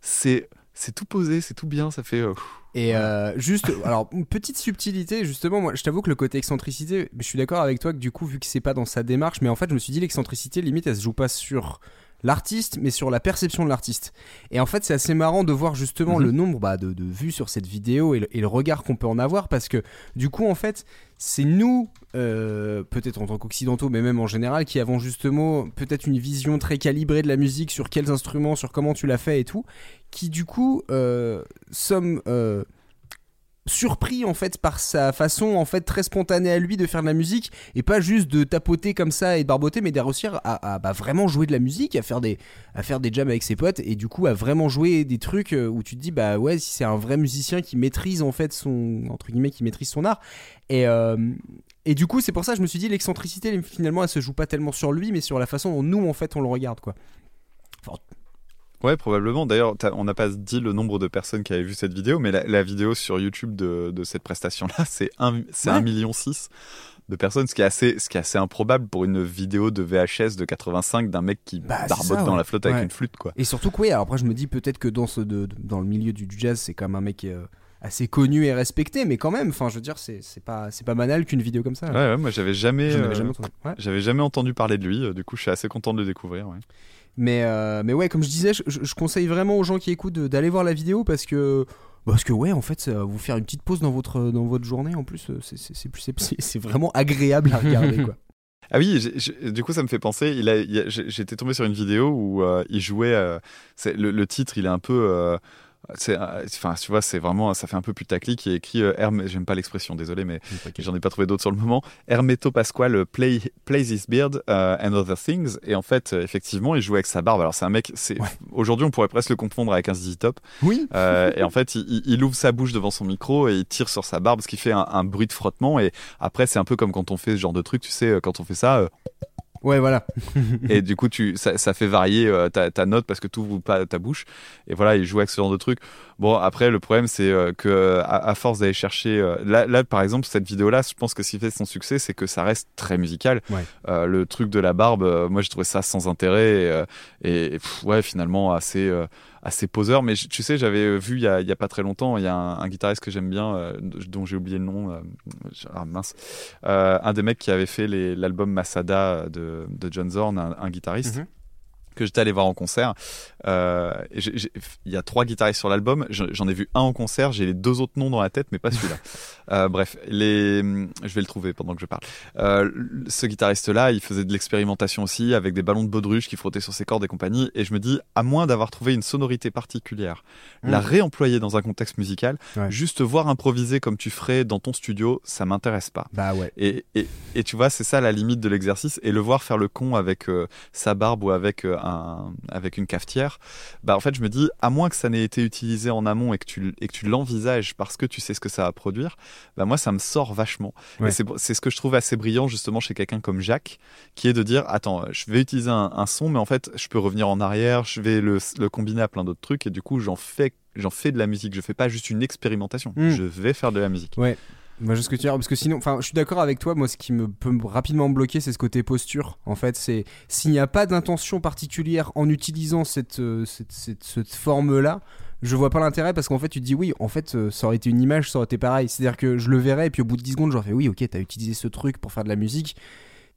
C'est c'est tout posé, c'est tout bien, ça fait. euh, Et euh, juste, alors, une petite subtilité, justement, moi, je t'avoue que le côté excentricité, je suis d'accord avec toi que du coup, vu que c'est pas dans sa démarche, mais en fait, je me suis dit, l'excentricité, limite, elle se joue pas sur l'artiste, mais sur la perception de l'artiste. Et en fait, c'est assez marrant de voir justement Mhm. le nombre bah, de, de vues sur cette vidéo et le, et le regard qu'on peut en avoir, parce que du coup, en fait, c'est nous, euh, peut-être en tant qu'occidentaux, mais même en général, qui avons justement peut-être une vision très calibrée de la musique, sur quels instruments, sur comment tu l'as fait et tout, qui du coup euh, sommes euh, surpris en fait par sa façon en fait très spontanée à lui de faire de la musique et pas juste de tapoter comme ça et de barboter mais de réussir à, à, bah, vraiment jouer de la musique à faire des à faire des jams avec ses potes et du coup à vraiment jouer des trucs euh, où tu te dis bah ouais si c'est un vrai musicien qui maîtrise en fait son entre guillemets qui maîtrise son art. Et euh, et du coup c'est pour ça que je me suis dit l'excentricité finalement elle se joue pas tellement sur lui mais sur la façon dont nous en fait on le regarde quoi Ouais, probablement. D'ailleurs, on n'a pas dit le nombre de personnes qui avaient vu cette vidéo, mais la, la vidéo sur YouTube de, de cette prestation-là, c'est 1 c'est Ouais. 1 million 6 de personnes, ce qui est assez, ce qui est assez improbable pour une vidéo de VHS de 85 d'un mec qui Bah, barbote ça, dans ouais. la flotte avec Ouais. une flûte, quoi. Et surtout que oui, alors après je me dis peut-être que dans, ce, de, de- dans le milieu du, jazz, c'est quand même un mec euh, assez connu et respecté, mais quand même, enfin je veux dire, c'est pas, c'est pas banal qu'une vidéo comme ça. Ouais, ouais, moi j'avais jamais, euh, jamais entendu. Ouais. j'avais jamais entendu parler de lui. euh, Du coup, je suis assez content de le découvrir. ouais. Mais, euh, mais ouais, comme je disais, je, conseille vraiment aux gens qui écoutent d'aller voir la vidéo parce que. Parce que ouais, en fait, ça va vous faire une petite pause dans votre, dans votre journée. En plus, c'est- vraiment agréable à regarder. quoi. Ah oui, du coup ça me fait penser. Il j'étais tombé sur une vidéo où euh, il jouait. euh, le titre, il est un peu. Euh, c'est, euh, enfin, tu vois, c'est vraiment, ça fait un peu putaclic. Il est écrit euh, Herm- j'aime pas l'expression, désolé, mais j'en ai pas trouvé d'autres sur le moment. Hermeto Pasquale play, plays his beard uh, and other things. Et en fait, euh, effectivement, il joue avec sa barbe. Alors c'est un mec. C'est Ouais. aujourd'hui, on pourrait presque le confondre avec un ZZ Top. Oui. Euh, et en fait, il, ouvre sa bouche devant son micro et il tire sur sa barbe, ce qui fait un, un bruit de frottement. Et après, c'est un peu comme quand on fait ce genre de truc, tu sais, euh, quand on fait ça, euh, Ouais, voilà. et du coup, tu, ça, ça fait varier euh, ta, ta note parce que tu ouvres pas ta bouche. Et voilà, il joue avec ce genre de truc. Bon, après, le problème, c'est euh, que à, à force d'aller chercher. euh, là, là, par exemple, cette vidéo-là, je pense que ce qui fait son succès, c'est que ça reste très musical. Ouais. Euh, le truc de la barbe, euh, moi, j'ai trouvé ça sans intérêt. Et, euh, et, pff, ouais, finalement, assez. euh, assez poseur mais tu sais j'avais vu il y a, il y a pas très longtemps il y a un, un guitariste que j'aime bien euh, dont j'ai oublié le nom euh, ah, mince Euh, un des mecs qui avait fait l'album Masada de, de John Zorn un, un guitariste Mhm. Que j'étais allé voir en concert Euh, il y a trois guitaristes sur l'album Je- j'en ai vu un en concert j'ai les deux autres noms dans la tête mais pas celui-là Euh, bref les je vais le trouver pendant que je parle euh, ce guitariste là il faisait de l'expérimentation aussi avec des ballons de baudruche qui frottaient sur ses cordes et compagnie et je me dis à moins d'avoir trouvé une sonorité particulière la Mm. réemployer dans un contexte musical Ouais. juste voir improviser comme tu ferais dans ton studio ça m'intéresse pas Bah ouais. et, et, et tu vois, c'est ça la limite de l'exercice. Et le voir faire le con avec sa barbe ou avec, un, avec une cafetière, bah en fait, je me dis, à moins que ça n'ait été utilisé en amont et que tu, et que tu l'envisages parce que tu sais ce que ça va produire, bah moi, ça me sort vachement. Ouais. Et c'est c'est ce que je trouve assez brillant justement chez quelqu'un comme Jacques, qui est de dire, attends, je vais utiliser un, un son, mais en fait, je peux revenir en arrière, je vais le, le combiner à plein d'autres trucs, et du coup, j'en fais, j'en fais de la musique. Je fais pas juste une expérimentation, Mm. je vais faire de la musique. Moi, je ce que tu veux dire, parce que sinon, enfin, je suis d'accord avec toi. Moi, ce qui me peut me rapidement me bloquer, c'est ce côté posture. En fait, c'est s'il n'y a pas d'intention particulière en utilisant cette, euh, cette, cette, forme-là, je vois pas l'intérêt parce qu'en fait, tu te dis oui, en fait, euh, ça aurait été une image, ça aurait été pareil. C'est-à-dire que je le verrais et puis au bout de 10 secondes, j'aurais fait oui, ok, t'as utilisé ce truc pour faire de la musique.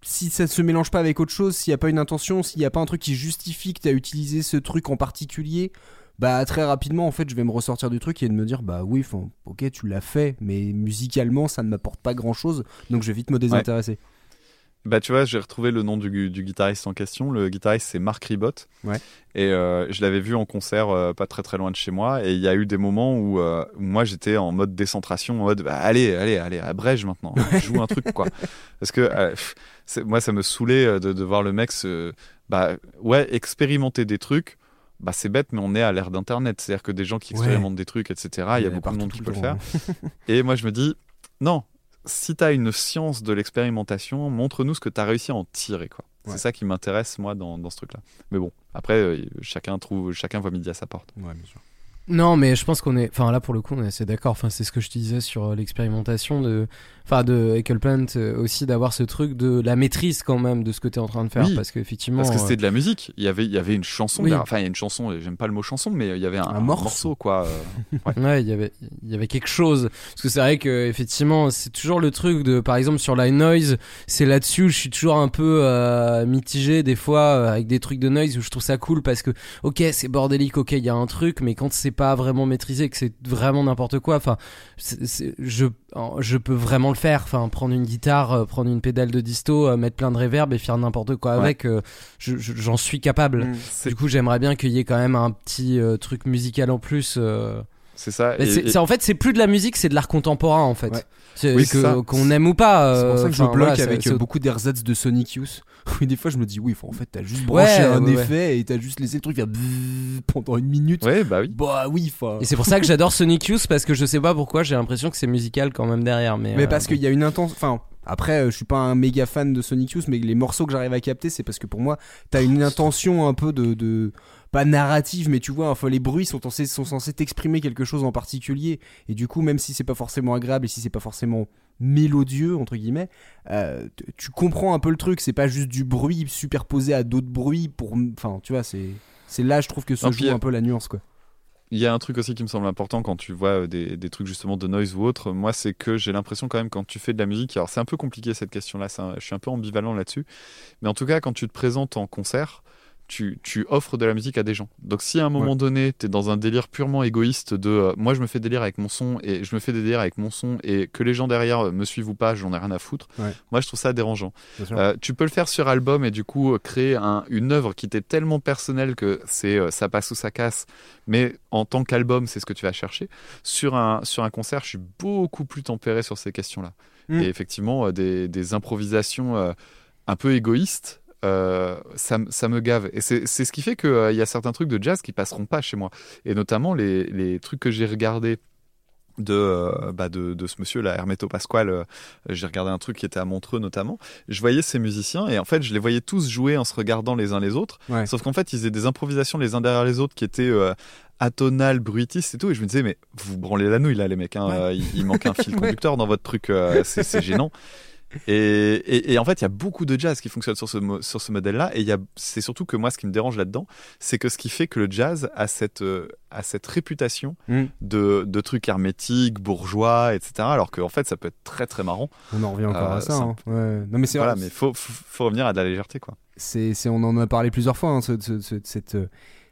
Si ça se mélange pas avec autre chose, s'il n'y a pas une intention, s'il n'y a pas un truc qui justifie que t'as utilisé ce truc en particulier, bah très rapidement en fait je vais me ressortir du truc et de me dire bah oui enfin, ok tu l'as fait mais musicalement ça ne m'apporte pas grand chose donc je vais vite me désintéresser Bah tu vois, j'ai retrouvé le nom du, du guitariste en question. Le guitariste c'est Marc Ribot. Ouais. Et euh, je l'avais vu en concert euh, pas très très loin de chez moi. Et il y a eu des moments où, euh, où moi j'étais en mode décentration, en mode bah, allez, allez, allez, à Brège maintenant, joue un truc quoi. Parce que pff, moi ça me saoulait de, de voir le mec se, bah ouais, expérimenter des trucs. Bah c'est bête, mais on est à l'ère d'internet. C'est-à-dire que des gens qui Ouais. expérimentent des trucs, etc. Il y a beaucoup de monde qui peut le faire. Et moi, je me dis, non, si tu as une science de l'expérimentation, montre-nous ce que tu as réussi à en tirer. quoi. Ouais. C'est ça qui m'intéresse, moi, dans, dans ce truc-là. Mais bon, après, euh, chacun trouve, chacun voit midi à sa porte. Ouais, bien sûr. Non, mais je pense qu'on est. Enfin, là, pour le coup, on est assez d'accord. Enfin, c'est ce que je te disais sur euh, l'expérimentation de. Enfin, de Eckleplant euh, aussi, d'avoir ce truc de la maîtrise quand même de ce que tu es en train de faire. Oui, parce qu'effectivement. Parce que euh, c'était de la musique. Il y avait, il y avait une chanson. Oui. Enfin, il y a une chanson. J'aime pas le mot chanson, mais il y avait un, Un un morceau. quoi. euh. Ouais, il y avait, il y avait quelque chose. Parce que c'est vrai que effectivement, c'est toujours le truc de, par exemple, sur la noise, c'est là-dessus je suis toujours un peu euh, mitigé des fois euh, avec des trucs de noise où je trouve ça cool parce que, ok, c'est bordélique, ok, il y a un truc, mais quand c'est pas vraiment maîtrisé, que c'est vraiment n'importe quoi, enfin, je, je peux vraiment le faire. Enfin, prendre une guitare, euh, prendre une pédale de disto, euh, mettre plein de reverb et faire n'importe quoi Ouais. avec, euh, je- je- j'en suis capable. Mm. Du coup, j'aimerais bien qu'il y ait quand même un petit truc musical en plus. c'est ça. et- et- en fait, c'est plus de la musique, c'est de l'art contemporain en fait. Ouais. Oui, qu'on aime ou pas. C'est pour euh, ça que je enfin, bloque voilà, avec euh, beaucoup d'ersatz de Sonic Youth. Oui, des fois je me dis, oui, faut- en fait, t'as juste branché Ouais, un ouais, ouais. effet et t'as juste laissé le truc faire bzzz pendant une minute. Ouais, bah oui. Bah oui, enfin. Et c'est pour ça que j'adore Sonic Youth parce que je sais pas pourquoi, j'ai l'impression que c'est musical quand même derrière. Mais, Mais euh, parce qu'il y a une intense. Enfin, après, euh, je suis pas un méga fan de Sonic Youth, mais les morceaux que j'arrive à capter, c'est parce que pour moi, t'as une intention un peu de. de- Pas narrative, mais tu vois, enfin, les bruits sont, censés- sont censés t'exprimer quelque chose en particulier. Et du coup, même si c'est pas forcément agréable et si c'est pas forcément mélodieux, entre guillemets, euh, tu comprends un peu le truc. C'est pas juste du bruit superposé à d'autres bruits pour. Enfin, tu vois, c'est. C'est là, je trouve que se Non, joue un peu la nuance, quoi. Il y a un truc aussi qui me semble important quand tu vois euh, des, des trucs justement de noise ou autre. Moi, c'est que j'ai l'impression quand même quand tu fais de la musique. Alors, c'est un peu compliqué cette question-là. un- Je suis un peu ambivalent là-dessus. Mais en tout cas, quand tu te présentes en concert, tu, tu offres de la musique à des gens. Donc, si à un moment donné, tu es dans un délire purement égoïste de euh, moi, je me fais délire avec mon son et je me fais des délires avec mon son et que les gens derrière euh, me suivent ou pas, j'en ai rien à foutre. Ouais. Moi, je trouve ça dérangeant. Euh, tu peux le faire sur album et du coup créer un- une œuvre qui t'est tellement personnelle que c'est euh, ça passe ou ça casse. Mais en tant qu'album, c'est ce que tu vas chercher. Sur un, sur un concert, je suis beaucoup plus tempéré sur ces questions-là. Mm. Et effectivement, des, des improvisations un peu égoïstes. Euh, ça, me gave. Et c'est ce qui fait qu'il y a certains trucs de jazz qui passeront pas chez moi. Et notamment les, les trucs que j'ai regardés de, euh, bah de, de ce monsieur là, Hermeto Pasquale. euh, j'ai regardé un truc qui était à Montreux notamment. Je voyais ces musiciens et en fait, je les voyais tous jouer en se regardant les uns les autres. Ouais. Sauf qu'en fait, ils faisaient des improvisations les uns derrière les autres qui étaient euh, atonales, bruitistes et tout. Et je me disais, mais vous branlez la nouille là, les mecs. hein, Ouais. euh, il, il manque un fil conducteur dans votre truc. euh, c'est gênant. Et, et, et en fait, il y a beaucoup de jazz qui fonctionne sur ce, mo- sur ce modèle-là. Et c'est surtout que moi, ce qui me dérange là-dedans, c'est que ce qui fait que le jazz a cette, euh, a cette réputation Mm. de, de trucs hermétiques, bourgeois, etc. Alors qu'en fait, ça peut être très très marrant. On en revient encore euh, à ça. ça- hein. Ouais. Non, mais c'est Voilà, mais faut, faut, faut revenir à de la légèreté, quoi. c'est, on en a parlé plusieurs fois, hein, ce, ce- ce- cette, euh,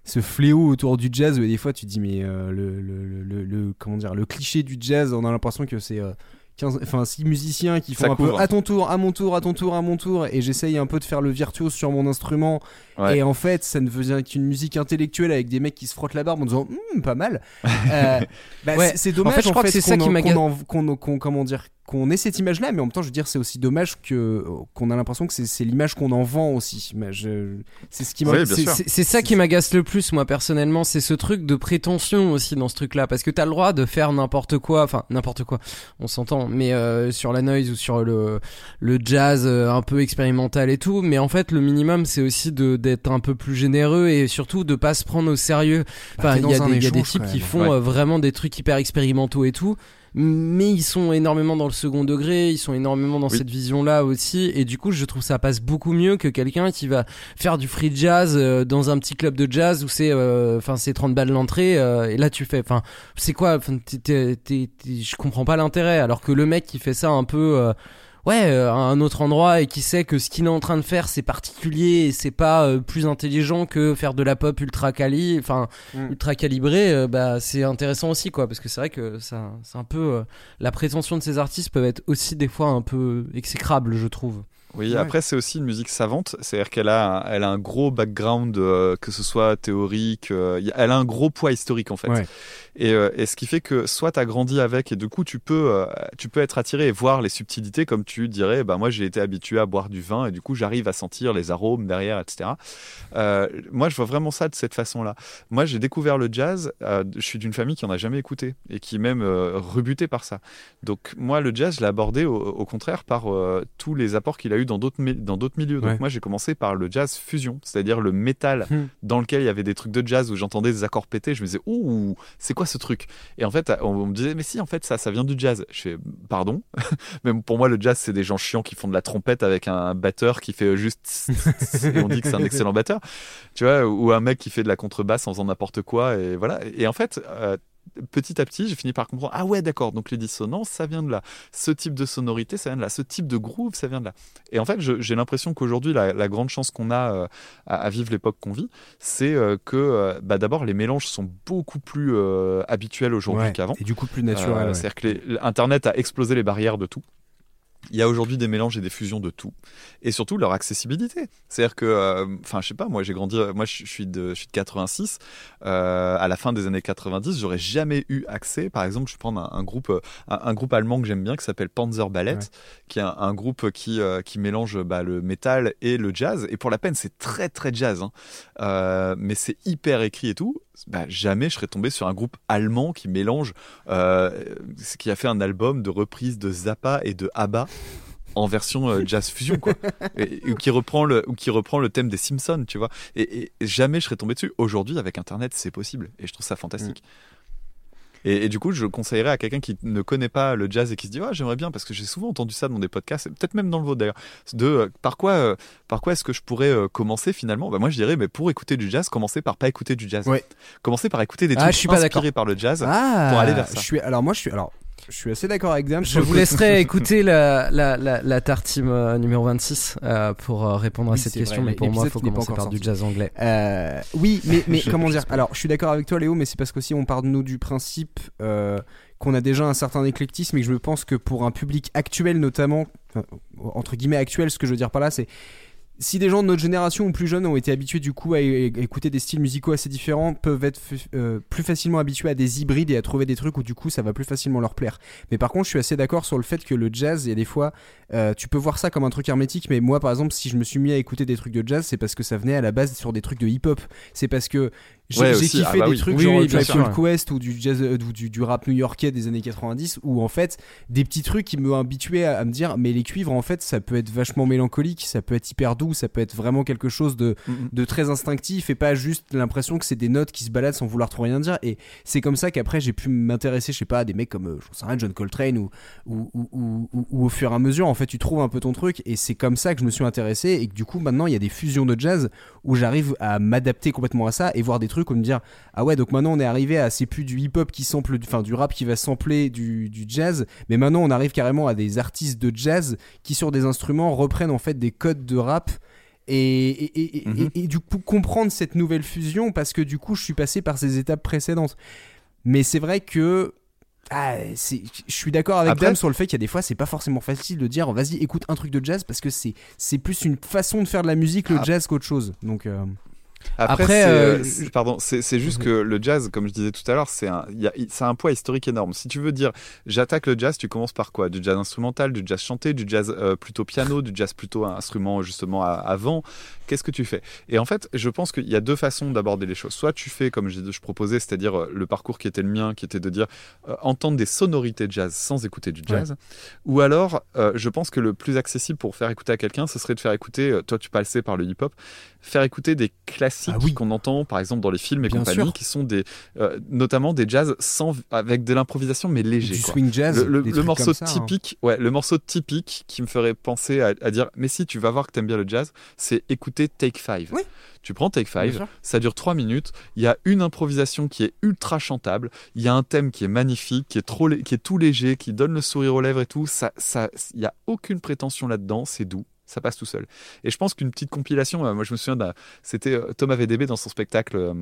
ce fléau autour du jazz. Où des fois, tu te dis, mais euh, le, le, le, le- le- comment dire, le cliché du jazz, on a l'impression que c'est euh, 15, enfin, six musiciens qui font Ça un peu à ton tour, à mon tour, à ton tour, à mon tour, et j'essaye un peu de faire le virtuose sur mon instrument. Ouais. Et en fait, ça ne faisait qu'une musique intellectuelle avec des mecs qui se frottent la barbe en disant, Hum, pas mal. Euh, bah, Ouais. c'est, dommage En fait, je crois que c'est ça qu'on qui m'agace. qu'on en- qu'on- qu'on- comment dire, qu'on ait cette image-là, mais en même temps, je veux dire, c'est aussi dommage que qu'on a l'impression que c'est, l'image qu'on en vend aussi. Je- c'est ce qui m'a. Oui, c'est ça qui m'agace le plus, moi personnellement, c'est ce truc de prétention aussi dans ce truc-là, parce que t'as le droit de faire n'importe quoi, enfin n'importe quoi, on s'entend, mais euh, sur la noise ou sur le le jazz euh, un peu expérimental et tout, mais en fait le minimum c'est aussi de d'être un peu plus généreux et surtout de pas se prendre au sérieux. Bah, Enfin, il y a des il y a des échange, types qui font Ouais. euh, vraiment des trucs hyper expérimentaux et tout. Mais ils sont énormément dans le second degré, ils sont énormément dans Oui. cette vision-là aussi, et du coup je trouve ça passe beaucoup mieux que quelqu'un qui va faire du free jazz euh, dans un petit club de jazz où c'est euh, enfin c'est 30 balles l'entrée euh, et là tu fais enfin c'est quoi je comprends pas l'intérêt alors que le mec qui fait ça un peu euh, ouais euh, à un autre endroit et qui sait que ce qu'il est en train de faire c'est particulier et c'est pas euh, plus intelligent que faire de la pop ultra quali enfin Mm. ultra calibré euh, bah c'est intéressant aussi quoi parce que c'est vrai que ça c'est un peu euh, la prétention de ces artistes peuvent être aussi des fois un peu exécrables je trouve Oui, Ouais. après c'est aussi une musique savante, c'est-à-dire qu'elle a, un- elle a un gros background, euh, que ce soit théorique, euh, elle a un gros poids historique en fait. Ouais. Et, euh, et ce qui fait que soit tu as grandi avec et du coup tu peux, euh, tu peux être attiré et voir les subtilités comme tu dirais, bah moi j'ai été habitué à boire du vin et du coup j'arrive à sentir les arômes derrière, etc. Euh, moi je vois vraiment ça de cette façon-là. Moi j'ai découvert le jazz, euh, je suis d'une famille qui en a jamais écouté et qui est même euh, rebutée par ça. Donc moi le jazz je l'ai abordé au, au contraire par tous les apports qu'il a eu dans d'autres mi- dans d'autres milieux. Donc Ouais. moi j'ai commencé par le jazz fusion, c'est-à-dire le métal Hmm. dans lequel il y avait des trucs de jazz où j'entendais des accords pétés, je me disais ouh c'est quoi ce truc? Et en fait on, on me disait mais si en fait ça ça vient du jazz. Je fais pardon, même pour moi le jazz c'est des gens chiants qui font de la trompette avec un batteur qui fait juste tss, tss, tss, et on dit que c'est un excellent batteur, tu vois, ou un mec qui fait de la contrebasse en faisant n'importe quoi et voilà. Et en fait euh, petit à petit, j'ai fini par comprendre ah ouais d'accord donc les dissonances ça vient de là, ce type de sonorité ça vient de là, ce type de groove ça vient de là. Et en fait j'ai l'impression qu'aujourd'hui la, la grande chance qu'on a euh, à, à vivre l'époque qu'on vit, c'est euh, que euh, bah, d'abord les mélanges sont beaucoup plus habituels aujourd'hui Ouais. qu'avant. Et du coup, plus naturel. Ouais. C'est-à-dire que les- Internet a explosé les barrières de tout. Il y a aujourd'hui des mélanges et des fusions de tout, et surtout leur accessibilité. C'est-à-dire que, euh, enfin, je sais pas, moi j'ai grandi, moi je suis de, je suis de 86. euh, à la fin des années 90, j'aurais jamais eu accès. Par exemple, je vais prendre un, un groupe, un, un groupe allemand que j'aime bien qui s'appelle Panzer Ballet, Ouais. qui est un, un groupe qui euh, qui mélange bah, le métal et le jazz. Et pour la peine, c'est très très jazz, hein. Mais c'est hyper écrit et tout. Bah, jamais je serais tombé sur un groupe allemand qui mélange, euh, ce qui a fait un album de reprise de Zappa et de ABBA en version euh, jazz fusion quoi. Et, ou qui reprend le ou qui reprend le thème des Simpsons tu vois. Et, et jamais je serais tombé dessus. Aujourd'hui avec internet c'est possible. Et je trouve ça fantastique et, et du coup, je conseillerais à quelqu'un qui ne connaît pas le jazz et qui se dit ah j'aimerais bien parce que j'ai souvent entendu ça dans des podcasts, peut-être même dans le vôtre d'ailleurs, de euh, par quoi euh, par quoi est-ce que je pourrais euh, commencer finalement? Bah moi je dirais mais pour écouter du jazz, commencez par pas écouter du jazz. Ouais. Commencez par écouter des Ah, trucs je suis pas inspirés par le jazz. Ah, pour aller vers ça. Je suis, alors moi, je suis, alors, je suis assez d'accord avec Dame. Je vous laisserai écouter la, la, la, la tartime euh, numéro 26 euh, pour euh, répondre à cette question, vrai, mais pour moi, il faut commencer par du sorti. jazz anglais. Euh, oui, mais, mais Je- comment je dire? Alors, je suis d'accord avec toi, Léo, mais c'est parce qu'aussi on part de nous du principe euh, qu'on a déjà un certain éclectisme et que je pense que pour un public actuel, notamment, enfin, entre guillemets actuel, ce que je veux dire par là, c'est si des gens de notre génération ou plus jeunes ont été habitués du coup à, écouter des styles musicaux assez différents, peuvent être euh, plus facilement habitués à des hybrides et à trouver des trucs où du coup ça va plus facilement leur plaire. Mais par contre, je suis assez d'accord sur le fait que le jazz, il y a des fois, euh, tu peux voir ça comme un truc hermétique, mais moi par exemple, si je me suis mis à écouter des trucs de jazz, c'est parce que ça venait à la base sur des trucs de hip-hop. C'est parce que j'ai Ouais, kiffé Ah bah des oui. trucs Oui, genre oui, sûr, Called Quest ou du jazz, euh, ou du, du rap new-yorkais des années 90, où en fait des petits trucs qui me habituaient à, à me dire, mais les cuivres en fait, ça peut être vachement mélancolique, ça peut être hyper doux, ça peut être vraiment quelque chose de Mhm. de très instinctif et pas juste l'impression que c'est des notes qui se baladent sans vouloir trop rien dire. Et c'est comme ça qu'après j'ai pu m'intéresser, je sais pas, à des mecs comme, euh, j'en sais rien, John Coltrane ou ou, ou, ou- ou- ou au fur et à mesure, en fait, tu trouves un peu ton truc. Et c'est comme ça que je me suis intéressé et que du coup, maintenant, il y a des fusions de jazz où j'arrive à m'adapter complètement à ça et voir des trucs où me dire, ah ouais, donc maintenant on est arrivé à, c'est plus du hip-hop qui sample, enfin du rap qui va sampler du, du jazz, mais maintenant on arrive carrément à des artistes de jazz qui sur des instruments reprennent en fait des codes de rap et, et, et- et- Mhm. et- et du coup comprendre cette nouvelle fusion parce que du coup je suis passé par ces étapes précédentes. Mais c'est vrai que ah, je suis d'accord avec Après- Dame sur le fait qu'il y a des fois c'est pas forcément facile de dire vas-y écoute un truc de jazz parce que c'est c'est plus une façon de faire de la musique le Ah. jazz qu'autre chose. Donc euh, Après, euh, euh, pardon, c'est juste que le jazz, comme je disais tout à l'heure, c'est un, y a- ça a un poids historique énorme. Si tu veux dire, j'attaque le jazz, tu commences par quoi? Du jazz instrumental, du jazz chanté, du jazz euh, plutôt piano, du jazz plutôt instrument justement vent. Qu'est-ce que tu fais? Et en fait, je pense qu'il y a deux façons d'aborder les choses. Soit tu fais comme je, je proposais, c'est-à-dire le parcours qui était le mien, qui était de dire euh, entendre des sonorités de jazz sans écouter du jazz. Ou alors, je pense que le plus accessible pour faire écouter à quelqu'un, ce serait de faire écouter, toi tu passais par le hip-hop, faire écouter des classiques Ah oui. qu'on entend par exemple dans les films et Bien compagnie, sûr. qui sont des, euh, notamment des jazz sans, avec de l'improvisation mais léger. du quoi. swing jazz, Le, morceau hein. typique, ouais, le morceau typique qui me ferait penser à, à dire, mais si tu vas voir que t'aimes bien le jazz, c'est écouter Take Five. Oui. Tu prends Take Five, ça dure 3 minutes, il y a une improvisation qui est ultra chantable, il y a un thème qui est magnifique, qui est, trop, qui est tout léger, qui donne le sourire aux lèvres et tout, ça, ça, il y a aucune prétention là-dedans, c'est doux. Ça passe tout seul. Et je pense qu'une petite compilation, euh, moi je me souviens, c'était euh, Thomas VDB dans son spectacle euh,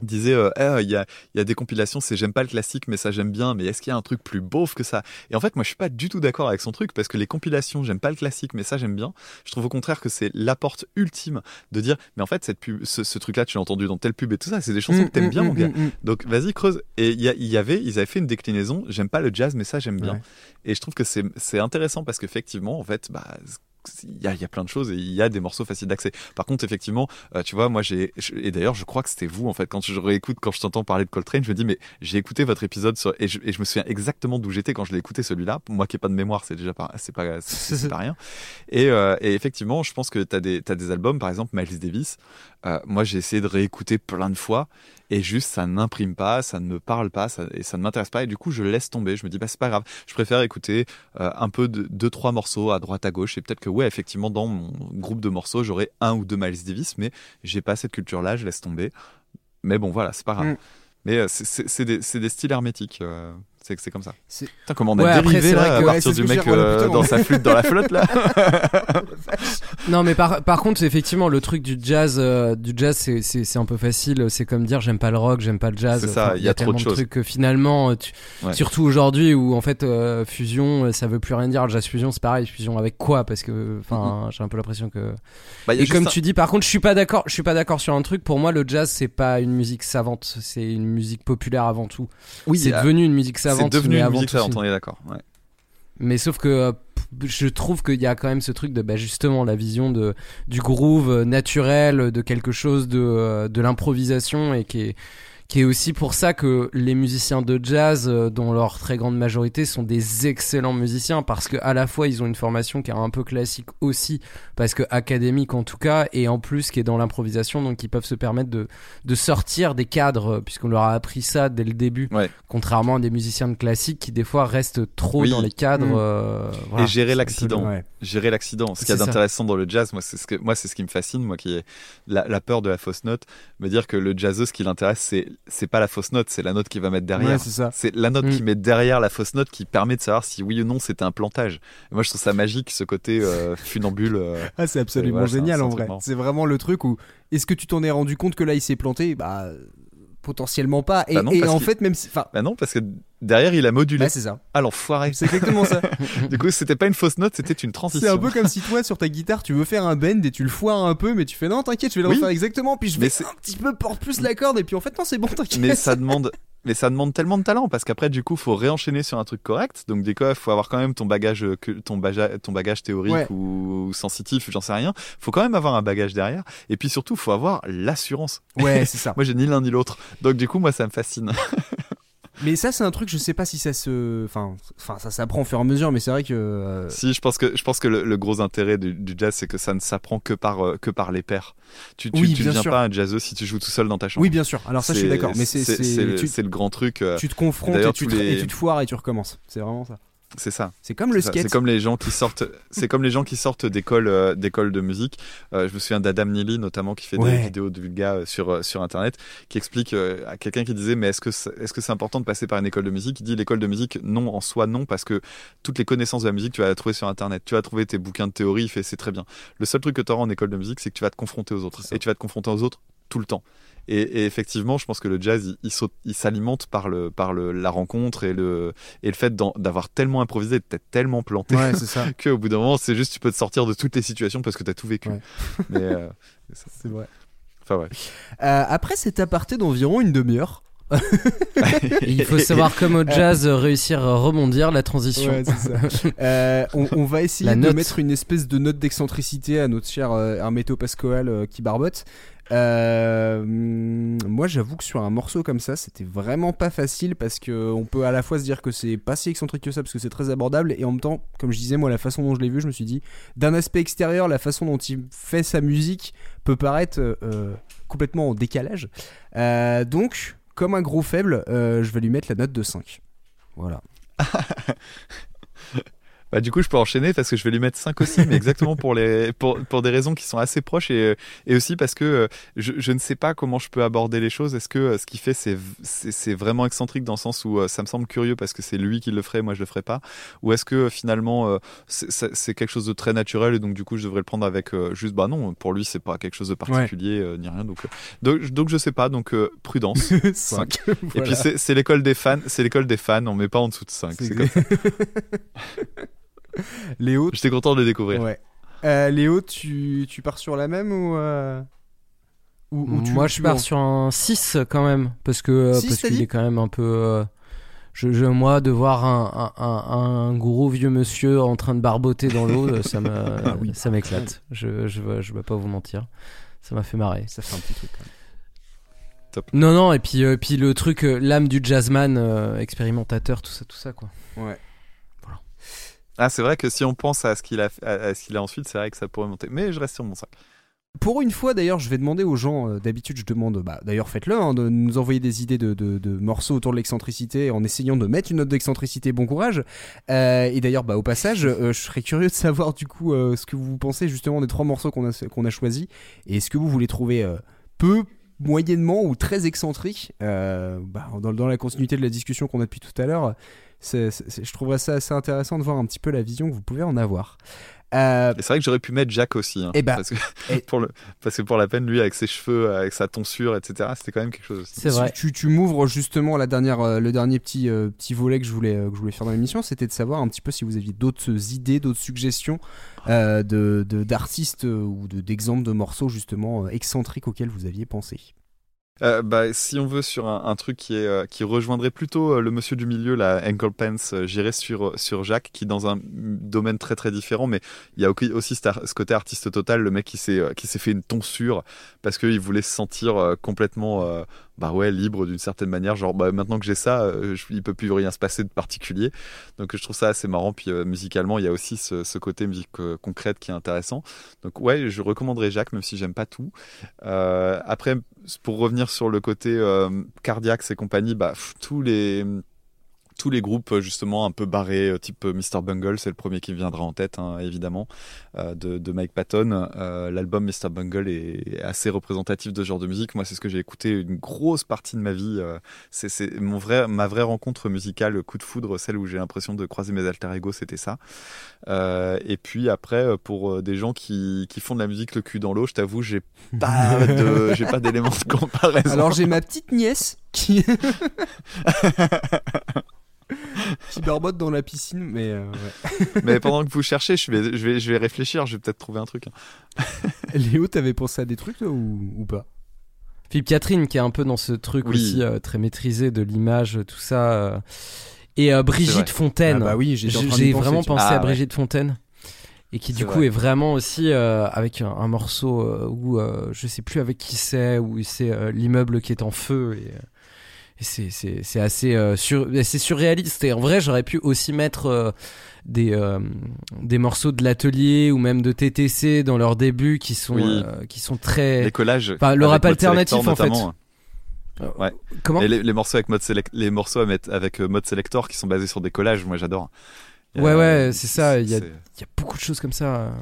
disait euh, Eh, il y, a, y a des compilations c'est j'aime pas le classique mais ça j'aime bien mais est-ce qu'il y a un truc plus beauf que ça? Et en fait moi je suis pas du tout d'accord avec son truc parce que les compilations j'aime pas le classique mais ça j'aime bien. Je trouve au contraire que c'est la porte ultime de dire mais en fait cette pub ce, ce truc là tu l'as entendu dans telle pub et tout ça c'est des chansons que t'aimes bien mon gars. donc vas-y creuse. Et il y, avait ils avaient fait une déclinaison j'aime pas le jazz mais ça j'aime bien. Ouais. et je trouve que c'est c'est intéressant parce qu'effectivement en fait bah il y, a, il y a plein de choses et il y a des morceaux faciles d'accès. Par contre, effectivement, euh, tu vois, moi j'ai et d'ailleurs, je crois que c'était vous en fait quand je réécoute, quand je t'entends parler de Coltrane, je me dis mais j'ai écouté votre épisode sur, et, je, et je me souviens exactement d'où j'étais quand je l'ai écouté celui-là. Moi qui ai pas de mémoire, c'est déjà pas c'est pas pas rien. Et, euh, et effectivement, je pense que t'as des t'as des albums, par exemple Miles Davis. Euh, moi, j'ai essayé de réécouter plein de fois et juste ça n'imprime pas, ça ne me parle pas, ça, et ça ne m'intéresse pas et du coup je laisse tomber. Je me dis bah c'est pas grave, je préfère écouter euh, un peu de deux trois morceaux à droite à gauche et peut-être que ouais effectivement dans mon groupe de morceaux j'aurai un ou deux Miles Davis mais j'ai pas cette culture là, je laisse tomber. Mais bon voilà c'est pas grave. Mm. Mais euh, des, c'est des styles hermétiques. C'est c'est comme ça. Putain, comment on a Ouais, après, dérivé c'est là à que- ouais, partir du que mec oh, euh, putain, dans sa flûte dans la flotte là. Non, mais par, par contre, effectivement, le truc du jazz, euh, du jazz, c'est- c'est c'est un peu facile. C'est comme dire j'aime pas le rock, j'aime pas le jazz. C'est ça, Enfin, il y a trop tellement de choses. trucs que finalement, tu- Ouais. surtout aujourd'hui où en fait euh, fusion, ça veut plus rien dire. Le jazz fusion, c'est pareil. Fusion avec quoi? Parce que, enfin, j'ai un peu l'impression que. Bah, Et comme un- tu dis, par contre, je suis pas d'accord. Je suis pas d'accord sur un truc. Pour moi, le jazz, c'est pas une musique savante. C'est une musique populaire avant tout. oui, c'est devenu une musique c'est devenu une avant musique savante, on est d'accord. Ouais. mais sauf que euh, je trouve qu'il y a quand même ce truc de bah, justement la vision de du groove euh, naturel, de quelque chose de euh, de l'improvisation et qui est qui est aussi pour ça que les musiciens de jazz, euh, dont leur très grande majorité sont des excellents musiciens, parce que à la fois ils ont une formation qui est un peu classique aussi, parce que académique en tout cas, et en plus qui est dans l'improvisation, donc ils peuvent se permettre de, de sortir des cadres, euh, puisqu'on leur a appris ça dès le début, Ouais. contrairement à des musiciens de classique qui des fois restent trop Oui. dans les cadres. Mm. euh, voilà. Et gérer l'accident. Ouais. gérer l'accident. Ce qu'il y a d'intéressant dans le jazz, moi, c'est ce que moi, c'est ce qui me fascine, moi, qui est la, la peur de la fausse note, me dire que le jazzeux, ce qui l'intéresse, c'est c'est pas la fausse note, c'est la note qu'il va mettre derrière. Ouais, c'est la note Mm. qui met derrière la fausse note qui permet de savoir si oui ou non c'était un plantage. Et moi, je trouve ça magique, ce côté euh, funambule. euh. Ah, c'est absolument voilà, génial un en vrai. C'est vraiment le truc où est-ce que tu t'en es rendu compte que là il s'est planté? Bah potentiellement pas. Et, Bah non, et parce en fait même si, Bah non, parce que derrière, il a modulé. bah, c'est ça. Ah, l'enfoiré. C'est exactement ça. du coup, c'était pas une fausse note, c'était une transition. C'est un peu comme si toi sur ta guitare tu veux faire un bend et tu le foires un peu mais tu fais non t'inquiète je vais le Oui. refaire exactement puis je Mais vais un petit peu porte plus la corde et puis en fait non c'est bon t'inquiète. mais ça demande mais ça demande tellement de talent parce qu'après du coup faut réenchaîner sur un truc correct. Donc des fois faut avoir quand même ton bagage euh, ton bagage ton bagage théorique Ouais. ou, ou sensitif j'en sais rien. Faut quand même avoir un bagage derrière. Et puis surtout faut avoir l'assurance. Ouais c'est ça. moi j'ai ni l'un ni l'autre. Donc du coup moi ça me fascine Mais ça c'est un truc je sais pas si ça se, enfin, enfin ça s'apprend au fur et à mesure mais c'est vrai que. euh, si je pense que je pense que le, le gros intérêt du, du jazz c'est que ça ne s'apprend que par euh, que par les pairs tu tu, Oui, deviens sûr. pas un jazzeux si tu joues tout seul dans ta chambre Oui bien sûr. Alors ça je suis d'accord mais c'est le, le grand truc euh, tu te confrontes et tu, les- et tu te foires et tu recommences. C'est vraiment ça. C'est ça C'est comme le C'est ça, skate. C'est comme les gens qui sortent. C'est comme les gens qui sortent d'école euh, d'école de musique. Euh, je me souviens d'Adam Neely notamment qui fait Ouais. des vidéos de vulga euh, sur sur internet, qui explique à quelqu'un qui disait mais est-ce que c'est- est-ce que c'est important de passer par une école de musique? Il dit l'école de musique non en soi non parce que toutes les connaissances de la musique tu vas les trouver sur internet. Tu vas trouver tes bouquins de théorie. Il fait c'est très bien. Le seul truc que tu auras en école de musique c'est que tu vas te confronter aux autres et tu vas te confronter aux autres tout le temps. Et, et effectivement, je pense que le jazz, il, il saute- il s'alimente par le par le la rencontre et le et le fait d'en- d'avoir tellement improvisé, d'être tellement planté Ouais c'est ça. que au bout d'un moment, c'est juste tu peux te sortir de toutes les situations parce que t'as tout vécu. Ouais. Mais euh, C'est vrai. enfin ouais. Euh, après cet aparté d'environ une demi-heure. Il faut savoir, comme au jazz, euh, réussir à rebondir la transition. Ouais, c'est ça. Euh, on, on va essayer La de note. mettre une espèce de note d'excentricité à notre cher euh, Hermeto Pascoal euh, qui barbote. Euh, moi, j'avoue que sur un morceau comme ça, c'était vraiment pas facile parce que on peut à la fois se dire que c'est pas si excentrique que ça parce que c'est très abordable et en même temps, comme je disais, moi, la façon dont je l'ai vu, je me suis dit, d'un aspect extérieur, la façon dont il fait sa musique peut paraître euh, euh, complètement en décalage. Donc, comme un gros faible, je vais lui mettre la note de 5. Voilà. Bah, du coup, je peux enchaîner parce que je vais lui mettre 5 aussi, mais exactement pour, les, pour, pour des raisons qui sont assez proches et, et aussi parce que euh, je, je ne sais pas comment je peux aborder les choses. Est-ce que euh, ce qu'il fait, c'est, c'est, vraiment excentrique dans le sens où euh, ça me semble curieux parce que c'est lui qui le ferait, moi je le ferais pas? Ou est-ce que finalement c'est, quelque chose de très naturel et donc du coup je devrais le prendre avec juste, bah non, pour lui c'est pas quelque chose de particulier ni rien. Donc, donc, donc je sais pas, donc prudence. 5. Et puis c'est, l'école des fans, c'est l'école des fans, on met pas en dessous de 5. C'est C'est comme ça. Léo, J'étais content de le découvrir. ouais. Euh, Léo, tu, tu pars sur la même ou. euh, ou- ou tu- Moi, tu je pars en- sur un 6 quand même, parce que euh, Six, parce t'as qu'il est quand même un peu. euh, je, je- moi, de voir un, un, un, un gros vieux monsieur en train de barboter dans l'eau, ça me, Ah oui. ça m'éclate. Je, je, vais- je vais pas vous mentir. Ça m'a fait marrer. Ça fait un petit truc quand même. Non, non, et puis, euh, puis le truc, euh, l'âme du jazzman, euh, expérimentateur, tout ça, tout ça, quoi. Ouais. Ah, c'est vrai que si on pense à ce qu'il a, à, ce qu'il a ensuite, c'est vrai que ça pourrait monter. Mais je reste sur mon 5. Pour une fois, d'ailleurs, je vais demander aux gens, euh, d'habitude, je demande, bah, d'ailleurs, faites-le, hein, de nous envoyer des idées de, morceaux autour de l'excentricité en essayant de mettre une note d'excentricité. Bon courage. Euh, et d'ailleurs, bah, au passage, euh, je serais curieux de savoir, du coup, ce que vous pensez justement des trois morceaux qu'on a, qu'on a choisis. Et est-ce que vous voulez trouver peu, moyennement ou très excentrique bah, dans la continuité de la discussion qu'on a depuis tout à l'heure, c'est- c'est- je trouverais ça assez intéressant de voir un petit peu la vision que vous pouvez en avoir. Euh, Et c'est vrai que j'aurais pu mettre Jack aussi. hein, Eh bah, parce, que, pour le, parce que pour la peine, lui, avec ses cheveux, avec sa tonsure, etc., c'était quand même quelque chose aussi. C'est vrai. Tu, tu m'ouvres justement la dernière, euh, le dernier petit, euh, petit volet que je, voulais, euh, que je voulais faire dans l'émission, c'était de savoir un petit peu si vous aviez d'autres idées, d'autres suggestions euh, de, de- d'artistes ou de, d'exemples de morceaux justement euh, excentriques auxquels vous aviez pensé. Euh, bah, si on veut sur un, truc qui, est, euh, qui rejoindrait plutôt euh, le monsieur du milieu, la Ankle Pants, euh, j'irais sur, sur Jacques, qui dans un domaine très très différent, mais il y a au- aussi ce côté artiste total, le mec qui s'est, fait une tonsure parce qu'il voulait se sentir complètement bah ouais, libre d'une certaine manière. Genre, bah, maintenant que j'ai ça, je, il peut plus rien se passer de particulier. Donc je trouve ça assez marrant. Puis musicalement, il y a aussi ce, côté musique concrète qui est intéressant. Donc ouais, je recommanderais Jacques, même si j'aime pas tout. Après, pour revenir sur le côté euh, cardiaque et compagnie, bah, tous les tous les groupes euh, justement un peu barrés, euh, type euh, Mr Bungle, c'est le premier qui me viendra en tête, hein, évidemment, euh, de, de Mike Patton. Euh, L'album Mr Bungle est assez représentatif de ce genre de musique. Moi, c'est ce que j'ai écouté une grosse partie de ma vie. c'est mon vrai, ma vraie rencontre musicale, coup de foudre, celle où j'ai l'impression de croiser mes alter ego, c'était ça. Et puis après, pour des gens qui, qui font de la musique le cul dans l'eau, je t'avoue, j'ai pas de, j'ai pas d'éléments de comparaison. Alors j'ai ma petite nièce qui qui barbote dans la piscine, mais euh, ouais. Mais pendant que vous cherchez, je vais, je vais, je vais réfléchir. Je vais peut-être trouver un truc. hein. Léo, t'avais pensé à des trucs toi, ou, ou pas? Philippe Catherine qui est un peu dans ce truc Oui. aussi euh, très maîtrisé de l'image, tout ça. euh. Et euh, vrai. Brigitte Fontaine. Ah bah oui, J'ai vraiment pensé Ah à ouais. Brigitte Fontaine. Et qui du coup vrai. est vraiment aussi euh, avec un, un morceau euh, où euh, je sais plus avec qui c'est, où c'est euh, l'immeuble qui est en feu. Euh, et c'est- assez euh, sur, c'est surréaliste. Et en vrai, j'aurais pu aussi mettre euh, des, euh, des morceaux de l'atelier ou même de TTC dans leur début qui sont, Oui. qui sont très. Les collages. Enfin, le rap alternatif, en fait. Ouais. Comment Et les, les morceaux avec mode select, les morceaux avec mode selector qui sont basés sur des collages, moi j'adore. Ouais, ouais, c'est ça, il y a- c'est- Il y a beaucoup de choses comme ça.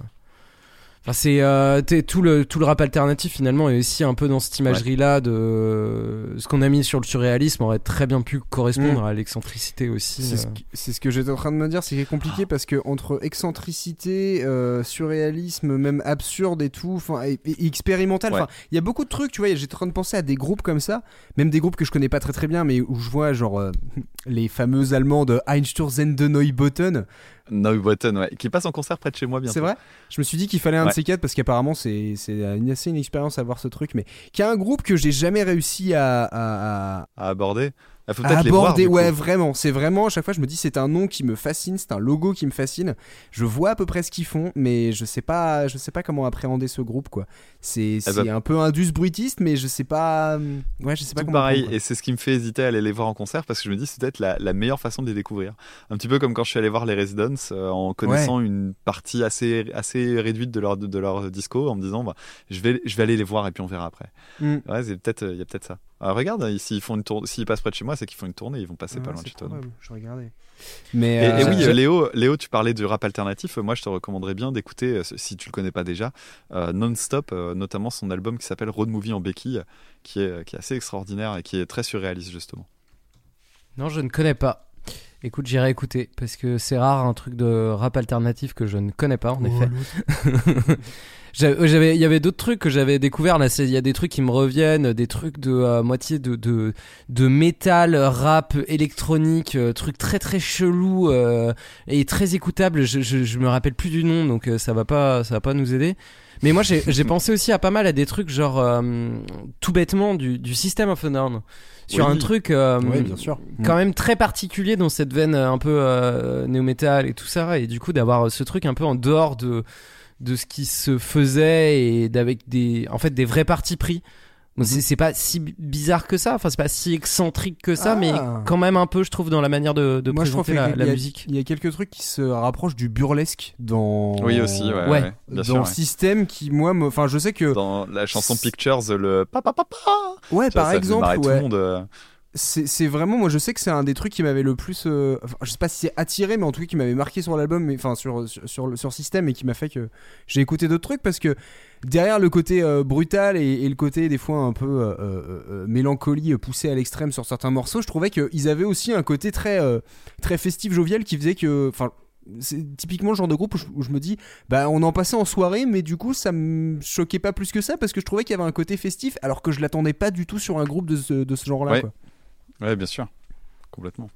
Enfin, c'est euh, tout le tout le rap alternatif finalement est aussi un peu dans cette imagerie-là de ce qu'on a mis sur le surréalisme aurait très bien pu correspondre à l'excentricité aussi. C'est ce, euh. que- c'est ce que j'étais en train de me dire, c'est compliqué parce que entre excentricité, euh, surréalisme, même absurde et tout, enfin et, et expérimental, Ouais. enfin il y a beaucoup de trucs, tu vois. J'étais en train de penser à des groupes comme ça, même des groupes que je connais pas très très bien, mais où je vois genre euh, les fameux Allemands de Einstürzende Neubotten. Neubotten, ouais, qui passe en concert près de chez moi bientôt. C'est vrai? Je me suis dit qu'il fallait un de ces quatre parce qu'apparemment c'est c'est une, assez une expérience à voir ce truc, mais qui a un groupe que j'ai jamais réussi à- à- à, À aborder. Il faut à peut-être les voir. aborder, du coup. ouais, vraiment. C'est vraiment, à chaque fois, je me dis, c'est un nom qui me fascine, c'est un logo qui me fascine. Je vois à peu près ce qu'ils font, mais je sais pas, je sais pas comment appréhender ce groupe, quoi. C'est Eh ben- un peu indus bruitiste, mais je sais pas. hum, Ouais, je sais pas Tout comment. pareil, prendre, et c'est ce qui me fait hésiter à aller les voir en concert parce que je me dis c'est peut-être la, la meilleure façon de les découvrir. Un petit peu comme quand je suis allé voir les Residents euh, en connaissant une partie assez, assez réduite de leur, de, leur disco en me disant bah, je, vais, je vais aller les voir et puis on verra après. Hum. Ouais, c'est peut-être, il y a peut-être ça. Ah, regarde, hein, s'ils font une tournée, s'ils passent près de chez moi, c'est qu'ils font une tournée, ils vont passer pas loin de chez toi. Je regardais. Mais Et, et euh, oui, euh, Léo, Léo, tu parlais du rap alternatif. Moi, je te recommanderais bien d'écouter, euh, si tu le connais pas déjà, euh, Non-Stop, euh, notamment son album qui s'appelle Road Movie en béquille, qui est, qui est assez extraordinaire et qui est très surréaliste, justement. Non, je ne connais pas. Écoute, j'irai écouter parce que c'est rare un truc de rap alternatif que je ne connais pas en effet. J'avais, j'avais- il y avait d'autres trucs que j'avais découvert là. Il y a des trucs qui me reviennent, des trucs de euh, moitié de, de de métal, rap électronique, euh, trucs très très chelous euh, et très écoutables. Je, je je me rappelle plus du nom, donc euh, ça va pas ça va pas nous aider. Mais moi j'ai pensé aussi à pas mal à des trucs genre euh, tout bêtement du du System of a Down sur Oui. un truc euh, Ouais, bien sûr. quand même très particulier dans cette veine euh, un peu euh, néo-metal et tout ça et du coup d'avoir ce truc un peu en dehors de de ce qui se faisait et d'avec des en fait des vrais partis pris Bon, c'est- pas si bi- bizarre que ça enfin c'est pas si excentrique que ça Ah. mais quand même un peu je trouve dans la manière de, de Moi, présenter la, y, la a- musique il y a quelques trucs qui se rapprochent du burlesque dans. Oui, aussi, ouais, Ouais. ouais, bien dans sûr. le ouais. système qui, moi, me- enfin, je sais que. Dans la chanson Pictures, le papa papa, Ouais, tu vois, par ça exemple, tout ouais. le monde. C'est vraiment moi je sais que c'est un des trucs qui m'avait le plus euh, enfin, je sais pas si c'est attiré mais en tout cas qui m'avait marqué sur l'album mais enfin sur sur sur le sur système et qui m'a fait que j'ai écouté d'autres trucs parce que derrière le côté euh, brutal et, et le côté des fois un peu euh, euh, mélancolie poussé à l'extrême sur certains morceaux je trouvais qu'ils avaient aussi un côté très très festif jovial qui faisait que enfin c'est typiquement le genre de groupe où je, où je me dis bah on en passait en soirée mais du coup ça me choquait pas plus que ça parce que je trouvais qu'il y avait un côté festif alors que je l'attendais pas du tout sur un groupe de ce, de ce genre là Ouais. quoi. Ouais, bien sûr. Complètement.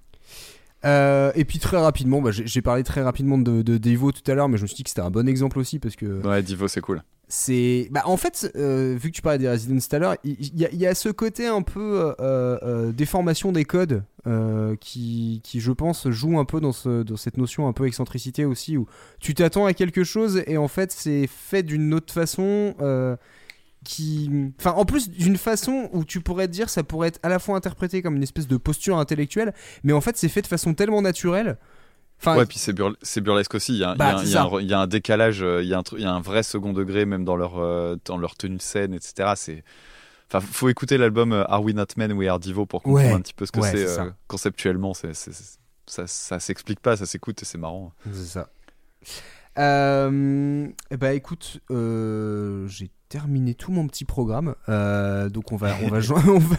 Euh, et puis très rapidement, bah, j'ai parlé très rapidement de, de Devo tout à l'heure, mais je me suis dit que c'était un bon exemple aussi parce que Ouais, Divo, c'est cool. c'est. Bah, en fait, euh, vu que tu parlais des Residents tout à l'heure, il y, a- il y a ce côté un peu euh, déformation des codes qui, qui, je pense, joue un peu dans, ce, dans cette notion un peu excentricité aussi où tu t'attends à quelque chose et en fait c'est fait d'une autre façon. Qui enfin en plus d'une façon où tu pourrais te dire ça pourrait être à la fois interprété comme une espèce de posture intellectuelle mais en fait c'est fait de façon tellement naturelle enfin Ouais, puis c'est burle- c'est burlesque aussi. Il y a, Bah, un- c'est il y a ça. un, il y a un décalage, euh, il y a un, tru- il y a un vrai second degré même dans leur, euh, dans leur tenue de scène, etc. C'est. Enfin, faut écouter l'album euh, Are We Not Men, We Are Divo pour comprendre Ouais. un petit peu ce que Ouais, c'est euh, conceptuellement. Ça, ça s'explique pas, ça s'écoute et c'est marrant. C'est ça. Euh, ben écoute, euh, j'ai terminé tout mon petit programme, Euh, donc on va, on va, on va,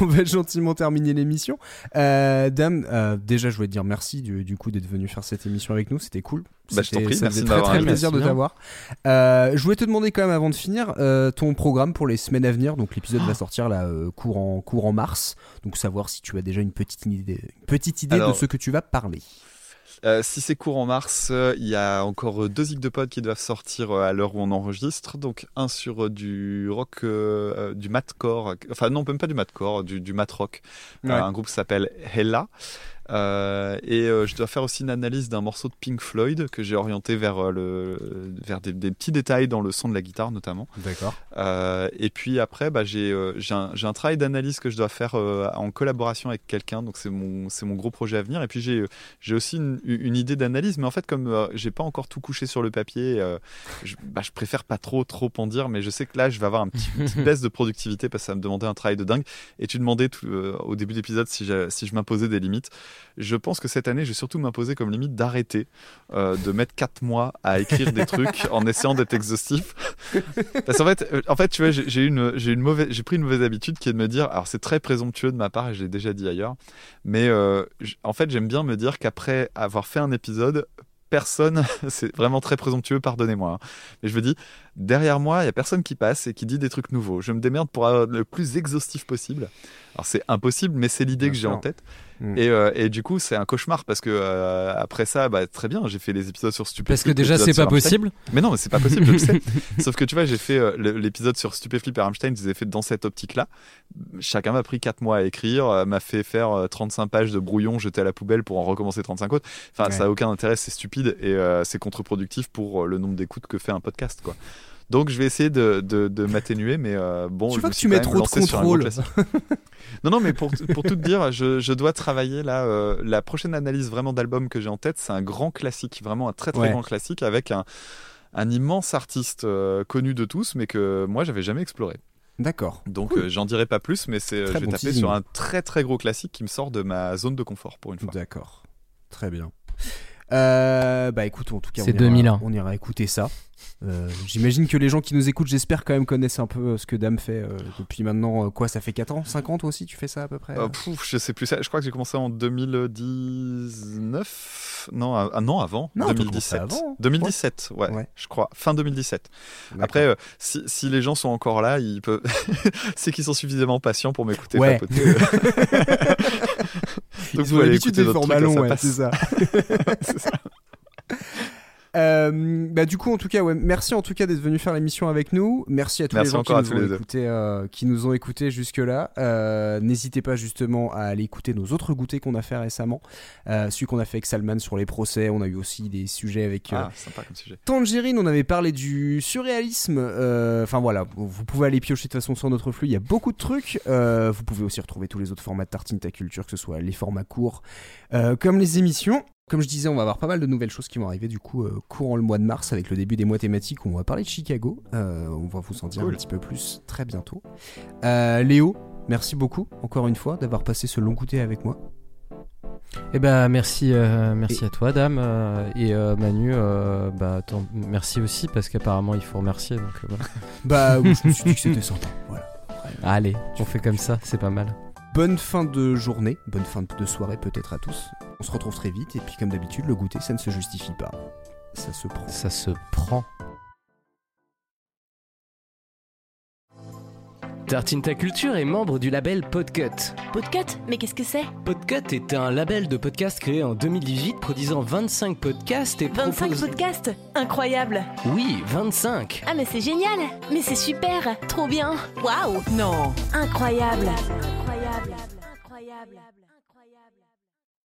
on va gentiment terminer l'émission. Euh, Dame, euh, déjà je voulais te dire merci du, du coup d'être venu faire cette émission avec nous, c'était cool. Bah, je t'en C'était- prie, ça merci faisait de très très plaisir de t'avoir. Euh, je voulais te demander quand même avant de finir euh, ton programme pour les semaines à venir. Donc l'épisode va sortir là euh, courant courant mars. Donc savoir si tu as déjà une petite idée, une petite idée de ce que tu vas parler. Euh, si c'est court en mars, euh, il y a encore euh, deux zig de pod qui doivent sortir à l'heure où on enregistre. Donc un sur du rock, du matcore, enfin non même pas du matcore, du, du mat rock. Ouais. un groupe s'appelle Hella. Euh, et euh, je dois faire aussi une analyse d'un morceau de Pink Floyd que j'ai orienté vers, euh, le, vers des, des petits détails dans le son de la guitare notamment. D'accord. Euh, et puis après, bah, j'ai un, travail d'analyse que je dois faire en collaboration avec quelqu'un. Donc c'est mon, mon gros projet à venir. Et puis j'ai aussi une, une idée d'analyse. Mais en fait, comme j'ai pas encore tout couché sur le papier, je, bah, je préfère pas trop trop en dire. Mais je sais que là, je vais avoir un petit, une petite baisse de productivité parce que ça va me demandait un travail de dingue. Et tu demandais tout, au début de l'épisode si, si je m'imposais des limites. Je pense que cette année, je vais surtout m'imposer comme limite d'arrêter euh, de mettre 4 mois à écrire des trucs en essayant d'être exhaustif. Parce qu'en fait, euh, en fait, tu vois, j'ai j'ai une, j'ai une mauvaise, j'ai pris une mauvaise habitude qui est de me dire, alors c'est très présomptueux de ma part et je l'ai déjà dit ailleurs, mais euh, en fait, j'aime bien me dire qu'après avoir fait un épisode, personne, c'est vraiment très présomptueux, pardonnez-moi, hein, mais je me dis, derrière moi, il y a personne qui passe et qui dit des trucs nouveaux. Je me démerde pour être le plus exhaustif possible. Alors c'est impossible, mais c'est l'idée que j'ai en tête. Mm. Et, euh, et du coup, c'est un cauchemar parce que euh, après ça, bah, très bien, j'ai fait les épisodes sur Stupéflip. parce que déjà c'est pas possible Mais non, mais c'est pas possible, je le sais. Sauf que tu vois, j'ai fait euh, l'épisode sur Stupéflip et Rammstein, je les ai fait dans cette optique-là. Chacun m'a pris 4 mois à écrire, euh, m'a fait faire euh, 35 pages de brouillon, jeté à la poubelle pour en recommencer 35 autres. Enfin, Ouais. ça a aucun intérêt, c'est stupide et euh, c'est contre-productif pour euh, le nombre d'écoutes que fait un podcast, quoi. Donc je vais essayer de, de, de m'atténuer, mais euh, bon. Tu je vois que suis tu mets quand trop même de contrôle. non, non, mais pour, pour tout te dire, je, je dois travailler là. euh, la prochaine analyse vraiment d'album que j'ai en tête, c'est un grand classique, vraiment un très très Ouais. grand classique avec un, un immense artiste euh, connu de tous, mais que moi j'avais jamais exploré. D'accord. Donc Cool. euh, j'en dirai pas plus, mais c'est, euh, je vais bon taper teasing. sur un très très gros classique qui me sort de ma zone de confort pour une fois. D'accord. Très bien. Euh, bah écoute, en tout cas, on C'est ira- 2001. On ira écouter ça. Euh, J'imagine que les gens qui nous écoutent, j'espère quand même connaissent un peu euh, ce que Dame fait euh, depuis maintenant. quoi, ça fait 4 ans? 5 ans toi aussi Tu fais ça à peu près? Euh, pouf, je sais plus. Je crois que j'ai commencé en 2019. Non, ah, ah, non avant. Non, t'as 2017. commencé avant. 2017, ouais. Ouais. Je crois. Fin 2017. D'accord. Après, si, si les gens sont encore là, ils peuvent. c'est qu'ils sont suffisamment patients pour m'écouter Ouais. Donc, Ils vous allez l'habitude écouter des formats longs, ouais, passe. c'est ça. C'est ça. Euh, bah du coup en tout cas ouais merci en tout cas d'être venu faire l'émission avec nous merci à tous Merci les gens qui nous, ont écouté, euh, qui nous ont écouté jusque là n'hésitez pas justement à aller écouter nos autres goûters qu'on a fait récemment euh, celui qu'on a fait avec Salman sur les procès on a eu aussi des sujets avec euh, Ah, sympa comme sujet. Tangerine, on avait parlé du surréalisme. euh, Enfin voilà, vous pouvez aller piocher de toute façon sur notre flux. Il y a beaucoup de trucs. Euh, vous pouvez aussi retrouver tous les autres formats de Tartine Ta Culture, que ce soit les formats courts, euh, comme les émissions. Comme je disais, on va avoir pas mal de nouvelles choses qui vont arriver du coup euh, courant le mois de mars avec le début des mois thématiques où on va parler de Chicago. Euh, on va vous en dire Cool. un petit peu plus très bientôt. Euh, Léo, merci beaucoup encore une fois d'avoir passé ce long goûter avec moi. Eh ben merci, euh, merci à toi, Dame, euh, et euh, Manu. euh, bah attends, merci aussi parce qu'apparemment il faut remercier. Donc euh, voilà. Bah oui, je me suis dit que c'était sympa. Voilà. allez, on fait comme ça, c'est pas mal. Bonne fin de journée, bonne fin de soirée peut-être à tous. On se retrouve très vite et puis comme d'habitude, le goûter ça ne se justifie pas. Ça se prend. Ça se prend. Tartine Ta Culture est membre du label Podcut. Podcut Mais qu'est-ce que c'est? Podcut est un label de podcast créé en 2018 produisant 25 podcasts et 25 propose- podcasts? Incroyable! Oui, 25 Ah mais c'est génial! Mais c'est super! Trop bien! Waouh! Non. Incroyable Incroyable! Incroyable